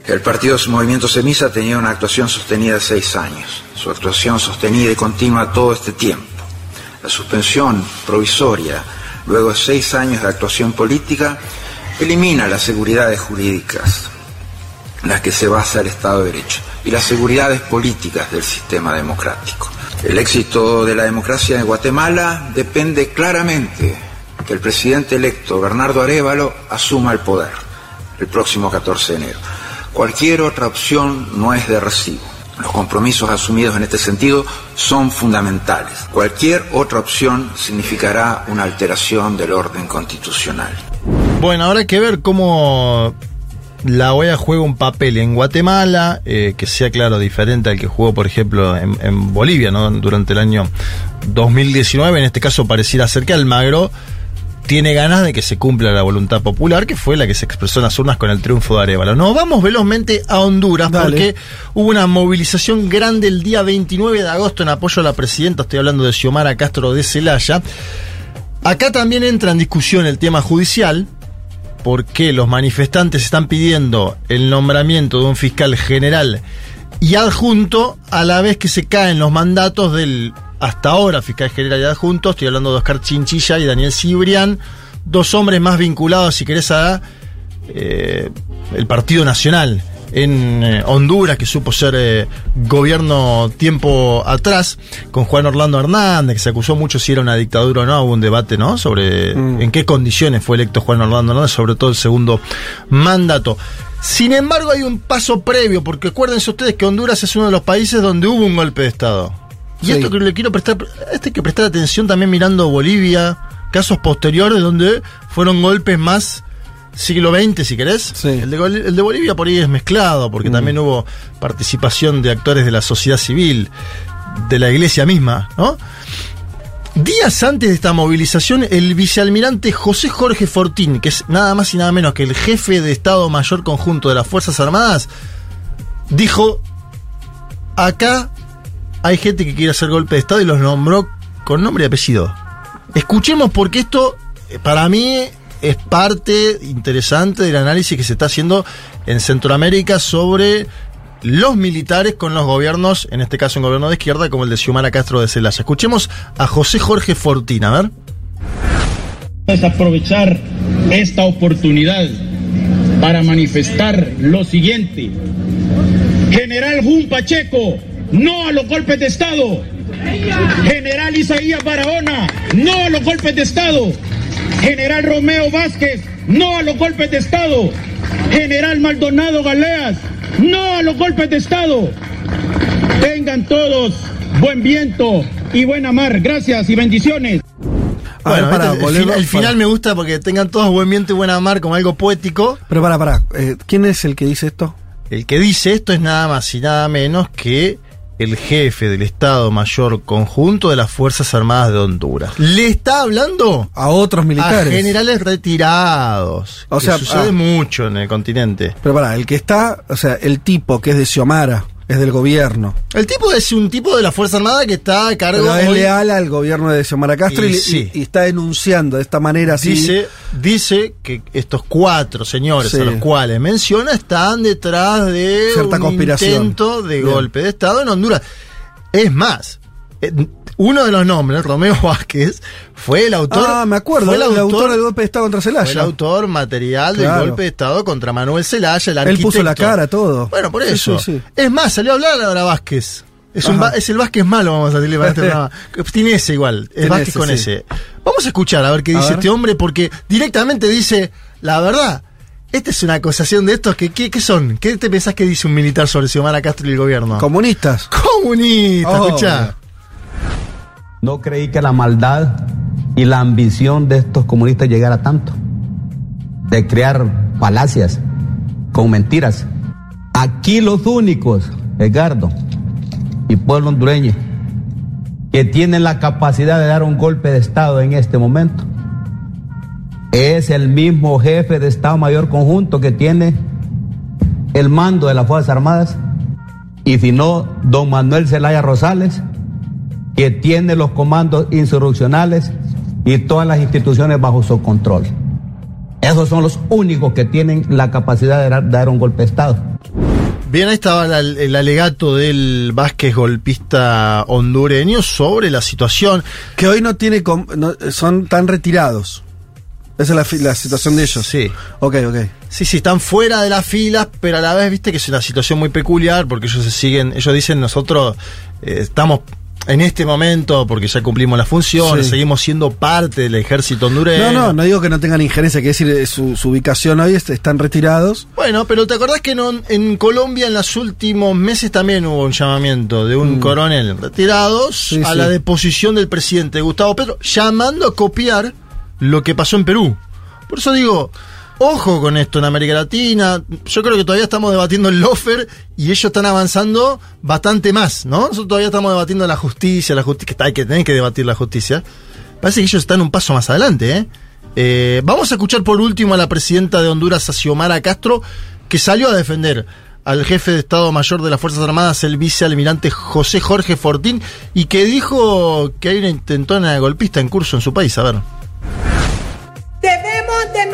El partido Movimiento Semisa tenía una actuación sostenida seis años. Su actuación sostenida y continua todo este tiempo. La suspensión provisoria, luego de seis años de actuación política, elimina las seguridades jurídicas, las que se basa el Estado de Derecho, y las seguridades políticas del sistema democrático. El éxito de la democracia en Guatemala depende claramente que el presidente electo Bernardo Arevalo asuma el poder el próximo 14 de enero. Cualquier otra opción no es de recibo. Los compromisos asumidos en este sentido son fundamentales. Cualquier otra opción significará una alteración del orden constitucional. Bueno, ahora hay que ver cómo la OEA juega un papel en Guatemala, eh, que sea claro diferente al que jugó, por ejemplo, en, en Bolivia, ¿no? Durante el año 2019. En este caso pareciera ser que Almagro tiene ganas de que se cumpla la voluntad popular, que fue la que se expresó en las urnas con el triunfo de Arevalo. Nos vamos velozmente a Honduras, Dale. porque hubo una movilización grande el día 29 de agosto en apoyo a la presidenta, estoy hablando de Xiomara Castro de Celaya. Acá también entra en discusión el tema judicial, porque los manifestantes están pidiendo el nombramiento de un fiscal general y adjunto a la vez que se caen los mandatos del hasta ahora fiscal general y adjunto, estoy hablando de Oscar Chinchilla y Daniel Cibrián, dos hombres más vinculados, si querés, a eh, el Partido Nacional en eh, Honduras, que supo ser eh, gobierno tiempo atrás, con Juan Orlando Hernández, que se acusó mucho si era una dictadura o no, hubo un debate, ¿no? Sobre en qué condiciones fue electo Juan Orlando Hernández, sobre todo el segundo mandato. Sin embargo, hay un paso previo, porque acuérdense ustedes que Honduras es uno de los países donde hubo un golpe de Estado. Y Sí. esto que le quiero prestar, este hay que prestar atención también mirando Bolivia, casos posteriores donde fueron golpes más siglo XX, si querés. El, de, el de Bolivia por ahí es mezclado, porque también hubo participación de actores de la sociedad civil, de la iglesia misma, ¿no? Días antes de esta movilización, el vicealmirante José Jorge Fortín, que es nada más y nada menos que el jefe de Estado Mayor Conjunto de las Fuerzas Armadas, dijo, acá hay gente que quiere hacer golpe de Estado y los nombró con nombre y apellido. Escuchemos porque esto, eh, para mí, es parte interesante del análisis que se está haciendo en Centroamérica sobre los militares con los gobiernos, en este caso un gobierno de izquierda como el de Xiomara Castro de Celaya. Escuchemos a José Jorge Fortín, a ver. es aprovechar esta oportunidad para manifestar lo siguiente. General Jun Pacheco, no a los golpes de Estado. General Isaías Barahona, no a los golpes de Estado. General Romeo Vázquez, no a los golpes de Estado. General Maldonado Galeas, no a los golpes de Estado. Tengan todos buen viento y buena mar. Gracias y bendiciones. Bueno, para, este- volver- el final me gusta porque tengan todos buen viento y buena mar como algo poético. Pero para, para, eh, ¿quién es el que dice esto? El que dice esto es nada más y nada menos que el jefe del Estado Mayor Conjunto de las Fuerzas Armadas de Honduras. Le está hablando a otros militares. A generales retirados. O que sea, sucede ah. mucho en el continente. Pero para, el que está, o sea, el tipo que es de Xiomara, es del gobierno. El tipo es un tipo de la Fuerza Armada que está a cargo Pero es hoy- leal al gobierno de Xiomara Castro y, Y le- sí. y- y está denunciando de esta manera así. Dice, dice que estos cuatro señores Sí. a los cuales menciona están detrás de Cierta un conspiración. intento de Bien. golpe de Estado en Honduras. Es más, eh, uno de los nombres, Romeo Vázquez, fue el autor. ah, me acuerdo, fue el, autor del golpe de Estado contra Celaya. Fue el autor material Claro. del golpe de Estado contra Manuel Zelaya, el Él puso la cara, todo. Bueno, por eso. sí, sí. Es más, salió a hablar ahora Vázquez. Es, un, es el Vázquez malo, vamos a decirle para este programa. Tiene ese igual. Es Tiene Vázquez ese, con sí. ese. Vamos a escuchar a ver qué A dice ver. este hombre, porque directamente dice, la verdad, esta es una acusación de estos que, ¿qué, son? ¿Qué te pensás que dice un militar sobre Xiomara Castro y el gobierno? Comunistas. Comunista, Oh, escuchá. No creí que la maldad y la ambición de estos comunistas llegara tanto. de crear palacias con mentiras. Aquí los únicos, Edgardo y pueblo hondureño, que tienen la capacidad de dar un golpe de Estado en este momento, es el mismo jefe de Estado Mayor Conjunto que tiene el mando de las Fuerzas Armadas, y si no, don Manuel Zelaya Rosales, que tiene los comandos insurreccionales y todas las instituciones bajo su control. Esos son los únicos que tienen la capacidad de dar, dar un golpe de Estado. Bien, ahí estaba la- el alegato del Vázquez golpista hondureño sobre la situación. Que hoy no tiene. no- son tan retirados. Esa es la situación de ellos. Sí. Ok, ok. Sí, sí, están fuera de las filas, pero a la vez, viste que es una situación muy peculiar porque ellos se siguen, ellos dicen nosotros eh, estamos en este momento porque ya cumplimos la función, Sí. seguimos siendo parte del ejército hondureño. No, no, no digo que no tengan injerencia, que decir, su, su ubicación hoy es- están retirados. Bueno, pero ¿te acordás que no- en Colombia en los últimos meses también hubo un llamamiento de un Mm. coronel retirados Sí, a sí. la deposición del presidente Gustavo Petro, llamando a copiar lo que pasó en Perú? Por eso digo, ojo con esto en América Latina. Yo creo que todavía estamos debatiendo el lofer y ellos están avanzando bastante más, ¿no? Nosotros todavía estamos debatiendo la justicia, la justicia, que hay que tener que debatir la justicia. Parece que ellos están un paso más adelante, ¿eh? Eh, vamos a escuchar por último a la presidenta de Honduras, Xiomara Castro, que salió a defender al jefe de Estado Mayor de las Fuerzas Armadas, el vicealmirante José Jorge Fortín, y que dijo que hay una intentona golpista en curso en su país. A ver. Debemos de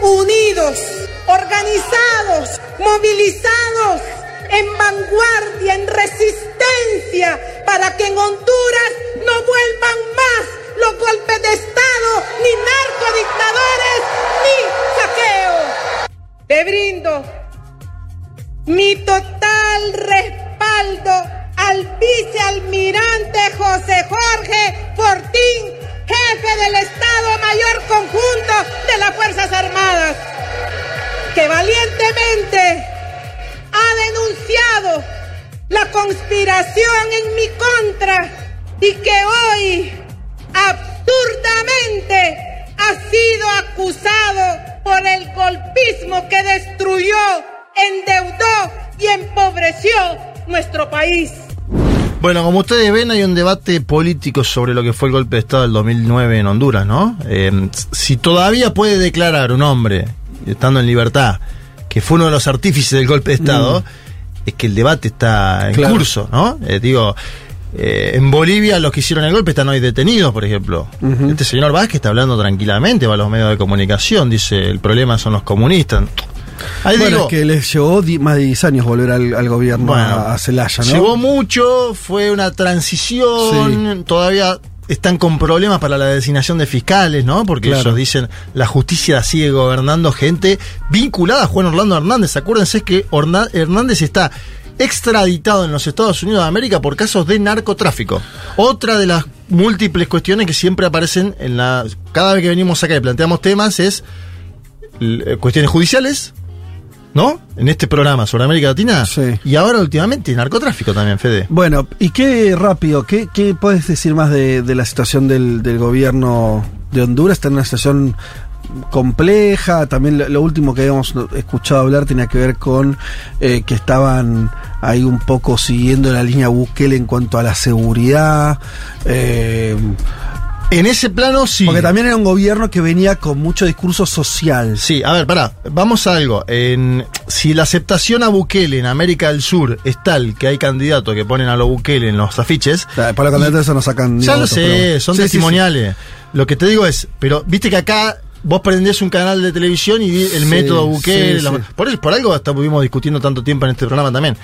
unidos, organizados, movilizados, en vanguardia, en resistencia, para que en Honduras no vuelvan más los golpes de Estado, ni narcodictadores, ni saqueo. Te brindo mi total respaldo al vicealmirante José Jorge Fortín, jefe del Estado Mayor Conjunto de las Fuerzas Armadas, que valientemente ha denunciado la conspiración en mi contra y que hoy absurdamente ha sido acusado por el golpismo que destruyó, endeudó y empobreció nuestro país. Bueno, como ustedes ven, hay un debate político sobre lo que fue el golpe de Estado del 2009 en Honduras, ¿no? Eh, si todavía puede declarar un hombre, estando en libertad, que fue uno de los artífices del golpe de Estado, es que el debate está en Claro. curso, ¿no? Eh, digo, eh, en Bolivia los que hicieron el golpe están hoy detenidos, por ejemplo. Este señor Vázquez está hablando tranquilamente, va a los medios de comunicación, dice, el problema son los comunistas. Ahí bueno, digo, es que les llevó más de 10 años volver al, al gobierno Bueno, a, Celaya, ¿no? Llevó mucho, fue una transición, todavía están con problemas para la designación de fiscales, ¿no? Porque Claro. ellos dicen la justicia sigue gobernando gente vinculada a Juan Orlando Hernández. Acuérdense que Orna- Hernández está extraditado en los Estados Unidos de América por casos de narcotráfico. Otra de las múltiples cuestiones que siempre aparecen en la cada vez que venimos acá y planteamos temas es eh, cuestiones judiciales, ¿no? En este programa sobre América Latina. Y ahora últimamente narcotráfico también, Fede. Bueno, y qué rápido, ¿qué, qué puedes decir más de, de la situación del, del gobierno de Honduras? Está en una situación compleja, también lo, lo último que habíamos escuchado hablar tenía que ver con eh, que estaban ahí un poco siguiendo la línea Bukele en cuanto a la seguridad. eh, en ese plano sí. Porque también era un gobierno que venía con mucho discurso social. Sí, a ver, pará, vamos a algo. En, si la aceptación a Bukele en América del Sur es tal que hay candidatos que ponen a lo Bukele en los afiches. Para los candidatos eso no sacan Ya lo votos, sé, pero son Sí, sí, sí. testimoniales. Lo que te digo es, pero viste que acá vos prendés un canal de televisión y el método Bukele. la-. Por, eso- por algo estuvimos discutiendo tanto tiempo en este programa también.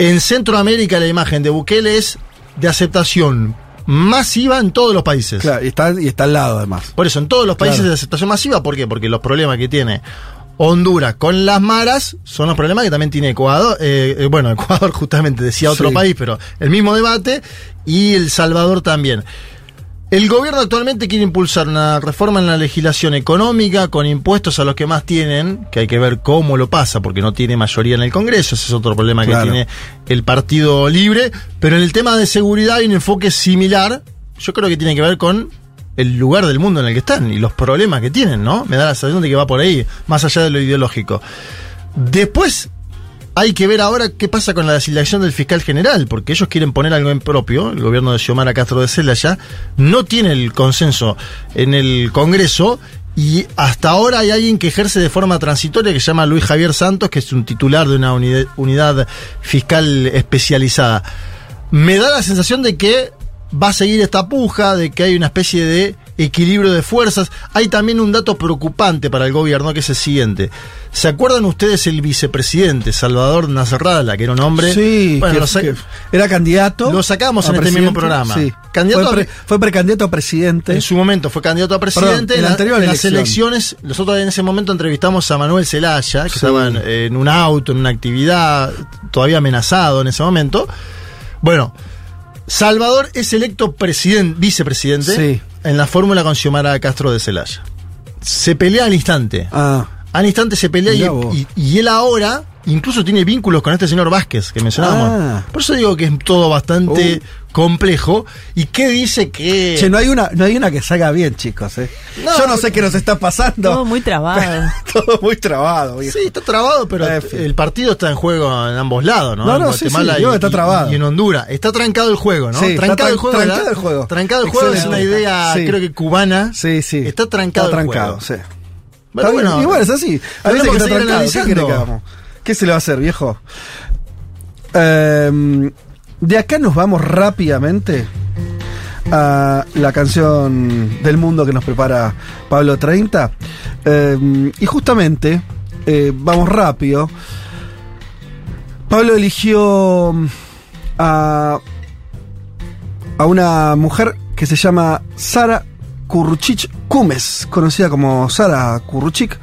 En Centroamérica la imagen de Bukele es de aceptación masiva en todos los países. Claro, y está, y está al lado además. Por eso, en todos los países Claro. de aceptación masiva, ¿por qué? Porque los problemas que tiene Honduras con las maras son los problemas que también tiene Ecuador. eh, eh, bueno, Ecuador justamente decía otro Sí. país, pero el mismo debate. Y El Salvador también. El gobierno actualmente quiere impulsar una reforma en la legislación económica con impuestos a los que más tienen, que hay que ver cómo lo pasa, porque no tiene mayoría en el Congreso, ese es otro problema Claro. que tiene el Partido Libre, pero en el tema de seguridad hay un enfoque similar, yo creo que tiene que ver con el lugar del mundo en el que están y los problemas que tienen, ¿no? Me da la sensación de que va por ahí, más allá de lo ideológico. Después hay que ver ahora qué pasa con la designación del fiscal general, porque ellos quieren poner algo en propio, el gobierno de Xiomara Castro de Celaya no tiene el consenso en el Congreso y hasta ahora hay alguien que ejerce de forma transitoria que se llama Luis Javier Santos, que es un titular de una unidad fiscal especializada. Me da la sensación de que va a seguir esta puja, de que hay una especie de equilibrio de fuerzas. Hay también un dato preocupante para el gobierno que es el siguiente. ¿Se acuerdan ustedes el vicepresidente Salvador Nasralla, que era un hombre? Sí, Bueno, que- que era candidato. Lo sacamos en este mismo programa. Sí. Candidato fue, a- pre- fue precandidato a presidente. En su momento fue candidato a presidente. Perdón, en la anterior en las elecciones, nosotros en ese momento entrevistamos a Manuel Zelaya, que Sí. estaba en, en un auto, en una actividad, todavía amenazado en ese momento. Bueno, Salvador es electo presidente, vicepresidente Sí. En la fórmula con Xiomara Castro de Celaya. Se pelea al instante. Ah, Al instante se pelea y él ahora incluso tiene vínculos con este señor Vázquez que mencionábamos. Ah. Por eso digo que es todo bastante complejo. ¿Y qué dice que.? Che, no hay una, no hay una que salga bien, chicos, eh. No, Yo no sé qué nos está pasando. Todo muy trabado. Todo muy trabado, viejo. Sí, está trabado, pero En fin. el partido está en juego en ambos lados, ¿no? No, no, sí, Guatemala sí, y, está trabado. y en Honduras. Está trancado el juego, ¿no? Sí, está trancado el juego. trancado ¿verdad? el juego. Trancado el juego es una idea, Sí. creo que cubana. Sí, sí. Está trancado Está el trancado, juego. sí. Pero Está bueno, y bueno, es así. A veces que está seguir trancado. ¿Qué que hagamos? ¿Qué se le va a hacer, viejo? Em, de acá nos vamos rápidamente a la canción del mundo que nos prepara Pablo 30. Em, y justamente, eh, vamos rápido. Pablo eligió mm, a, a una mujer que se llama Sara Kurruchich Cumes, conocida como Sara Kurruchik.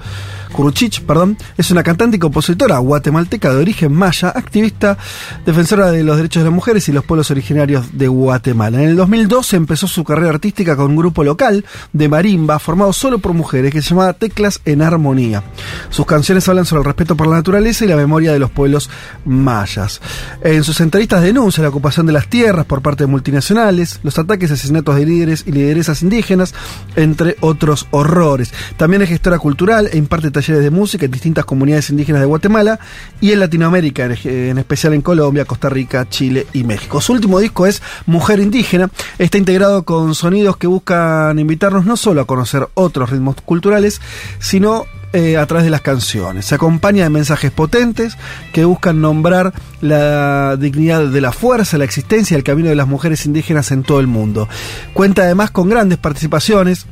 Kuruchich, perdón, es una cantante y compositora guatemalteca de origen maya, activista, defensora de los derechos de las mujeres y los pueblos originarios de Guatemala. En el 2012 empezó su carrera artística con un grupo local de marimba formado solo por mujeres que se llamaba Teclas en Armonía. Sus canciones hablan sobre el respeto por la naturaleza y la memoria de los pueblos mayas. En sus entrevistas denuncia la ocupación de las tierras por parte de multinacionales, los ataques y asesinatos de líderes y lideresas indígenas, entre otros horrores. También es gestora cultural e imparte de música en distintas comunidades indígenas de Guatemala y en Latinoamérica, en, especial en Colombia, Costa Rica, Chile y México. Su último disco es Mujer Indígena. Está integrado con sonidos que buscan invitarnos no solo a conocer otros ritmos culturales, sino eh, a través de las canciones. Se acompaña de mensajes potentes que buscan nombrar la dignidad de la fuerza, la existencia y el camino de las mujeres indígenas en todo el mundo. Cuenta además con grandes participaciones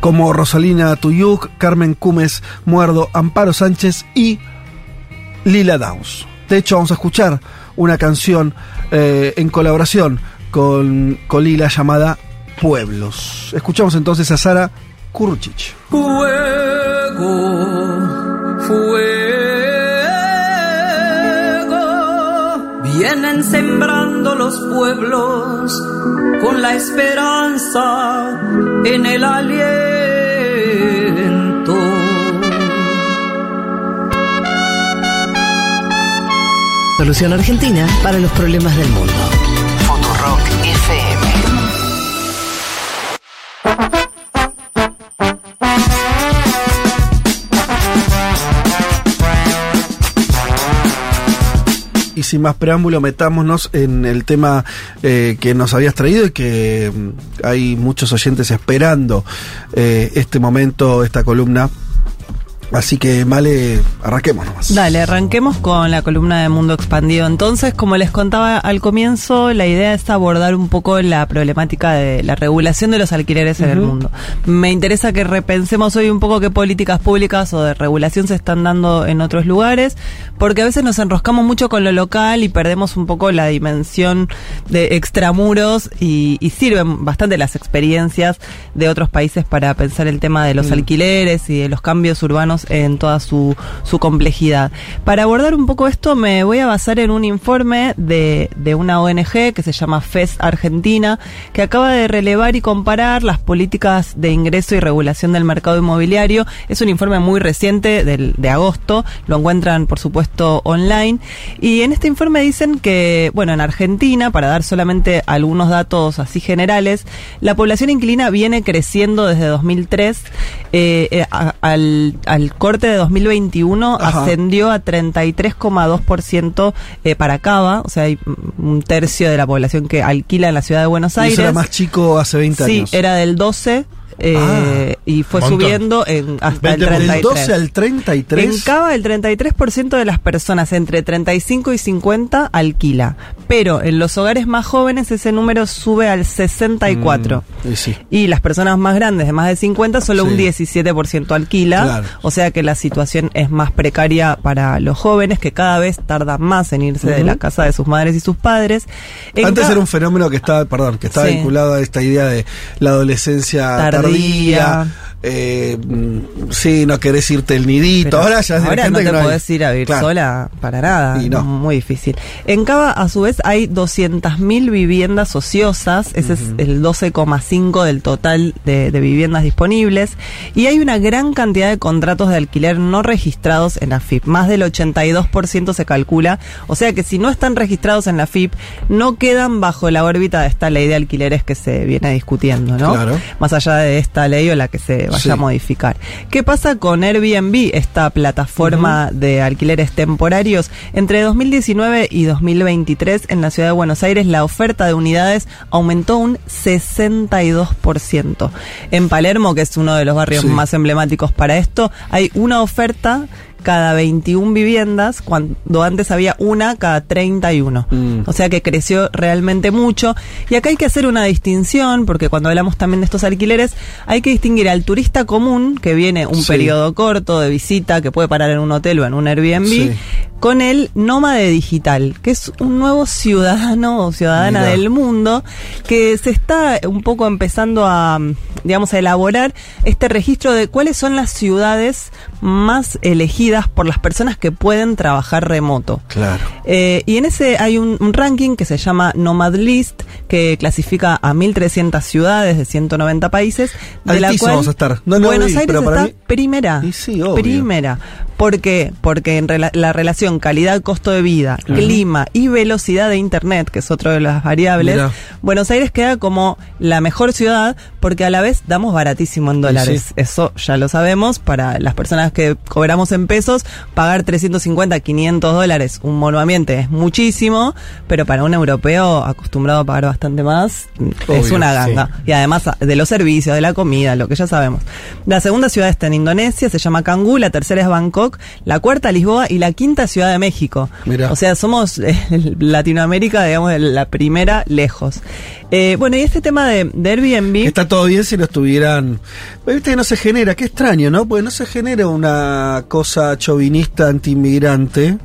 como Rosalina Tuyuk, Carmen Cumes Muerdo, Amparo Sánchez y Lila Downs. De hecho, vamos a escuchar una canción eh, en colaboración con, con Lila llamada Pueblos. Escuchamos entonces a Sara Kurchich. Fuego, fuego, vienen sembrando los pueblos con la esperanza en el aliento. Solución argentina para los problemas del mundo. Futurock FM. Y sin más preámbulo, metámonos en el tema eh, que nos habías traído y que mm, hay muchos oyentes esperando eh, este momento, esta columna. Así que, Male, arranquemos nomás. Dale, arranquemos con la columna de Mundo Expandido. Entonces, como les contaba al comienzo, la idea es abordar un poco la problemática de la regulación de los alquileres en el mundo. Me interesa que repensemos hoy un poco qué políticas públicas o de regulación se están dando en otros lugares, porque a veces nos enroscamos mucho con lo local y perdemos un poco la dimensión de extramuros y, y sirven bastante las experiencias de otros países para pensar el tema de los Mm. alquileres y de los cambios urbanos en toda su, complejidad. Para abordar un poco esto me voy a basar en un informe de, una ONG que se llama FES Argentina, que acaba de relevar y comparar las políticas de ingreso y regulación del mercado inmobiliario. Es un informe muy reciente del, de agosto, lo encuentran por supuesto online. Y en este informe dicen que, bueno, en Argentina, para dar solamente algunos datos así generales, la población inquilina viene creciendo desde 2003. eh, eh, al, al corte de 2021 Ajá. ascendió a 33,2% eh, para Cava, o sea, hay un tercio de la población que alquila en la ciudad de Buenos Y Aires. eso era más chico hace 20 Sí, años. era del 12 eh, Ah, y fue montón. subiendo en, hasta el 20, del 33. 12 al 33. En Cava el 33% de las personas entre 35 y 50 alquila, pero en los hogares más jóvenes ese número sube al 64. Mm, y sí. Y las personas más grandes de más de 50 solo Sí. un 17% alquila, Claro. o sea que la situación es más precaria para los jóvenes que cada vez tardan más en irse de la casa de sus madres y sus padres. En Antes era un fenómeno que estaba, perdón, que estaba Sí. vinculado a esta idea de la adolescencia Tardía. Tardía. Eh, mm, sí, no querés irte el nidito. Pero ahora ya es ahora no que te hay. podés ir a vivir Claro. sola para nada. Y no. Muy difícil. En Cava, a su vez, hay 200.000 viviendas ociosas. Ese es el 12,5 del total de, de viviendas disponibles. Y hay una gran cantidad de contratos de alquiler no registrados en la FIP. Más del 82% se calcula. O sea que si no están registrados en la FIP, no quedan bajo la órbita de esta ley de alquileres que se viene discutiendo, ¿no? Claro. Más allá de esta ley o la que se vaya Sí. a modificar. ¿Qué pasa con Airbnb, esta plataforma de alquileres temporarios? Entre 2019 y 2023 en la ciudad de Buenos Aires la oferta de unidades aumentó un 62%. En Palermo, que es uno de los barrios Sí. más emblemáticos para esto, hay una oferta cada 21 viviendas, cuando antes había una cada 31. Mm. O sea que creció realmente mucho. Y acá hay que hacer una distinción, porque cuando hablamos también de estos alquileres, hay que distinguir al turista común, que viene un Sí. periodo corto de visita, que puede parar en un hotel o en un Airbnb, Sí. con el nómade digital, que es un nuevo ciudadano o ciudadana del mundo, que se está un poco empezando a, digamos, a elaborar este registro de cuáles son las ciudades más elegidas por las personas que pueden trabajar remoto. Claro. Eh, y en ese hay un, un ranking que se llama Nomad List, que clasifica a 1.300 ciudades de 190 países. De la cual vamos a estar. No Buenos vi, Aires está mí- primera. Y sí, obvio. Primera. ¿Por qué? Porque en rela- la relación calidad-costo de vida, clima y velocidad de Internet, que es otra de las variables, Mirá. Buenos Aires queda como la mejor ciudad porque a la vez damos baratísimo en dólares. sí. Eso ya lo sabemos. Para las personas que cobramos en pesos, pagar 350, 500 dólares un monoambiente es muchísimo, pero para un europeo acostumbrado a pagar bastante más, es una ganga. Y además de los servicios, de la comida, lo que ya sabemos. La segunda ciudad está en Indonesia, se llama Cangú, la tercera es Bangkok, la cuarta Lisboa y la quinta Ciudad de México. Mirá. O sea, somos eh, Latinoamérica, digamos, la primera lejos. Eh, bueno, y este tema de, de Airbnb... Está todo bien si no estuvieran. Pero Viste que no se genera, qué extraño, ¿no? Porque no se genera una cosa chauvinista anti-inmigrante.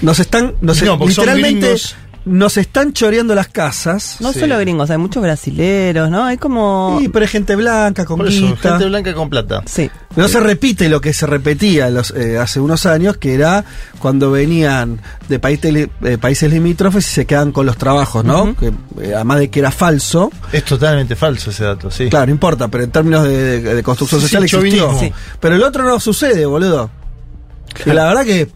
Nos están, nos No, literalmente gringos. Nos están choreando las casas. No solo gringos, hay muchos brasileros, ¿no? Hay como... Sí, pero hay gente blanca, con eso, gente blanca con plata. Sí. No se repite lo que se repetía los, eh, hace unos años, que era cuando venían de países, eh, países limítrofes y se quedan con los trabajos, ¿no? Que, eh, además de que era falso. Es totalmente falso ese dato, sí. Claro, no importa, pero en términos de, de- de construcción Sí, social sí, existió. Pero el otro no sucede, boludo. Y la verdad que.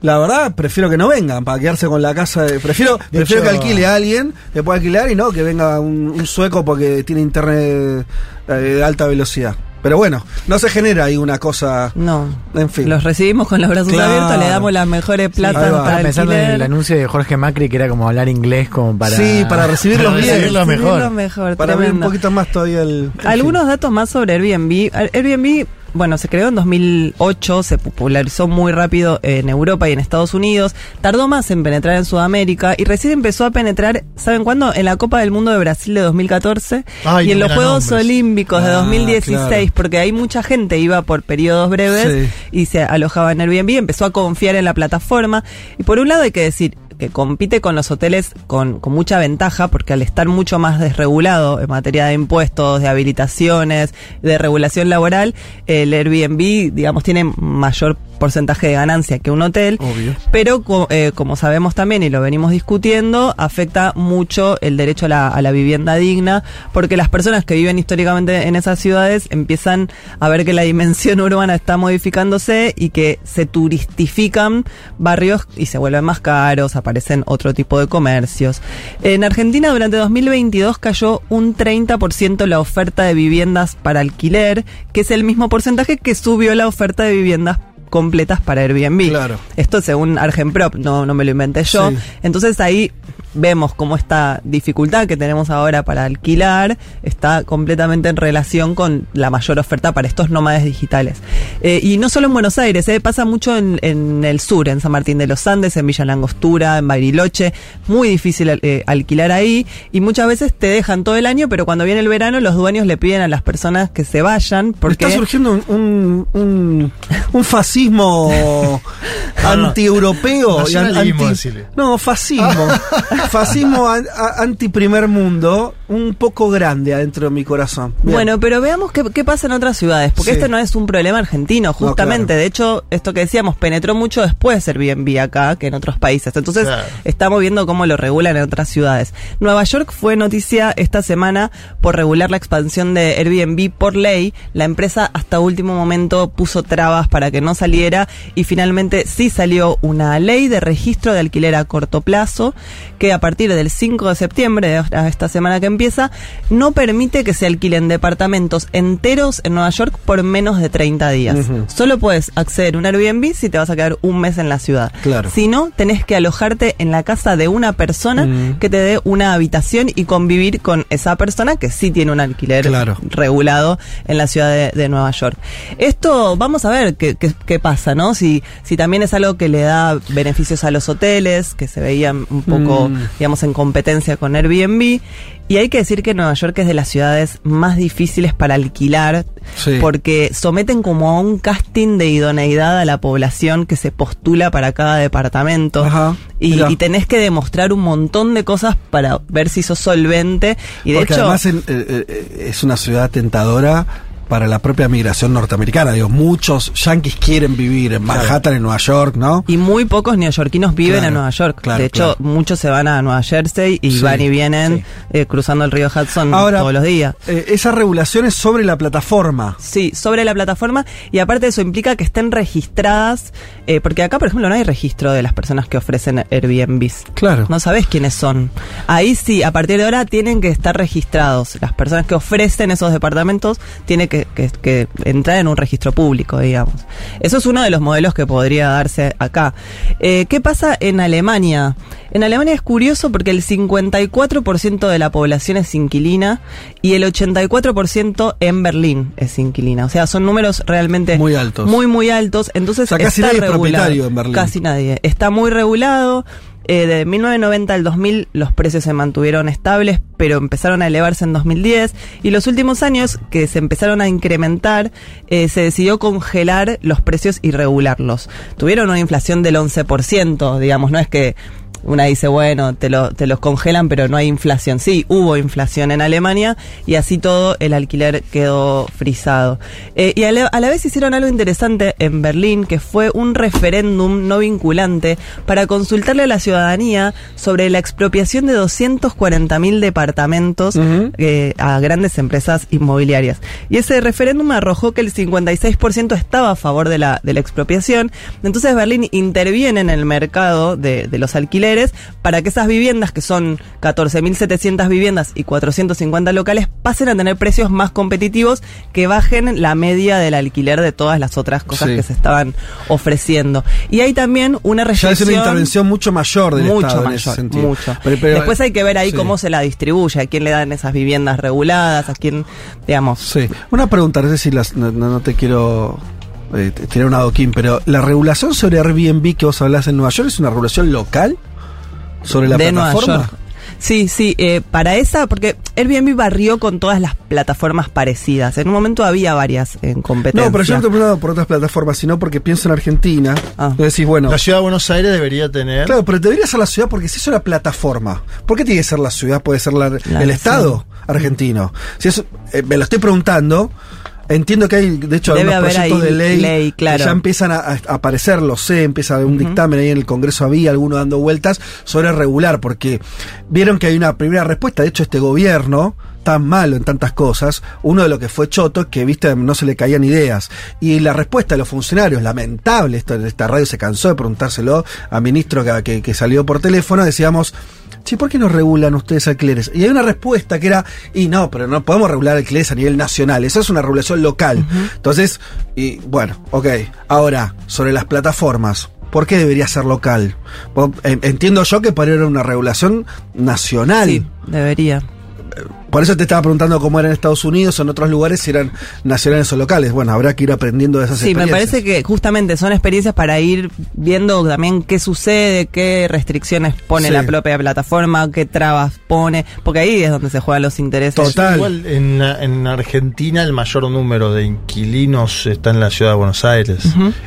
La verdad, prefiero que no vengan para quedarse con la casa. de- prefiero De prefiero hecho- que alquile a alguien, que pueda alquilar y no que venga un, un sueco porque tiene internet eh, de alta velocidad. Pero bueno, no se genera ahí una cosa. No. En fin. Los recibimos con los brazos Claro. abiertos, le damos las mejores platas va. para Estaba pensando en el anuncio de Jorge Macri que era como hablar inglés como para... Sí, para recibirlos bien. recibirlos mejor. Recibirlos mejor, Para ver un poquito más todavía el. Algunos datos más sobre Airbnb. Airbnb, bueno, se creó en 2008, se popularizó muy rápido en Europa y en Estados Unidos. Tardó más en penetrar en Sudamérica y recién empezó a penetrar, ¿saben cuándo? En la Copa del Mundo de Brasil de 2014 Ay, y en los Juegos nombres. Olímpicos de Ah, 2016, claro. porque hay mucha gente iba por periodos breves Sí. y se alojaba en Airbnb, empezó a confiar en la plataforma. Y por un lado hay que decir, que compite con los hoteles con, con mucha ventaja, porque al estar mucho más desregulado en materia de impuestos, de habilitaciones, de regulación laboral, el Airbnb, digamos, tiene mayor porcentaje de ganancia que un hotel, Obvio. pero eh, como sabemos también y lo venimos discutiendo, afecta mucho el derecho a la, a la vivienda digna, porque las personas que viven históricamente en esas ciudades empiezan a ver que la dimensión urbana está modificándose y que se turistifican barrios y se vuelven más caros, aparecen otro tipo de comercios. En Argentina durante 2022 cayó un 30% la oferta de viviendas para alquiler, que es el mismo porcentaje que subió la oferta de viviendas completas para Airbnb. Claro. Esto según Argenprop, no, no me lo inventé yo. Sí. Entonces ahí vemos cómo esta dificultad que tenemos ahora para alquilar está completamente en relación con la mayor oferta para estos nómades digitales. Eh, y no solo en Buenos Aires, eh, pasa mucho en, en el sur, en San Martín de los Andes, en Villa Langostura, en Bariloche. Muy difícil eh, alquilar ahí y muchas veces te dejan todo el año, pero cuando viene el verano los dueños le piden a las personas que se vayan porque... Está surgiendo un, un, un, un fascismo anti-europeo. anti- decile. no, fascismo. fascismo an- a- anti-primer mundo, un poco grande adentro de mi corazón. Bien. Bueno, pero veamos qué, qué pasa en otras ciudades, porque Sí. este no es un problema argentino, justamente. claro. De hecho, esto que decíamos, penetró mucho después Airbnb acá que en otros países. Entonces, Claro. estamos viendo cómo lo regulan en otras ciudades. Nueva York fue noticia esta semana por regular la expansión de Airbnb por ley. La empresa hasta último momento puso trabas para que no saliera y finalmente sí salió una ley de registro de alquiler a corto plazo que a partir del 5 de septiembre, esta semana que empieza, no permite que se alquilen departamentos enteros en Nueva York por menos de 30 días. Solo puedes acceder a un Airbnb si te vas a quedar un mes en la ciudad. Claro. Si no, tenés que alojarte en la casa de una persona que te dé una habitación y convivir con esa persona que sí tiene un alquiler Claro. regulado en la ciudad de, de Nueva York. Esto, vamos a ver qué, qué- qué pasa, ¿no? Si, si también es algo que le da beneficios a los hoteles, que se veían un poco, Mm. Digamos, en competencia con Airbnb. Y hay que decir que Nueva York es de las ciudades más difíciles para alquilar, Sí. porque someten como a un casting de idoneidad a la población que se postula para cada departamento. Ajá, y, tenés que demostrar un montón de cosas para ver si sos solvente. Y de Porque hecho, además en- eh, eh, es una ciudad tentadora para la propia migración norteamericana. Digo, muchos yanquis quieren vivir en Manhattan, en Nueva York, ¿no? y muy pocos neoyorquinos viven Claro, en Nueva York. claro, de hecho, muchos se van a Nueva Jersey y Sí, van y vienen eh, cruzando el río Hudson Ahora, todos los días. eh, esa regulación es sobre la plataforma. Sí, sobre la plataforma y aparte eso implica que estén registradas, eh, porque acá por ejemplo no hay registro de las personas que ofrecen Airbnbs. Claro. No sabes quiénes son. Ahí sí, a partir de ahora tienen que estar registrados. Las personas que ofrecen esos departamentos tienen que, que- que entrar en un registro público, digamos. Eso es uno de los modelos que podría darse acá. Eh, ¿Qué pasa en Alemania? En Alemania es curioso porque el 54% de la población es inquilina y el 84% en Berlín es inquilina. O sea, son números realmente Muy altos. Muy, muy altos. Entonces, O sea, casi está nadie es regulado. propietario en Berlín. Casi nadie. Está muy regulado. Eh, de 1990 al 2000 los precios se mantuvieron estables, pero empezaron a elevarse en 2010 y los últimos años que se empezaron a incrementar, eh, se decidió congelar los precios y regularlos. Tuvieron una inflación del 11%, digamos, no es que una dice, bueno, te, lo, te los congelan, pero no hay inflación. Sí, hubo inflación en Alemania y así todo el alquiler quedó frisado. Eh, y a la, a la vez hicieron algo interesante en Berlín, que fue un referéndum no vinculante para consultarle a la ciudadanía sobre la expropiación de 240.000 departamentos eh, a grandes empresas inmobiliarias. Y ese referéndum arrojó que el 56% estaba a favor de la, de la expropiación. Entonces Berlín interviene en el mercado de, de los alquileres para que esas viviendas, que son 14.700 viviendas y 450 locales, pasen a tener precios más competitivos que bajen la media del alquiler de todas las otras cosas Sí. que se estaban ofreciendo. Y hay también una Ya restricción... es una intervención mucho mayor del mucho Estado en mayor, ese sentido. mucho. Pero- pero- Después hay que ver ahí sí. cómo se la distribuye, a quién le dan esas viviendas reguladas, a quién, digamos. Sí. Una pregunta, no sé si las- no, no- te quiero eh, tirar un adoquín, pero ¿la regulación sobre Airbnb que vos hablás en Nueva York es una regulación local? ¿Sobre la de Nueva plataforma? York. Sí, sí, eh, para esa, porque Airbnb barrió con todas las plataformas parecidas. En un momento había varias en competencia. No, pero yo no te he preguntado por otras plataformas, sino porque pienso en Argentina. Ah. Entonces decís, bueno. La ciudad de Buenos Aires debería tener. Claro, pero debería ser la ciudad porque si es una plataforma. ¿Por qué tiene que ser la ciudad? Puede ser la- La el Estado argentino. Si es, eh, me lo estoy preguntando. Entiendo que hay, de hecho, Debe algunos proyectos de ley, ley, claro. que ya empiezan a, a aparecer, lo sé, empieza a haber un dictamen ahí en el Congreso, había alguno dando vueltas sobre regular, porque vieron que hay una primera respuesta, de hecho este gobierno, tan malo en tantas cosas, uno de lo que fue choto que, viste, no se le caían ideas. Y la respuesta de los funcionarios, lamentable, esto, esta radio se cansó de preguntárselo a ministro que, que- que salió por teléfono, decíamos, che, ¿por qué no regulan ustedes alquileres? Y hay una respuesta que era, y no, pero no podemos regular alquileres a nivel nacional, eso es una regulación local. Entonces, y bueno, ok, ahora, sobre las plataformas. ¿Por qué debería ser local? Entiendo yo que para ir a una regulación nacional. Sí, debería. Por eso te estaba preguntando cómo era en Estados Unidos o en otros lugares, si eran nacionales o locales. Bueno, habrá que ir aprendiendo de esas Sí, me experiencias. parece que justamente son experiencias para ir viendo también qué sucede, qué restricciones pone Sí. la propia plataforma, qué trabas pone, porque ahí es donde se juegan los intereses. Igual en, en Argentina el mayor número de inquilinos está en la ciudad de Buenos Aires.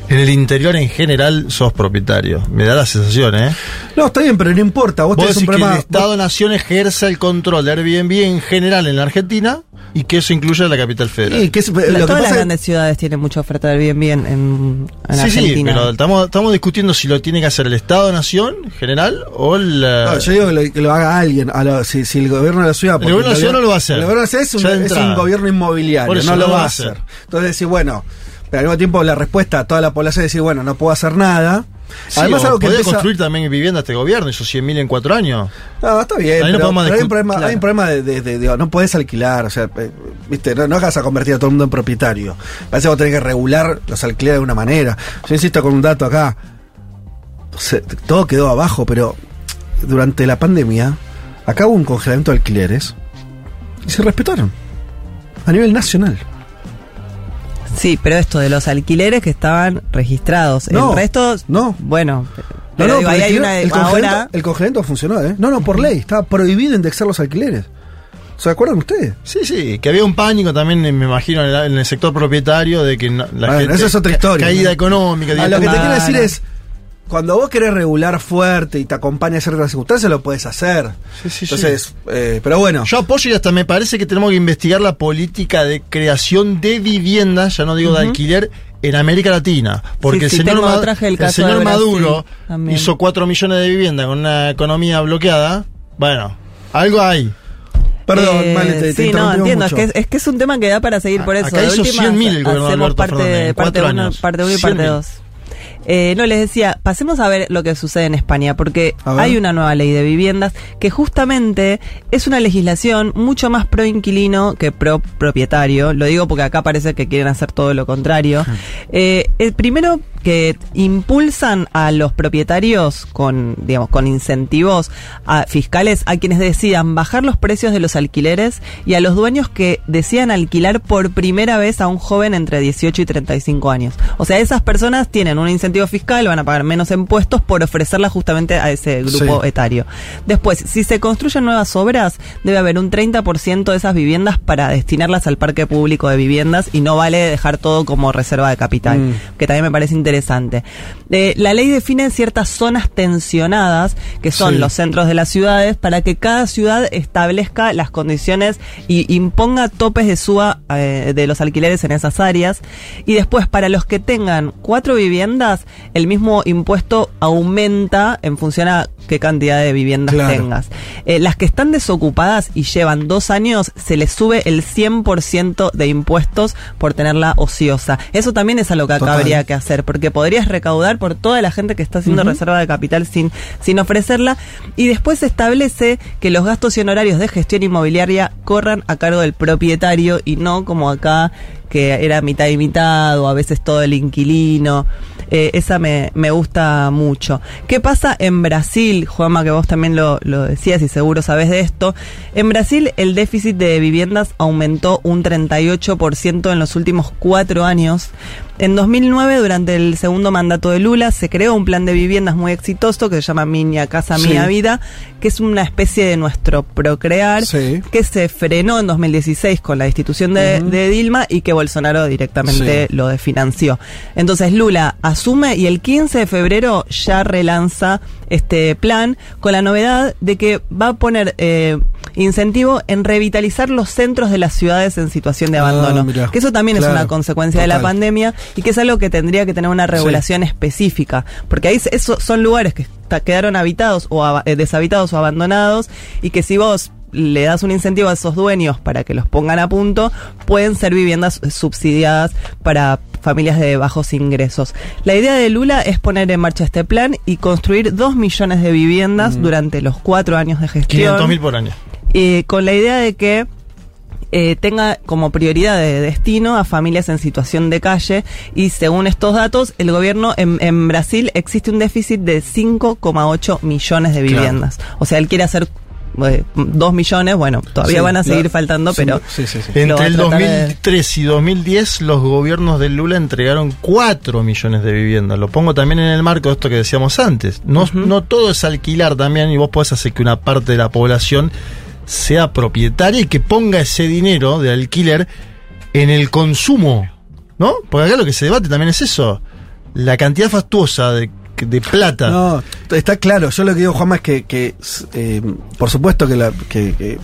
En el interior en general sos propietario. Me da la sensación, ¿eh? No, está bien, pero no importa. Vos, Vos tenés un decís que problema. el Estado-Nación ejerza el control de Airbnb en general en la Argentina y que eso incluye a la capital federal. Sí, que es- La- lo que todas pasa las es- grandes ciudades tienen mucha oferta de Airbnb en, en, en Sí, sí, Argentina. pero estamos, estamos discutiendo si lo tiene que hacer el Estado-Nación general o el... eh, No, yo digo que lo, que lo haga alguien. a lo- si, si el gobierno de la ciudad. El gobierno de la ciudad no lo va a hacer. El gobierno de la ciudad es un, es gobierno inmobiliario, no, lo va a hacer. Entonces decir, bueno, pero al mismo tiempo la respuesta a toda la población es decir, bueno, no puedo hacer nada. Sí, Además, o algo que podría empieza- construir también vivienda este gobierno, esos 100.000 en cuatro años. No, está bien, no pero, hay, un problema, claro. hay un problema de, de- de- de- no podés alquilar, o sea, eh, viste, no, no hagas a convertir a todo el mundo en propietario. Parece que vos tenés que regular los alquileres de una manera. Yo insisto con un dato acá, todo quedó abajo, pero durante la pandemia, acá hubo un congelamiento de alquileres y se respetaron a nivel nacional. Sí, pero esto de los alquileres que estaban registrados. No, el resto, no. Bueno, No, pero no, digo, pero ahí el, hay una. el ahora. congelamiento, el congelamiento funcionó, ¿eh? No, no, por ley, estaba prohibido indexar los alquileres. ¿Se acuerdan ustedes? Sí, sí, que había un pánico también, eh, me imagino, en, el sector propietario de que no- la Bueno, gente. esa es otra historia. Caída ¿no? económica. A lo que te quiero decir es, cuando vos querés regular fuerte y te acompaña a ciertas circunstancias, lo puedes hacer. Entonces, eh, pero bueno. Yo apoyo y hasta me parece que tenemos que investigar la política de creación de viviendas, ya no digo de Ujú. alquiler, en América Latina. Porque Sí, sí, el señor, tengo- Ma- traje el el señor de Brasil Maduro también. hizo 4 millones de viviendas con una economía bloqueada. Bueno, algo hay. Perdón, Eh, Male, te- te sí, no, interrumpimos entiendo. Es mucho. que es, es que es un tema que da para seguir por eso. acá De hizo última, 100.000 el gobierno de Hacemos Alberto parte, Fernández, en parte cuatro 1 años. parte uno y parte 100.000. 2. Eh, no, les decía, pasemos a ver lo que sucede en España, porque hay una nueva ley de viviendas que justamente es una legislación mucho más pro inquilino que pro propietario. Lo digo porque acá parece que quieren hacer todo lo contrario. Eh, el primero que impulsan a los propietarios con, digamos, con incentivos a- fiscales a quienes decidan bajar los precios de los alquileres y a los dueños que decidan alquilar por primera vez a un joven entre 18 y 35 años. O sea, esas personas tienen un incentivo fiscal, van a pagar menos impuestos por ofrecerla justamente a ese grupo Sí. etario. Después, si se construyen nuevas obras, debe haber un 30% de esas viviendas para destinarlas al parque público de viviendas y no vale dejar todo como reserva de capital, Mm. que también me parece interesante. Eh, la ley define ciertas zonas tensionadas, que son Sí. los centros de las ciudades, para que cada ciudad establezca las condiciones y imponga topes de suba eh, de los alquileres en esas áreas. Y después, para los que tengan cuatro viviendas, el mismo impuesto aumenta en función a qué cantidad de viviendas Claro. tengas. Eh, las que están desocupadas y llevan dos años, se les sube el 100% de impuestos por tenerla ociosa. Eso también es algo que acá Total. habría que hacer, porque podrías recaudar por toda la gente que está haciendo reserva de capital sin, sin ofrecerla. Y después se establece que los gastos y honorarios de gestión inmobiliaria corran a cargo del propietario y no como acá que era mitad y mitad o a veces todo el inquilino. Eh, esa me, me gusta mucho. ¿Qué pasa en Brasil, Juanma, que vos también lo, lo decías y seguro sabés de esto? En Brasil el déficit de viviendas aumentó un 38% en los últimos cuatro años. En 2009, durante el segundo mandato de Lula, se creó un plan de viviendas muy exitoso que se llama Miña Casa, Sí. Mía Vida, que es una especie de nuestro procrear, Sí. que se frenó en 2016 con la destitución de, Dilma y que Bolsonaro directamente Sí. lo desfinanció. Entonces Lula asume y el 15 de febrero ya relanza este plan con la novedad de que va a poner eh, incentivo en revitalizar los centros de las ciudades en situación de Ah, abandono. mirá. que eso también es una consecuencia de la pandemia y que es algo que tendría que tener una regulación específica. Porque ahí se- eso son lugares que está- quedaron habitados o eh, deshabitados o abandonados y que si vos le das un incentivo a esos dueños para que los pongan a punto, pueden ser viviendas subsidiadas para familias de bajos ingresos. La idea de Lula es poner en marcha este plan y construir dos millones de viviendas Mm. durante los cuatro años de gestión. 500 mil por año. Eh, con la idea de que eh, tenga como prioridad de destino a familias en situación de calle y según estos datos, el gobierno en, en Brasil existe un déficit de 5,8 millones de Claro. viviendas. O sea, él quiere hacer eh, 2 millones, bueno, todavía Sí, van a seguir claro. faltando, pero... Sí, sí, Entre el tratar de- 2003 y 2010, los gobiernos de Lula entregaron 4 millones de viviendas. Lo pongo también en el marco de esto que decíamos antes. No, no todo es alquilar también, y vos podés hacer que una parte de la población sea propietaria y que ponga ese dinero de alquiler en el consumo. ¿No? Porque acá lo que se debate también es eso. La cantidad fastuosa de, de plata. Está claro. Yo lo que digo, Juanma, es que, que, eh, por supuesto que, la, que, que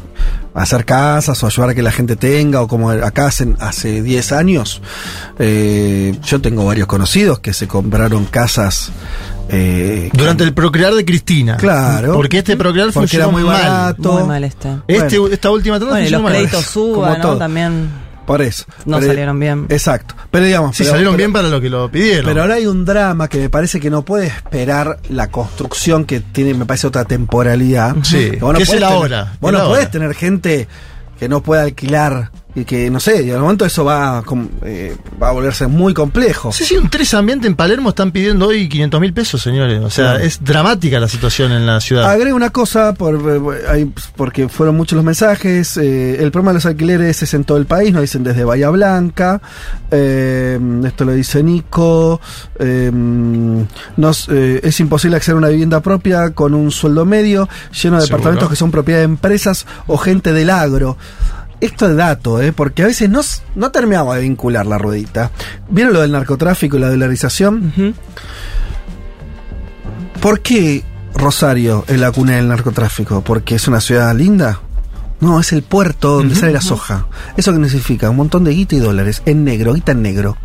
hacer casas o ayudar a que la gente tenga, o como acá hacen hace 10 años, eh, yo tengo varios conocidos que se compraron casas. Eh, Durante el procrear de Cristina. Claro. Porque este procrear Porque funcionó era muy mal. barato. Muy mal está. Este, Bueno. esta última tanda Bueno, y los créditos suban, ¿no? todo. También Por eso. no Pero- salieron bien. Exacto. Pero digamos. Sí, pero- salieron pero- bien para lo que lo pidieron. Pero ahora hay un drama que me parece que no puede esperar la construcción que tiene, me parece, otra temporalidad. Sí, Vos que es el ahora, Vos el no ahora. podés tener gente que no pueda alquilar y que, no sé, y al momento eso va, eh, va a volverse muy complejo. Sí, sí, un tres ambiente en Palermo están pidiendo hoy 500 mil pesos, señores. O sea, es dramática la situación en la ciudad. Agrego una cosa, por, eh, hay- porque fueron muchos los mensajes. eh, el problema de los alquileres es en todo el país, nos dicen desde Bahía Blanca. eh, esto lo dice Nico. eh, nos, eh, es imposible acceder a una vivienda propia con un sueldo medio, lleno de Seguro. departamentos que son propiedad de empresas o gente del agro. Esto es dato, ¿eh? porque a veces no, no terminamos de vincular la ruedita. ¿Vieron lo del narcotráfico y la dolarización? ¿Por qué Rosario es la cuna del narcotráfico? ¿Porque es una ciudad linda? No, es el puerto donde sale la soja. ¿Eso que significa? Un montón de guita y dólares. En negro, guita en negro.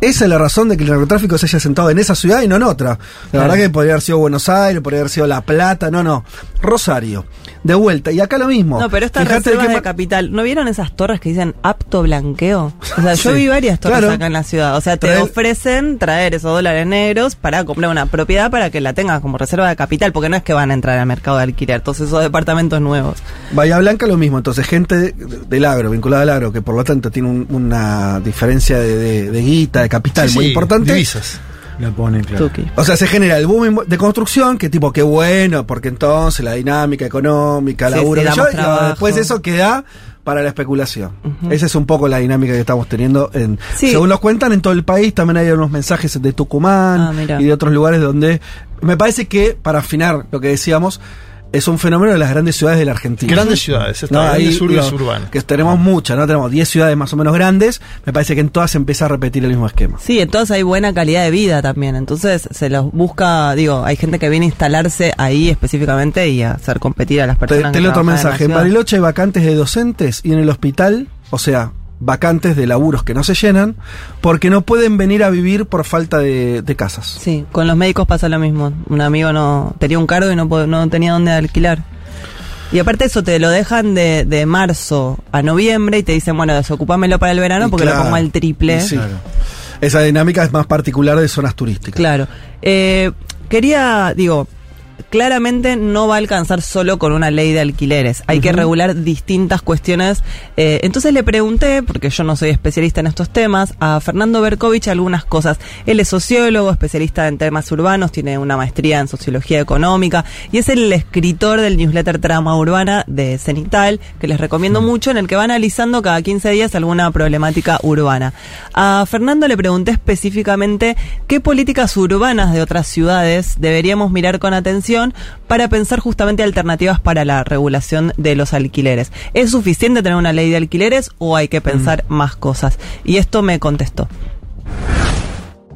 Esa es la razón de que el narcotráfico se haya sentado en esa ciudad y no en otra. La Claro. verdad que podría haber sido Buenos Aires, podría haber sido La Plata, no, no. Rosario. De vuelta. Y acá lo mismo. No, pero estas Fíjate reservas que de capital, ¿no vieron esas torres que dicen apto blanqueo? O sea, yo vi varias torres claro. acá en la ciudad. O sea, te Traer- ofrecen traer esos dólares negros para comprar una propiedad para que la tengas como reserva de capital, porque no es que van a entrar al mercado de alquiler, todos esos departamentos nuevos. Bahía Blanca lo mismo, entonces gente de- del agro, vinculada al agro, que por lo tanto tiene un- una diferencia de, de- de guita, de capital Sí, muy sí, importante. Divisas. Claro. Tuki. O sea, se genera el boom de construcción, que tipo, qué bueno, porque entonces la dinámica económica, Sí, laburo, sí, yo, y después eso queda para la especulación. Ujú. Esa es un poco la dinámica que estamos teniendo. En, Sí. Según nos cuentan, en todo el país también hay unos mensajes de Tucumán Ah, y de otros lugares donde me parece que, para afinar lo que decíamos, es un fenómeno de las grandes ciudades de la Argentina. Grandes ciudades, está, No, grandes. Que tenemos muchas, ¿no? Tenemos 10 ciudades más o menos grandes. Me parece que en todas se empieza a repetir el mismo esquema. Sí, entonces hay buena calidad de vida también. Entonces se los busca, digo, hay gente que viene a instalarse ahí específicamente y a hacer competir a las personas. te que otro en mensaje. En. Bariloche hay vacantes de docentes y en el hospital, o sea, vacantes de laburos que no se llenan, porque no pueden venir a vivir por falta de, de casas. Sí, con los médicos pasa lo mismo. Un amigo no tenía un cargo y no, no tenía dónde alquilar. Y aparte eso te lo dejan de, de marzo a noviembre y te dicen, bueno, desocupámelo para el verano porque claro, lo pongo al triple. sí. Esa dinámica es más particular de zonas turísticas. Claro. Eh, quería, digo, claramente no va a alcanzar solo con una ley de alquileres. Hay que regular distintas cuestiones. Eh, entonces le pregunté, porque yo no soy especialista en estos temas, a Fernando Berkovich algunas cosas. Él es sociólogo, especialista en temas urbanos, tiene una maestría en sociología económica y es el escritor del newsletter Trama Urbana de Cenital, que les recomiendo mucho, en el que va analizando cada 15 días alguna problemática urbana. A Fernando le pregunté específicamente qué políticas urbanas de otras ciudades deberíamos mirar con atención para pensar justamente alternativas para la regulación de los alquileres. ¿Es suficiente tener una ley de alquileres o hay que pensar más cosas? Y esto me contestó.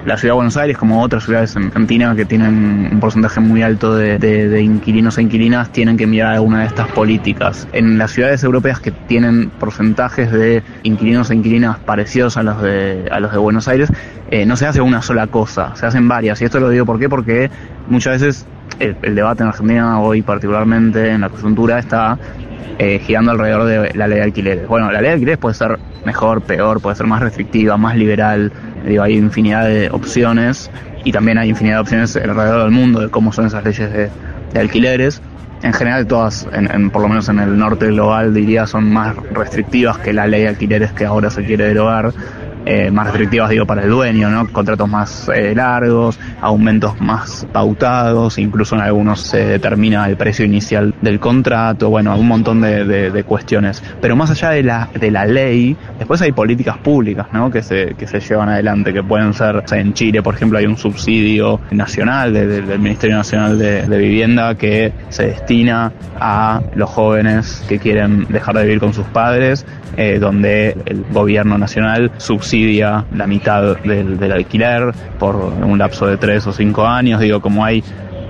La ciudad de Buenos Aires, como otras ciudades en Argentina que tienen un porcentaje muy alto de, de- de inquilinos e inquilinas, tienen que mirar alguna de estas políticas. En las ciudades europeas que tienen porcentajes de inquilinos e inquilinas parecidos a los de, a los de Buenos Aires, eh, no se hace una sola cosa, se hacen varias. Y esto lo digo ¿por qué? porque muchas veces el, debate en Argentina hoy particularmente en la coyuntura está eh, girando alrededor de la ley de alquileres. Bueno, la ley de alquileres puede ser mejor, peor, puede ser más restrictiva, más liberal. Digo, hay infinidad de opciones y también hay infinidad de opciones alrededor del mundo de cómo son esas leyes de, de alquileres. En general, todas, en, en- por lo menos en el norte global, diría, son más restrictivas que la ley de alquileres que ahora se quiere derogar. Eh, más restrictivas, digo, para el dueño, ¿no? Contratos más eh, largos, aumentos más pautados, incluso en algunos se determina el precio inicial del contrato, bueno, un montón de, de- cuestiones. Pero más allá de la, de la ley, después hay políticas públicas, ¿no? Que se, que se llevan adelante, que pueden ser, o sea, en Chile, por ejemplo, hay un subsidio nacional de- de- del Ministerio Nacional de, de Vivienda que se destina a los jóvenes que quieren dejar de vivir con sus padres, eh, donde el gobierno nacional subsidia la mitad del, del alquiler por un lapso de tres o cinco años. Digo, como hay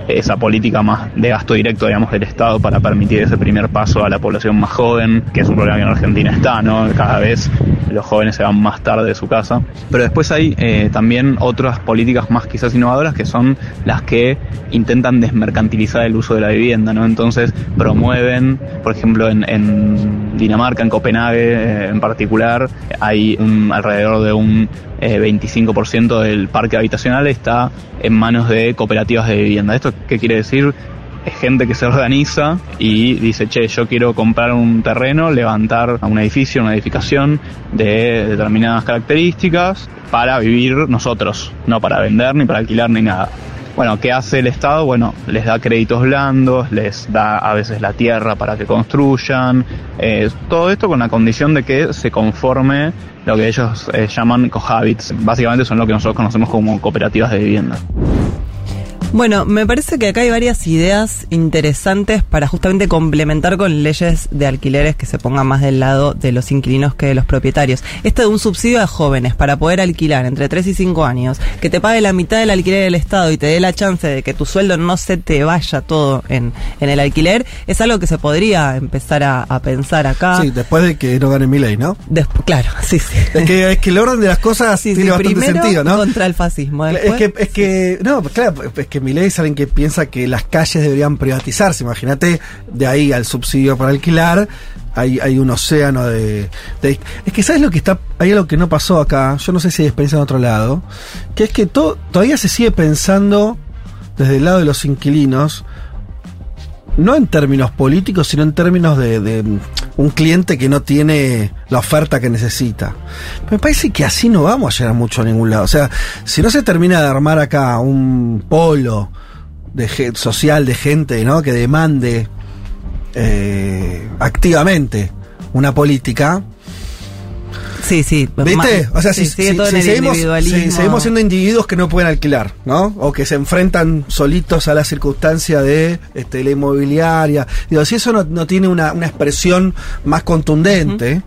esa política más de gasto directo, digamos, del Estado para permitir ese primer paso a la población más joven, que es un problema que en Argentina está, ¿no? Cada vez los jóvenes se van más tarde de su casa. Pero después hay eh, también otras políticas más quizás innovadoras que son las que intentan desmercantilizar el uso de la vivienda, ¿no? Entonces promueven, por ejemplo, en, Dinamarca, en Copenhague eh, en particular, hay un, alrededor de un eh, 25% del parque habitacional está en manos de cooperativas de vivienda. ¿Esto qué quiere decir? Es gente que se organiza y dice, che, yo quiero comprar un terreno, levantar un edificio, una edificación de determinadas características para vivir nosotros, no para vender ni para alquilar ni nada. Bueno, ¿qué hace el Estado? Bueno, les da créditos blandos, les da a veces la tierra para que construyan, eh, todo esto con la condición de que se conforme lo que ellos eh, llaman cohabits. Básicamente son lo que nosotros conocemos como cooperativas de vivienda. Bueno, me parece que acá hay varias ideas interesantes para justamente complementar con leyes de alquileres que se pongan más del lado de los inquilinos que de los propietarios. Esto de un subsidio a jóvenes para poder alquilar entre 3 y 5 años, que te pague la mitad del alquiler del Estado y te dé la chance de que tu sueldo no se te vaya todo en, en el alquiler, es algo que se podría empezar a, a pensar acá. Sí, después de que no gane mi ley, ¿no? Después, claro, sí, sí. Es que, es que el orden de las cosas Sí, sí, tiene bastante sentido, ¿no? contra el fascismo. Es que, es que, no, claro, es que Milei es alguien que piensa que las calles deberían privatizarse. Imagínate, de ahí al subsidio para alquilar, hay, un océano de, Es que, ¿sabes lo que está? Hay algo que no pasó acá, yo no sé si hay experiencia en otro lado, que es que to- todavía se sigue pensando desde el lado de los inquilinos, no en términos políticos, sino en términos de un cliente que no tiene la oferta que necesita. Me parece que así no vamos a llegar mucho a ningún lado. O sea, si no se termina de armar acá un polo de social de gente ¿no? que demande eh, activamente una política, Sí, sí. ¿Viste? O sea, sí, si, seguimos, si seguimos siendo individuos que no pueden alquilar, ¿no? O que se enfrentan solitos a la circunstancia de este, la inmobiliaria. Digo, si eso no, no tiene una, una expresión más contundente.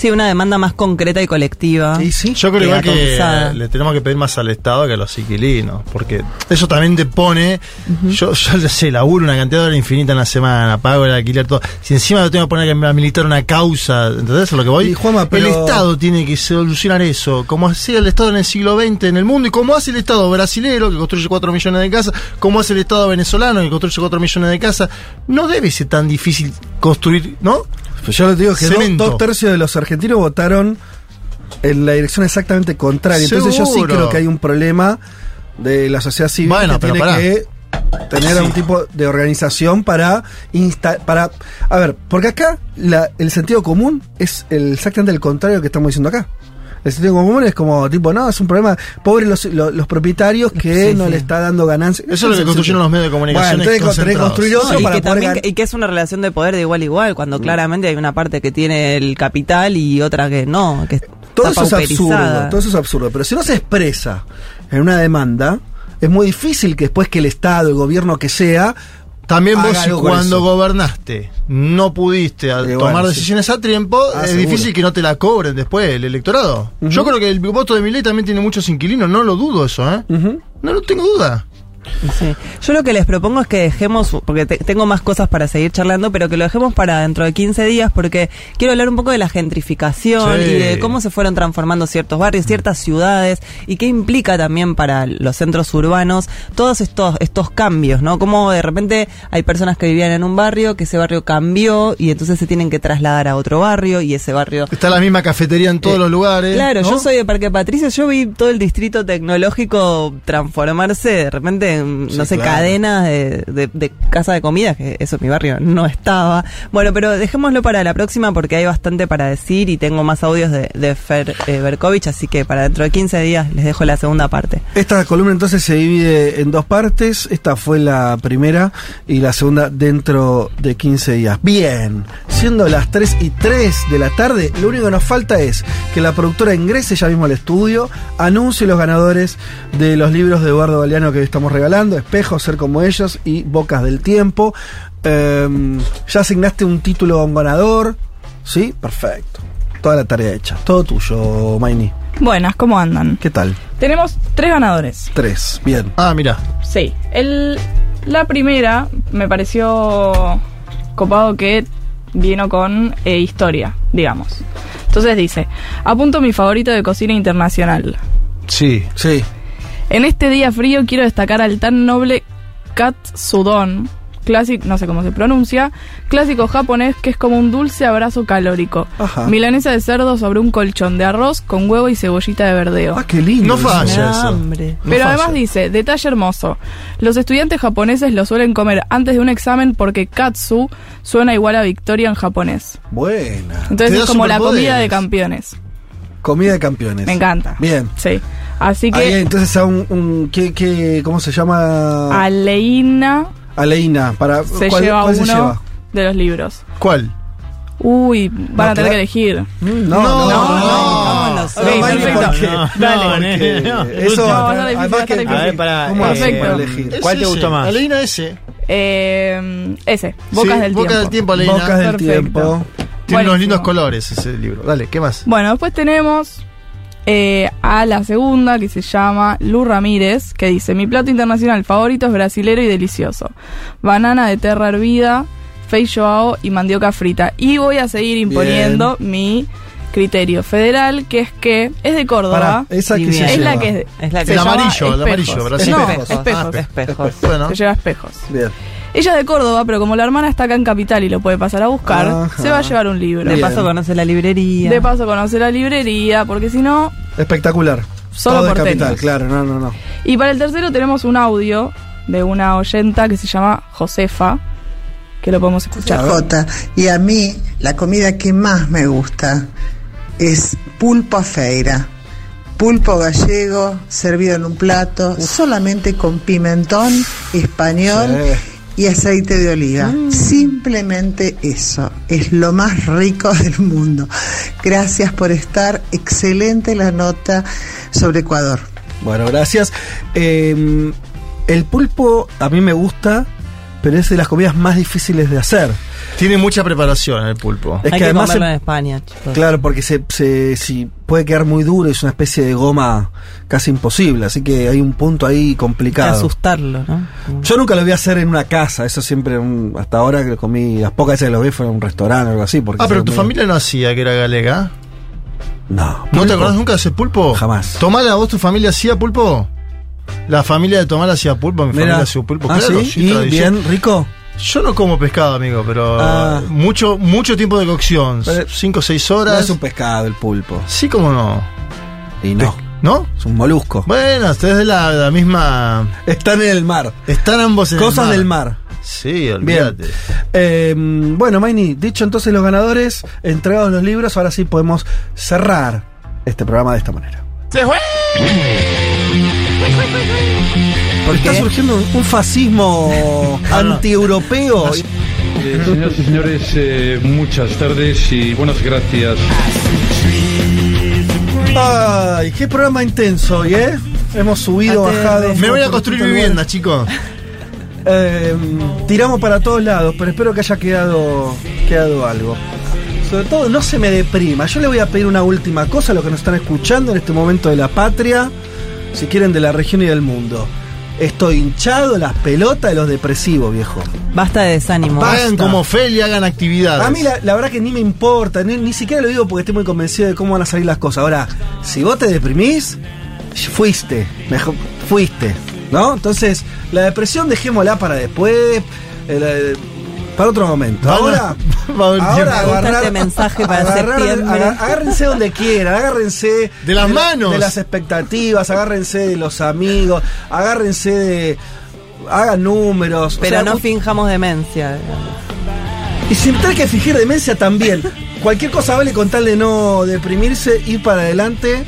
Sí, una demanda más concreta y colectiva. Yo creo igual que le tenemos que pedir más al Estado que a los inquilinos, porque eso también te pone, yo, yo sé, laburo una cantidad de horas infinita en la semana, pago el alquiler, todo. Si encima lo tengo que poner a militar una causa, ¿entendés a lo que voy? Y, Juanma, pero- El Estado tiene que solucionar eso, como hacía el Estado en el siglo XX en el mundo, y como hace el Estado brasilero, que construye 4 millones de casas, como hace el Estado venezolano, que construye 4 millones de casas, no debe ser tan difícil construir, ¿no? Pues yo les digo que dos, tercios de los argentinos votaron en la dirección exactamente contraria. Entonces yo sí creo que hay un problema de la sociedad civil Bueno, que pero tiene pará. que Tener Sí. un tipo de organización para insta para a ver, porque acá la- el sentido común es el, exactamente el contrario que estamos diciendo acá. El sentido común es como, tipo, no, es un problema. Pobres los, los, los propietarios que Sí, no sí. le está dando ganancias. Eso es lo que construyeron los medios de comunicación Bueno, entonces construir otro No, y, para que poder también, gan- que- y que es una relación de poder de igual a igual, cuando claramente hay una parte que tiene el capital y otra que no, que Todo está eso es absurdo, todo eso es absurdo. Pero si no se expresa en una demanda, es muy difícil que después que el Estado, el gobierno que sea, También vos, cuando eso. gobernaste no pudiste tomar bueno, sí. decisiones a tiempo, Ah, es seguro. difícil que no te la cobren después el electorado. Yo creo que el voto de mi ley también tiene muchos inquilinos, no lo dudo eso, ¿eh? No lo tengo duda. Sí. Yo lo que les propongo es que dejemos, porque te- tengo más cosas para seguir charlando, pero que lo dejemos para dentro de 15 días, porque quiero hablar un poco de la gentrificación Sí. y de cómo se fueron transformando ciertos barrios, ciertas ciudades, y qué implica también para los centros urbanos todos estos, estos cambios, ¿no? Como de repente hay personas que vivían en un barrio, que ese barrio cambió y entonces se tienen que trasladar a otro barrio y ese barrio Está la misma cafetería en todos los lugares. Claro, ¿no? yo soy de Parque Patricio, yo vi todo el distrito tecnológico transformarse de repente en, Sí, no sé, claro. cadenas de, de, de casa de comida, que eso en mi barrio no estaba. Bueno, pero dejémoslo para la próxima porque hay bastante para decir y tengo más audios de, de Fer eh, Berkovich, así que para dentro de 15 días les dejo la segunda parte. Esta columna entonces se divide en dos partes. Esta fue la primera y la segunda dentro de 15 días. Bien, siendo las 3 y 3 de la tarde, lo único que nos falta es que la productora ingrese ya mismo al estudio, anuncie los ganadores de los libros de Eduardo Galeano que hoy estamos regalando, Espejos, Ser como ellos y Bocas del Tiempo. Em, ya asignaste un título a un ganador. ¿Sí? Perfecto. Toda la tarea hecha. Todo tuyo, Maini. Buenas, ¿cómo andan? ¿Qué tal? Tenemos tres ganadores. Tres. Bien. Ah, mira. Sí. El, la primera me pareció copado que vino con eh, historia, digamos. Entonces dice, apunto mi favorito de cocina internacional. Sí. Sí. En este día frío quiero destacar al tan noble katsudon, clásico, no sé cómo se pronuncia, clásico japonés que es como un dulce abrazo calórico. Ajá. Milanesa de cerdo sobre un colchón de arroz con huevo y cebollita de verdeo. Ah, qué lindo. No falla Me da eso. hambre. No Pero falla. además dice, detalle hermoso, los estudiantes japoneses lo suelen comer antes de un examen porque katsu suena igual a victoria en japonés. Buena. Entonces es como la comida de campeones. Comida de campeones. Me encanta. Bien. Sí. Así Ahí, que entonces a un, un- ¿qué, qué, ¿cómo se llama? Aleina Aleina. Para, se ¿cuál, lleva cuál uno se lleva? de los libros. ¿Cuál? Uy, van No, a tener que elegir. Mm, No, no, no. No, perfecto. no. Eso, No, va a estar difícil, además a que, ver, para. ¿cómo hace Perfecto. para elegir? Es ¿Cuál te gustó más? Aleina ese. Eh, ese, Bocas Sí, del Bocas Tiempo. del Tiempo, Aleina. Bocas del Perfecto. tiempo. Tiene unos lindos colores ese libro. Dale, ¿qué más? Bueno, después tenemos eh, a la segunda que se llama Lu Ramírez, que dice, mi plato internacional favorito es brasilero y delicioso. Banana de terra hervida, feijoao y mandioca frita. Y voy a seguir imponiendo mi criterio federal, que es que es de Córdoba. Pará, esa que se es la lleva. que Es la se que El llama amarillo, el espejos. amarillo, Brasil. No, Espejos. espejos. Ah, Espejos. Bueno, Se lleva espejos. Bien. Ella es de Córdoba, pero como la hermana está acá en Capital y lo puede pasar a buscar, Ajá. se va a llevar un libro. De Bien. paso conoce la librería. De paso conoce la librería, porque si no... Espectacular. Solo Todo de porteños. capital, claro, no, no, no. Y para el tercero tenemos un audio de una oyenta que se llama Josefa, que lo podemos escuchar. Jota, y a mí la comida que más me gusta es pulpo a feira. Pulpo gallego servido en un plato solamente con pimentón español y aceite de oliva. Simplemente eso. Es lo más rico del mundo. Gracias por estar. Excelente la nota sobre Ecuador. Bueno, gracias. Eh, el pulpo a mí me gusta, pero es de las comidas más difíciles de hacer. Tiene mucha preparación el pulpo. Es Hay que que, además comerlo se- en España, chicos. Claro, porque se, se, si puede quedar muy duro, es una especie de goma casi imposible, así que hay un punto ahí Hay que complicado. asustarlo, ¿no? Yo nunca lo voy a hacer en una casa, eso siempre, un- hasta ahora que lo comí, las pocas veces que lo vi fue en un restaurante o algo así. Porque Ah, pero tu familia no hacía que era galega. No. ¿No ¿Pulpo? te acordás nunca de ese pulpo? Jamás. ¿Tomala vos tu familia hacía pulpo? La familia de Tomala hacía pulpo, mi Mira. familia hacía pulpo. Ah, claro, ¿sí? ¿Y tradición. bien rico? Yo no como pescado, amigo, pero Ah. mucho mucho tiempo de cocción. Pero- Cinco o seis No horas. es un pescado el pulpo. Sí, como no. Y no. ¿No? Es un molusco. Bueno, ustedes de la, la misma. Están en el mar. Están ambos en Cosas el mar. del mar. Sí, Bien. olvídate. Eh, bueno, Maini, dicho entonces los ganadores, entregados los libros, ahora sí podemos cerrar este programa de esta manera. ¡Se fue! Porque está surgiendo un, un fascismo anti-europeo. Eh, señoras y señores, eh, muchas tardes y buenas gracias. Ay, qué programa intenso hoy, ¿eh? Hemos subido, bajado. Me voy a construir vivienda, chicos. Eh, tiramos para todos lados, pero espero que haya quedado, quedado algo. Sobre todo, no se me deprima. Yo le voy a pedir una última cosa a los que nos están escuchando en este momento de la patria, si quieren de la región y del mundo. Estoy hinchado las pelotas de los depresivos, viejo. Basta de desánimo. Hagan como Feli, hagan actividades. A mí la, la verdad que ni me importa, ni, ni siquiera lo digo porque estoy muy convencido de cómo van a salir las cosas. Ahora, si vos te deprimís, fuiste, mejor, fuiste, ¿no? Entonces, la depresión dejémosla para después, eh, la- para otro momento. Ahora, va a haber ahora gusta este mensaje para agarrar- septiembre. agárrense donde quieran, agárrense De las la- manos. de las expectativas, agárrense de los amigos, agárrense de hagan números, o Pero sea, no finjamos demencia. y sin tener que fingir demencia también. Cualquier cosa vale con tal de no deprimirse, ir para adelante.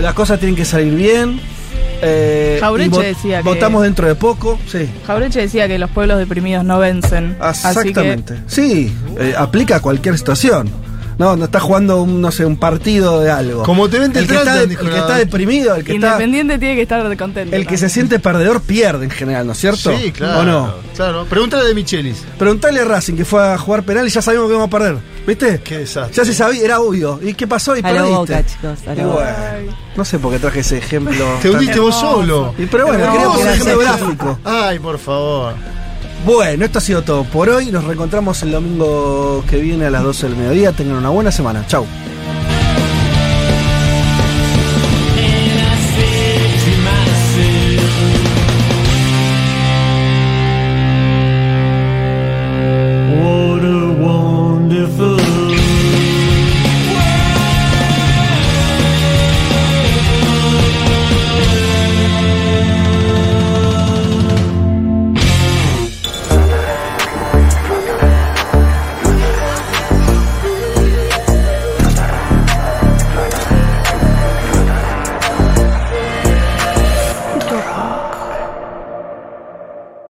Las cosas tienen que salir bien. Eh, Jaureche decía que- Votamos dentro de poco, sí. Jaureche decía que los pueblos deprimidos no vencen. Así que Exactamente. Sí, eh, aplica a cualquier situación. No, no está jugando un, no sé, un partido de algo. Como te ven, te el que, está, de- el que está deprimido, el que está, Independiente tiene que estar contento. el que se siente perdedor pierde en general, ¿no es cierto? Sí, claro. ¿O no? Claro. Pregúntale de Michelis. Preguntale a Racing que fue a jugar penal y ya sabíamos que vamos a perder. ¿Viste? Qué desastre. Ya se sabía, era obvio. ¿Y qué pasó? Y A la perdiste. boca, chicos. A Y la boca. no sé por qué traje ese ejemplo. Te hundiste vos solo. Y pero bueno, quería poner un ejemplo ejemplo. gráfico. Ay, por favor. Bueno, esto ha sido todo por hoy. Nos reencontramos el domingo que viene a las 12 del mediodía. Tengan una buena semana. Chau.